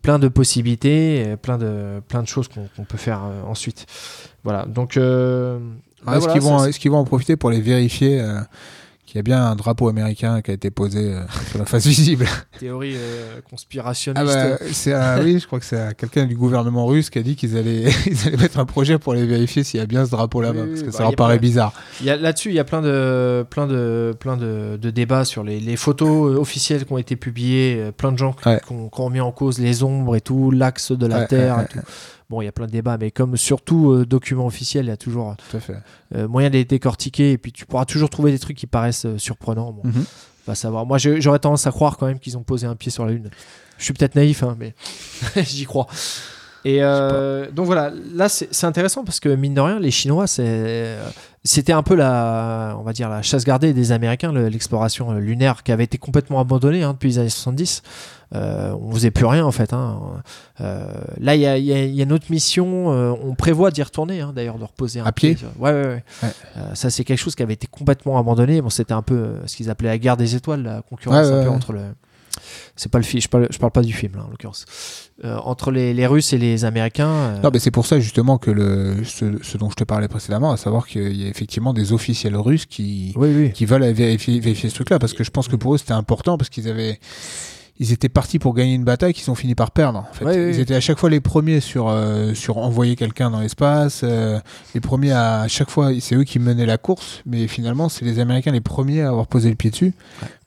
plein de possibilités, et plein de plein de choses qu'on peut faire euh, ensuite. Voilà. Donc euh, Ah, bah est-ce voilà, qu'ils vont, ça, est-ce qu'ils vont en profiter pour les vérifier y a bien un drapeau américain qui a été posé euh, sur la face visible théorie euh, conspirationniste. Ah bah, c'est un- oui, je crois que c'est un- quelqu'un du gouvernement russe qui a dit qu'ils allaient, ils allaient mettre un projet pour aller vérifier s'il y a bien ce drapeau là-bas, Oui, parce que bah, ça y leur paraît bizarre. Il y a- Là-dessus, il y a plein de, plein de, plein de, de débats sur les, les photos euh, officielles qui ont été publiées, plein de gens qui, Ouais. qui ont, qui ont remis en cause les ombres et tout, l'axe de la Ouais, Terre ouais, et tout. Bon, il y a plein de débats, mais comme sur tout euh, document officiel, il y a toujours Tout à fait. euh, moyen de les décortiquer et puis tu pourras toujours trouver des trucs qui paraissent euh, surprenants. Bon, va savoir. Moi, j'aurais tendance à croire quand même qu'ils ont posé un pied sur la Lune. Je suis peut-être naïf, hein, mais j'y crois. Et euh, donc voilà, là c'est intéressant parce que mine de rien, les Chinois, c'était un peu la, on va dire la chasse gardée des Américains, le- l'exploration euh, lunaire qui avait été complètement abandonnée hein, depuis les années 70. Euh, on faisait plus rien en fait. hein. Euh, là, il y a, y a- il y a une autre mission. euh, on prévoit d'y retourner d'ailleurs, d'ailleurs, de reposer un À pied Ouais, ouais, ouais. Ouais. Ça, c'est quelque chose qui avait été complètement abandonné. Bon, c'était un peu ce qu'ils appelaient la guerre des étoiles, la concurrence un peu entre le c'est pas le film. Je parle, je parle pas du film là, en l'occurrence. Euh, entre les, les Russes et les Américains. euh, Non, mais c'est pour ça justement que le, ce, ce dont je te parlais précédemment, à savoir qu'il y a effectivement des officiels russes qui, oui, oui. qui veulent vérifier, vérifier ce truc-là, parce que je pense que pour eux c'était important, parce qu'ils avaient, ils étaient partis pour gagner une bataille qu'ils ont fini par perdre. En fait. Ouais, ouais, ils étaient à chaque fois les premiers sur euh, sur envoyer quelqu'un dans l'espace, euh, les premiers à, à chaque fois, c'est eux qui menaient la course, mais finalement c'est les Américains les premiers à avoir posé le pied dessus.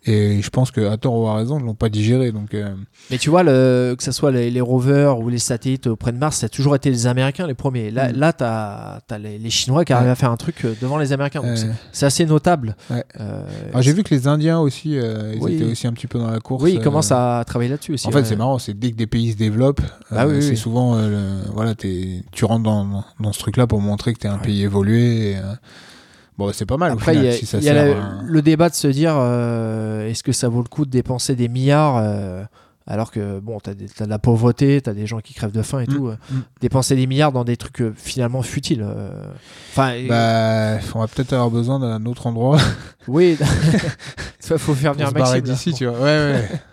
Et je pense que à tort ou à raison, ils l'ont pas digéré. Donc euh, Mais tu vois, le, que ce soit les, les rovers ou les satellites auprès de Mars, ça a toujours été les Américains les premiers. Là, Mm. là tu as, les, les Chinois qui arrivent Ouais. à faire un truc euh, devant les Américains. C'est- assez notable. Ouais. Euh, alors, j'ai vu que les Indiens aussi, euh, ils Oui. étaient aussi un petit peu dans la course. oui, ils commencent à travailler là-dessus aussi. En fait, c'est marrant, c'est dès que des pays se développent, Bah oui, c'est oui. souvent, le- voilà, t'es- tu rentres dans, dans ce truc-là pour montrer que tu es un pays évolué. et, bon, c'est pas mal. Après, il y a, si ça il y a sert la- à- le débat de se dire euh, est-ce que ça vaut le coup de dépenser des milliards euh, alors que bon, t'as des- t'as de la pauvreté, t'as des gens qui crèvent de faim et Mm, tout. euh, mm. Dépenser des milliards dans des trucs euh, finalement futiles. euh. Enfin, et- Bah, on va peut-être avoir besoin d'un autre endroit. oui, il faut faire venir Maxime. là. d'ici, tu vois. Ouais, ouais.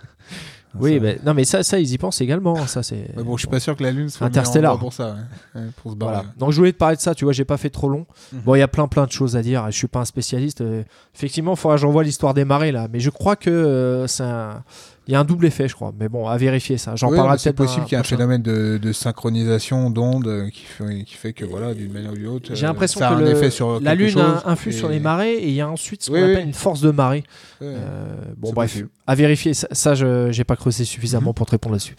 Oui, Ça- mais non, mais ça, ça, ils y pensent également. hein, Ça, c'est. Mais bon, je suis pas sûr que la Lune soit endroit pour ça, ouais. Ouais, pour se barrer. Voilà. Donc je voulais te parler de ça, tu vois, j'ai pas fait trop long. Mhm. Bon, il y a plein plein de choses à dire, je suis pas un spécialiste. euh, effectivement, il faudra que j'envoie l'histoire des marées là, mais je crois que euh, c'est un... il y a un double effet, je crois. Mais bon, à vérifier ça. J'en parlerai mais c'est peut-être. possible qu'il y ait un phénomène de, de synchronisation d'ondes qui fait, qui fait que voilà d'une manière ou d'une autre J'ai euh, l'impression que un le- effet sur la Lune chose, influe et- sur les marées et il y a ensuite ce qu'on Oui, appelle oui. une force de marée. Euh, bon, bref, possible. à vérifier. Ça, ça, je j'ai pas creusé suffisamment Mhm. pour te répondre là-dessus.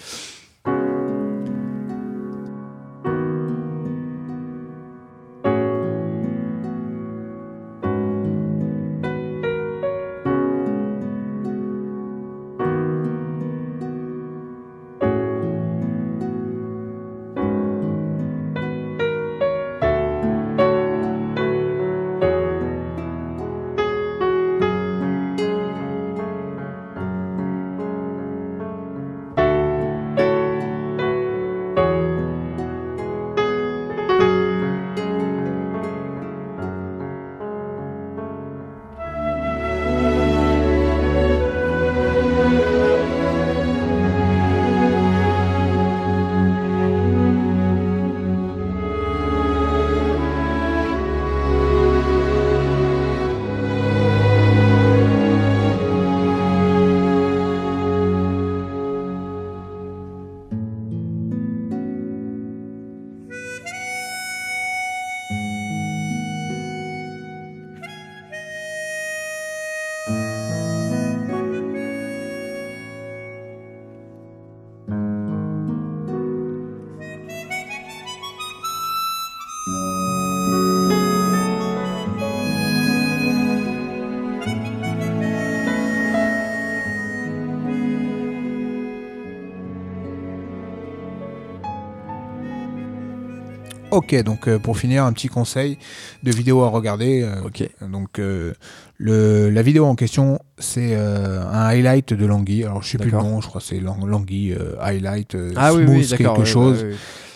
Ok, donc euh, pour finir, un petit conseil de vidéo à regarder. euh, Ok. Donc euh, le, la vidéo en question, c'est un highlight de Langui. Alors je sais plus le nom, je crois que c'est Lang- Langui highlight Ah smooth oui, quelque chose.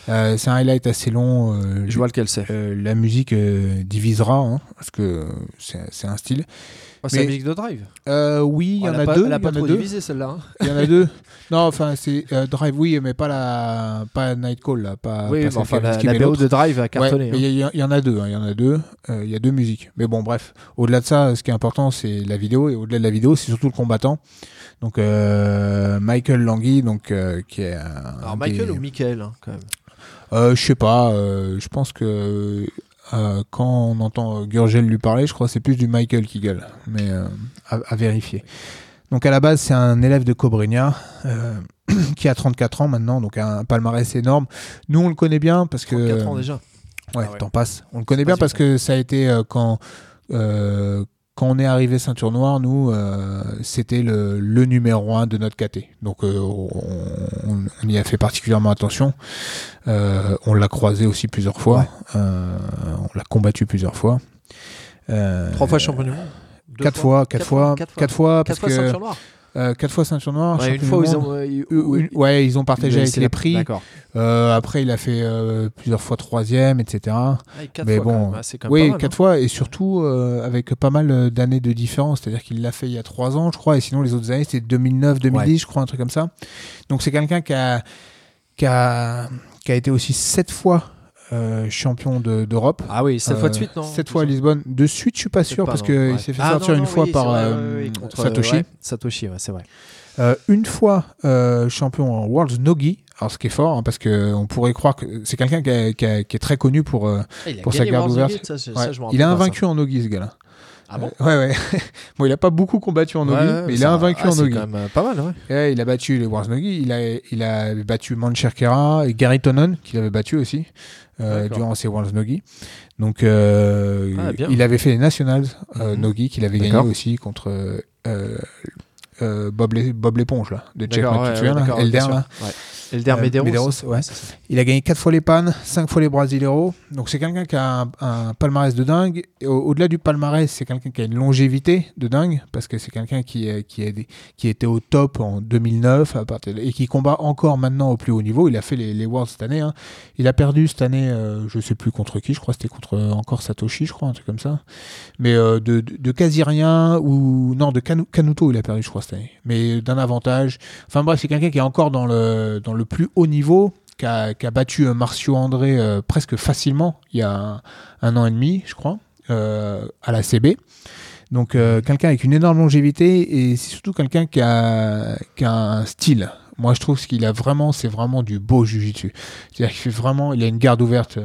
Euh, c'est un highlight assez long. euh, Je vois lequel c'est. euh, la musique divisera hein, parce que c'est un style. Oh, c'est la musique de Drive. Euh, oui, il y en a pas, deux. Elle a il y pas en a trop deux. divisé celle-là. hein. Il y en a deux. Non, enfin c'est euh, Drive, oui, mais pas la pas Night Call là, pas. oui, pas mais enfin, la, la BO de Drive a cartonné. hein. il y, en a deux, hein, il y en a deux. euh, Il y a deux musiques. Mais bon, bref. Au-delà de ça, ce qui est important, c'est la vidéo. Et au-delà de la vidéo, c'est surtout le combattant. Donc euh, Michael Langui, donc euh, qui est. un Alors des- Michael ou Michael, hein, quand même? Euh, Je sais pas. euh, je pense que euh, quand on entend euh, Gurgel lui parler, je crois que c'est plus du Michael qui gueule. Mais euh, à, à vérifier. Donc à la base, c'est un élève de Cobreña euh, qui a 34 ans maintenant, donc un palmarès énorme. Nous, on le connaît bien parce que 34 ans déjà. Ouais, Ah ouais. t'en passes. On le connaît bien parce que ça a été quand quand on est arrivé ceinture noire, nous, euh, c'était le, le numéro un de notre KT. Donc euh, on, y a fait particulièrement attention. Euh, on l'a croisé aussi plusieurs fois. Ouais. On l'a combattu plusieurs fois. Trois fois champion du monde. Quatre fois, quatre fois, quatre fois, Quatre parce fois que ceinture noire. Euh, quatre fois ceinture noire. Ouais, une fois, ils ont. euh, Euh, une- ouais, ils ont partagé avec les prix. Euh, après, il a fait plusieurs fois troisième, etc. Quatre Mais fois, quand bon, même, c'est quand même oui, pas mal, quatre hein. fois, et surtout avec pas mal d'années de différence. C'est-à-dire qu'il l'a fait il y a trois ans, je crois, et sinon les autres années, c'était 2009, 2010, je crois, un truc comme ça. Donc c'est quelqu'un qui a, qui, a, qui a été aussi sept fois euh, champion de- d'Europe. Ah oui, sept fois de Euh, suite, non Sept fois à Lisbonne. De suite, je suis pas sûr, pas, parce qu'il Ouais. s'est fait Ah, sortir non, une non, fois oui, par euh, contre, Satoshi. ouais, Satoshi, ouais, c'est vrai. Une fois champion en World's Nogi. Alors ce qui est fort, hein, parce qu'on pourrait croire que c'est quelqu'un qui, est très connu pour, euh, il a pour sa garde ouverte. Ça, ça, il a invaincu en Nogi, ce gars-là. Ah bon Euh, Ouais, ouais. bon, il a pas beaucoup combattu en Nogi, Ouais, mais il a invaincu ah, en Nogi. quand même pas mal, ouais. Ouais, il a battu les Wars Nogi, il a, il a battu Mancherkera et Gary Tonon, qu'il avait battu aussi euh, durant ses Wars Nogi. Donc, euh, Ah, il avait fait les Nationals euh, Mhm. Nogi, qu'il avait gagné aussi contre euh, Bob, Bob l'éponge, là, de Jack D'accord, ouais, Elder, là. Ouais. Elder Euh, Medeiros. Medeiros, ouais. Il a gagné 4 fois les pannes, 5 fois les Brasileiros. Donc c'est quelqu'un qui a un, un palmarès de dingue. Au- Au-delà du palmarès, c'est quelqu'un qui a une longévité de dingue. Parce que c'est quelqu'un qui, est- qui, a des- qui était au top en 2009 à partir de- et qui combat encore maintenant au plus haut niveau. Il a fait les, les Worlds cette année. hein. Il a perdu cette année, euh, je sais plus contre qui, je crois que c'était contre euh, encore Satoshi, je crois, un truc comme ça. Mais euh, de, de, de quasi rien, ou non, de Kanu- Kanuto, il a perdu, je crois, cette année. Mais d'un avantage. Enfin bref, c'est quelqu'un qui est encore dans le, dans le plus haut niveau, qui a, battu euh, Marcio André euh, presque facilement il y a un, un an et demi, je crois, euh, à la CB. Donc euh, quelqu'un avec une énorme longévité et c'est surtout quelqu'un qui a, qui a un style. Moi, je trouve ce qu'il a vraiment, c'est vraiment du beau jujitsu. C'est-à-dire qu'il fait vraiment, il a une garde ouverte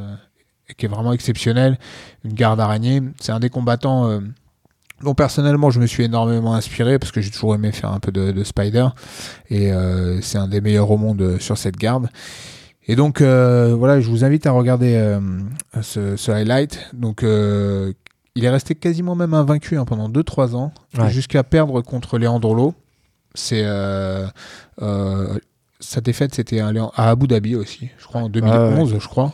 qui est vraiment exceptionnelle, une garde araignée. C'est un des combattants dont personnellement je me suis énormément inspiré parce que j'ai toujours aimé faire un peu de, de spider et euh, c'est un des meilleurs au monde euh, sur cette garde. Et donc euh, voilà, je vous invite à regarder euh, ce, ce highlight. Donc il est resté quasiment même invaincu hein, pendant 2-3 ans, Ouais. jusqu'à perdre contre Leandrolo. C'est sa défaite, c'était à Abu Dhabi aussi, je crois en 2011, je crois,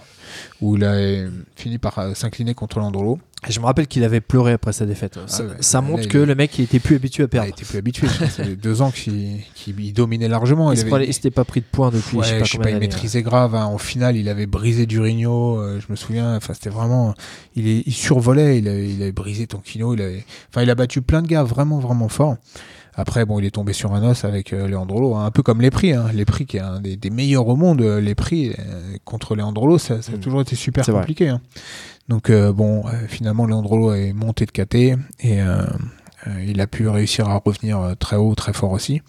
où il a fini par s'incliner contre Leandrolo. Et Je me rappelle qu'il avait pleuré après sa défaite. Ça, ouais. ça montre il que le mec il était plus habitué à Il perdre. était plus habitué. ça deux ans qu'il il dominait largement. Il Il avait- il s'était pas pris de points depuis Ouais, je sais pas je sais pas, il maîtrisait grave. hein. En finale, il avait brisé Durigno. euh, je me souviens. Enfin, c'était vraiment. Il, est, il survolait. Il avait, il avait brisé Tonkino. Il avait. Enfin, il a battu plein de gars vraiment, vraiment forts. Après, bon, il est tombé sur un os avec euh, Leandrolo, hein, un peu comme les prix. Hein. Les prix qui est un des, des meilleurs au monde. euh, Les prix euh, contre Leandrolo, ça, ça a Mm. toujours été super compliqué. hein. Donc, euh, bon, euh, finalement, Leandrolo est monté de KT et euh, il a pu réussir à revenir très haut, très fort aussi.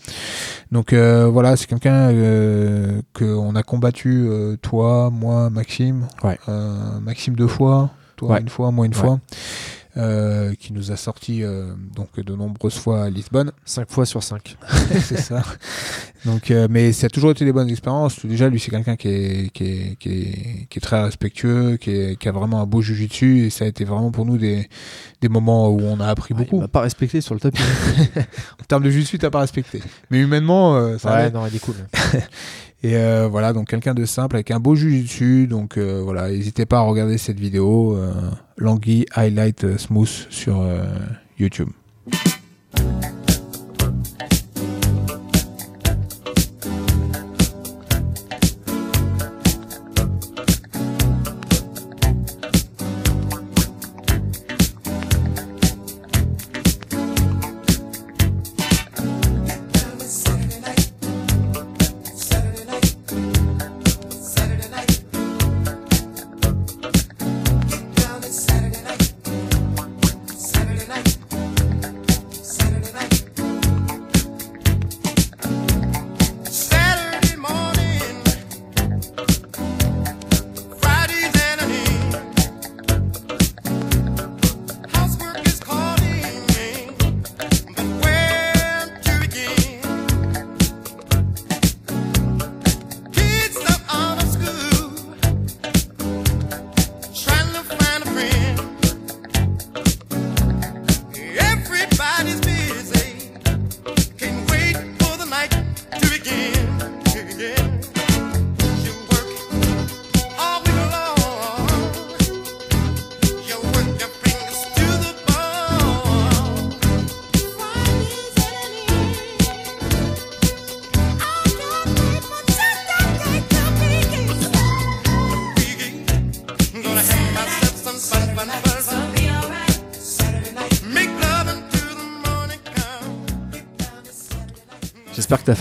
Donc euh, voilà, c'est quelqu'un euh, qu'on a combattu, euh, toi, moi, Maxime. Ouais. Euh, Maxime deux fois, toi Ouais. une fois, moi une Ouais. fois. Euh, qui nous a sorti euh, donc de nombreuses fois à Lisbonne. 5 fois sur 5. c'est ça. Donc, euh, mais ça a toujours été des bonnes expériences. Déjà, lui, c'est quelqu'un qui est, qui, est, qui, est, qui est très respectueux, qui, est, qui a vraiment un beau jujitsu. Et ça a été vraiment pour nous des, des moments où on a appris Il beaucoup. m'a pas respecté sur le tapis. En termes de jujitsu, t'as pas respecté. Mais humainement, euh, ça ouais, non, il est cool. Et euh, voilà, donc quelqu'un de simple avec un beau jujitsu. Donc euh, voilà, n'hésitez pas à regarder cette vidéo. Euh, Langui Highlight Smooth sur YouTube.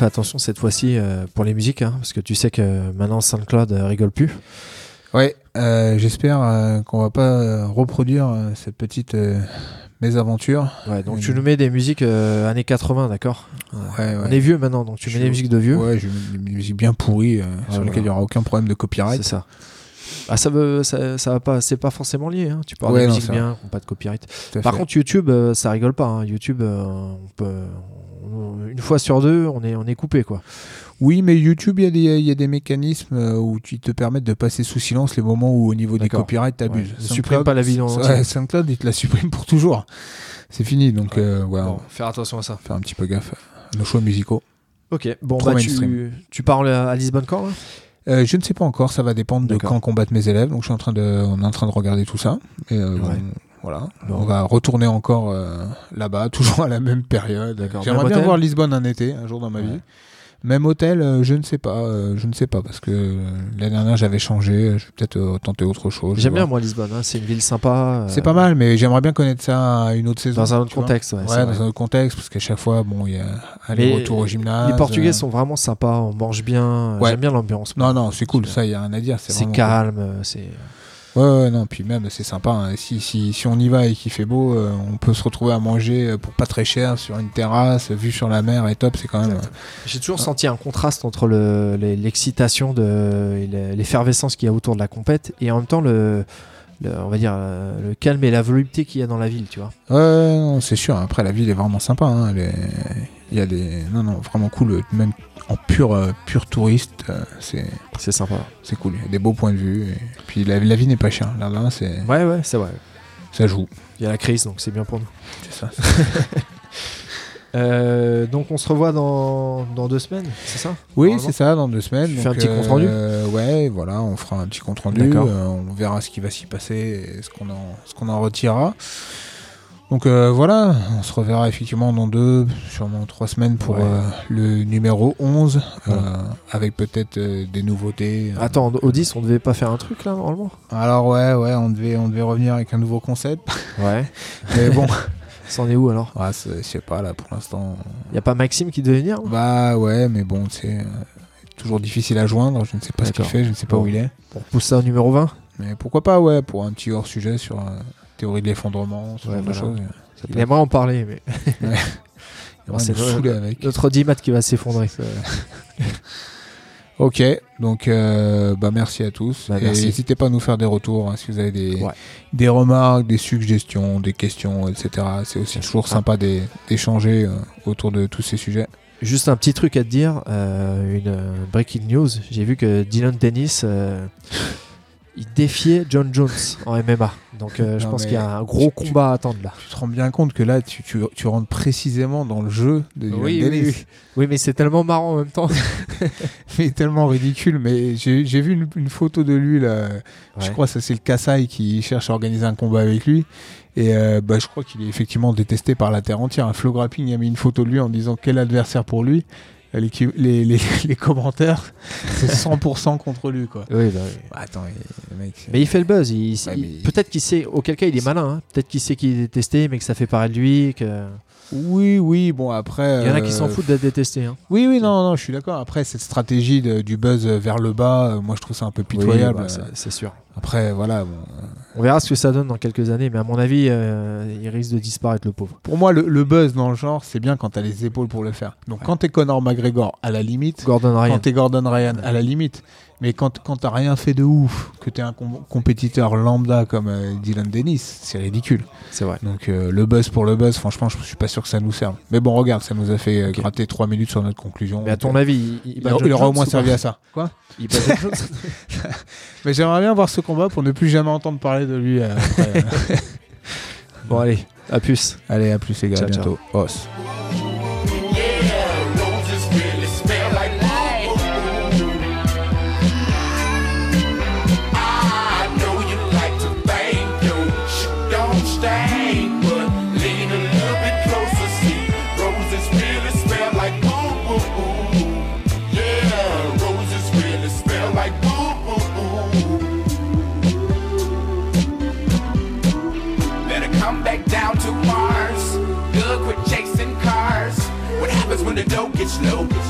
Attention cette fois-ci euh, pour les musiques, hein, parce que tu sais que maintenant SoundCloud euh, rigole plus. Ouais, euh, j'espère euh, qu'on va pas euh, reproduire cette petite mésaventure. Ouais, donc tu nous mets des musiques années 80, d'accord? Ouais, On est vieux maintenant, donc tu mets des musiques de vieux. Ouais, je mets des musiques bien pourries sur lesquelles il y aura aucun problème de copyright. C'est ça. Ah, ça veut, ça, ça va pas, c'est pas forcément lié. Hein. Tu non, musiques ça bien, pas de copyright. Par fait. contre, YouTube, ça rigole pas. hein. YouTube, on peut, une fois sur deux, on est, on est coupé, quoi. Oui, mais YouTube, il y, a des- il y a des mécanismes euh, où tu te permettent de passer sous silence les moments où au niveau des copyrights, t'abuses. Ouais. Ne supprime pas la vidéo en ouais. SoundCloud, il te la supprime pour toujours. C'est fini, donc Ouais. euh, ouais, Bon, faire attention à ça. faire un petit peu gaffe à nos choix musicaux. Ok, bon, bah, tu, tu parles à Lisbonne quand là? Euh, je ne sais pas encore, ça va dépendre de quand combattent mes élèves. Donc je suis en train de, on est en train de regarder tout ça. Et euh, Ouais. Voilà, Bon. on va retourner encore euh, là-bas, toujours à la même période. D'accord. J'aimerais bien voir Lisbonne un été, un jour dans ma Ouais. vie. Même hôtel, euh, je ne sais pas, euh, je ne sais pas parce que euh, l'année dernière j'avais changé. Je vais peut-être euh, tenter autre chose. J'aime bien voir. moi Lisbonne, hein, c'est une ville sympa. C'est pas mal, mais j'aimerais bien connaître ça à une autre saison. Dans un autre contexte, ouais. Ouais, vrai. dans un autre contexte, parce qu'à chaque fois, bon, il y a aller-retour au gymnase. Les Portugais euh, sont vraiment sympas, on mange bien. Ouais. J'aime bien l'ambiance. Non, non, c'est cool, ça, il y a rien à dire. C'est calme, c'est. Ouais, ouais, non, puis même, c'est sympa. hein. Si, si, si on y va et qu'il fait beau, euh, on peut se retrouver à manger euh, pour pas très cher sur une terrasse, vue sur la mer et top, c'est quand même. euh, J'ai toujours senti un contraste entre le- l'excitation de l'effervescence qu'il y a autour de la compète et en même temps le, le- on va dire le calme et la volupté qu'il y a dans la ville, tu vois. Ouais, c'est sûr. Après, la ville est vraiment sympa. hein. Elle est- Il y a des. Non, non, vraiment cool. Même en pur, euh, pur touriste, euh, c'est C'est sympa. c'est cool. Il y a des beaux points de vue. Et puis la, la vie n'est pas chère. Là, là, c'est Ouais, ouais, c'est vrai. ça joue. Il y a la crise, donc c'est bien pour nous. C'est ça. Euh, donc on se revoit dans, dans deux semaines, c'est ça? Oui, c'est ça, dans deux semaines. Tu Donc, fais un petit compte rendu? euh, Ouais, voilà, on fera un petit compte rendu. Euh, on verra ce qui va s'y passer et ce qu'on en, ce qu'on en retirera. Donc euh, voilà, on se reverra effectivement dans deux, sûrement trois semaines pour Ouais. euh, le numéro 11, Voilà. euh, avec peut-être des nouveautés. Attends, au 10, on devait pas faire un truc là normalement? Alors ouais, ouais, on devait, on devait revenir avec un nouveau concept. Ouais. Mais bon, C'en est où alors? Ouais, c'est- je sais pas, là pour l'instant. Y a pas Maxime qui devait venir Bah ouais, mais bon, c'est toujours difficile à joindre. Je ne sais pas ce qu'il fait, je ne sais pas Bon. où il est. On repousse ça au numéro 20 Mais pourquoi pas, ouais, pour un petit hors-sujet sur euh, théorie de l'effondrement, ce Ouais, genre de voilà. choses. Ça Il en parler, mais c'est nous le- saouler avec. notre 10 mat qui va s'effondrer. Ok, donc euh, bah merci à tous. Bah. N'hésitez pas à nous faire des retours hein, si vous avez des, Ouais. des remarques, des suggestions, des questions, etc. C'est aussi toujours sympa d'é- d'échanger euh, autour de tous ces sujets. Juste un petit truc à te dire, euh, une breaking news. J'ai vu que Dylan Dennis, il défiait John Jones en MMA. Donc euh, je Non, pense qu'il y a un gros tu- combat à attendre là. Tu te rends bien compte que là, tu, tu, tu rentres précisément dans le jeu de Oui, oui, oui. Oui, mais c'est tellement marrant en même temps. Mais tellement ridicule. Mais j'ai vu une, une photo de lui là. Je crois que ça c'est le Kassai qui cherche à organiser un combat avec lui. Et euh, bah, je crois qu'il est effectivement détesté par la terre entière. Un Flo Grappling a mis une photo de lui en disant quel adversaire pour lui. Euh, Les, les, les, les commentaires, c'est 100% contre lui quoi. Oui, bah oui. Bah, attends, il- le mec. c'est- Mais il fait le buzz. il- Ouais, il- mais- Peut-être qu'il sait, auquel cas il est malin. hein. Peut-être qu'il sait qu'il est détesté, mais que ça fait parler de lui. Que... Oui, oui, bon après. Il y en a euh, qui s'en foutent d'être détesté. hein. Oui, oui, non, non, je suis d'accord. Après, cette stratégie de- du buzz vers le bas, euh, moi je trouve ça un peu pitoyable. Oui, bah, c'est- sûr. Après, voilà. bon, euh, On verra ce que ça donne dans quelques années, mais à mon avis, euh, il risque de disparaître le pauvre. Pour moi, le, le buzz dans le genre, c'est bien quand t'as les épaules pour le faire. Donc quand t'es Conor McGregor, à la limite. Gordon Ryan. Quand t'es Gordon Ryan, à la limite. Mais quand, quand t'as rien fait de ouf, que t'es un com- compétiteur lambda comme euh, Dylan Dennis, c'est ridicule. C'est vrai. Donc euh, le buzz pour le buzz, franchement, je suis pas sûr que ça nous serve. Mais bon, regarde, ça nous a fait euh, gratter 3 minutes sur notre conclusion. Mais à ton avis, il, il il, il aura au moins servi à ça. Quoi Il Mais j'aimerais bien voir ce combat pour ne plus jamais entendre parler de lui. après. Bon, allez, à plus. Allez, à plus les gars, Ciao, à ciao. bientôt. Os. When the dough gets low?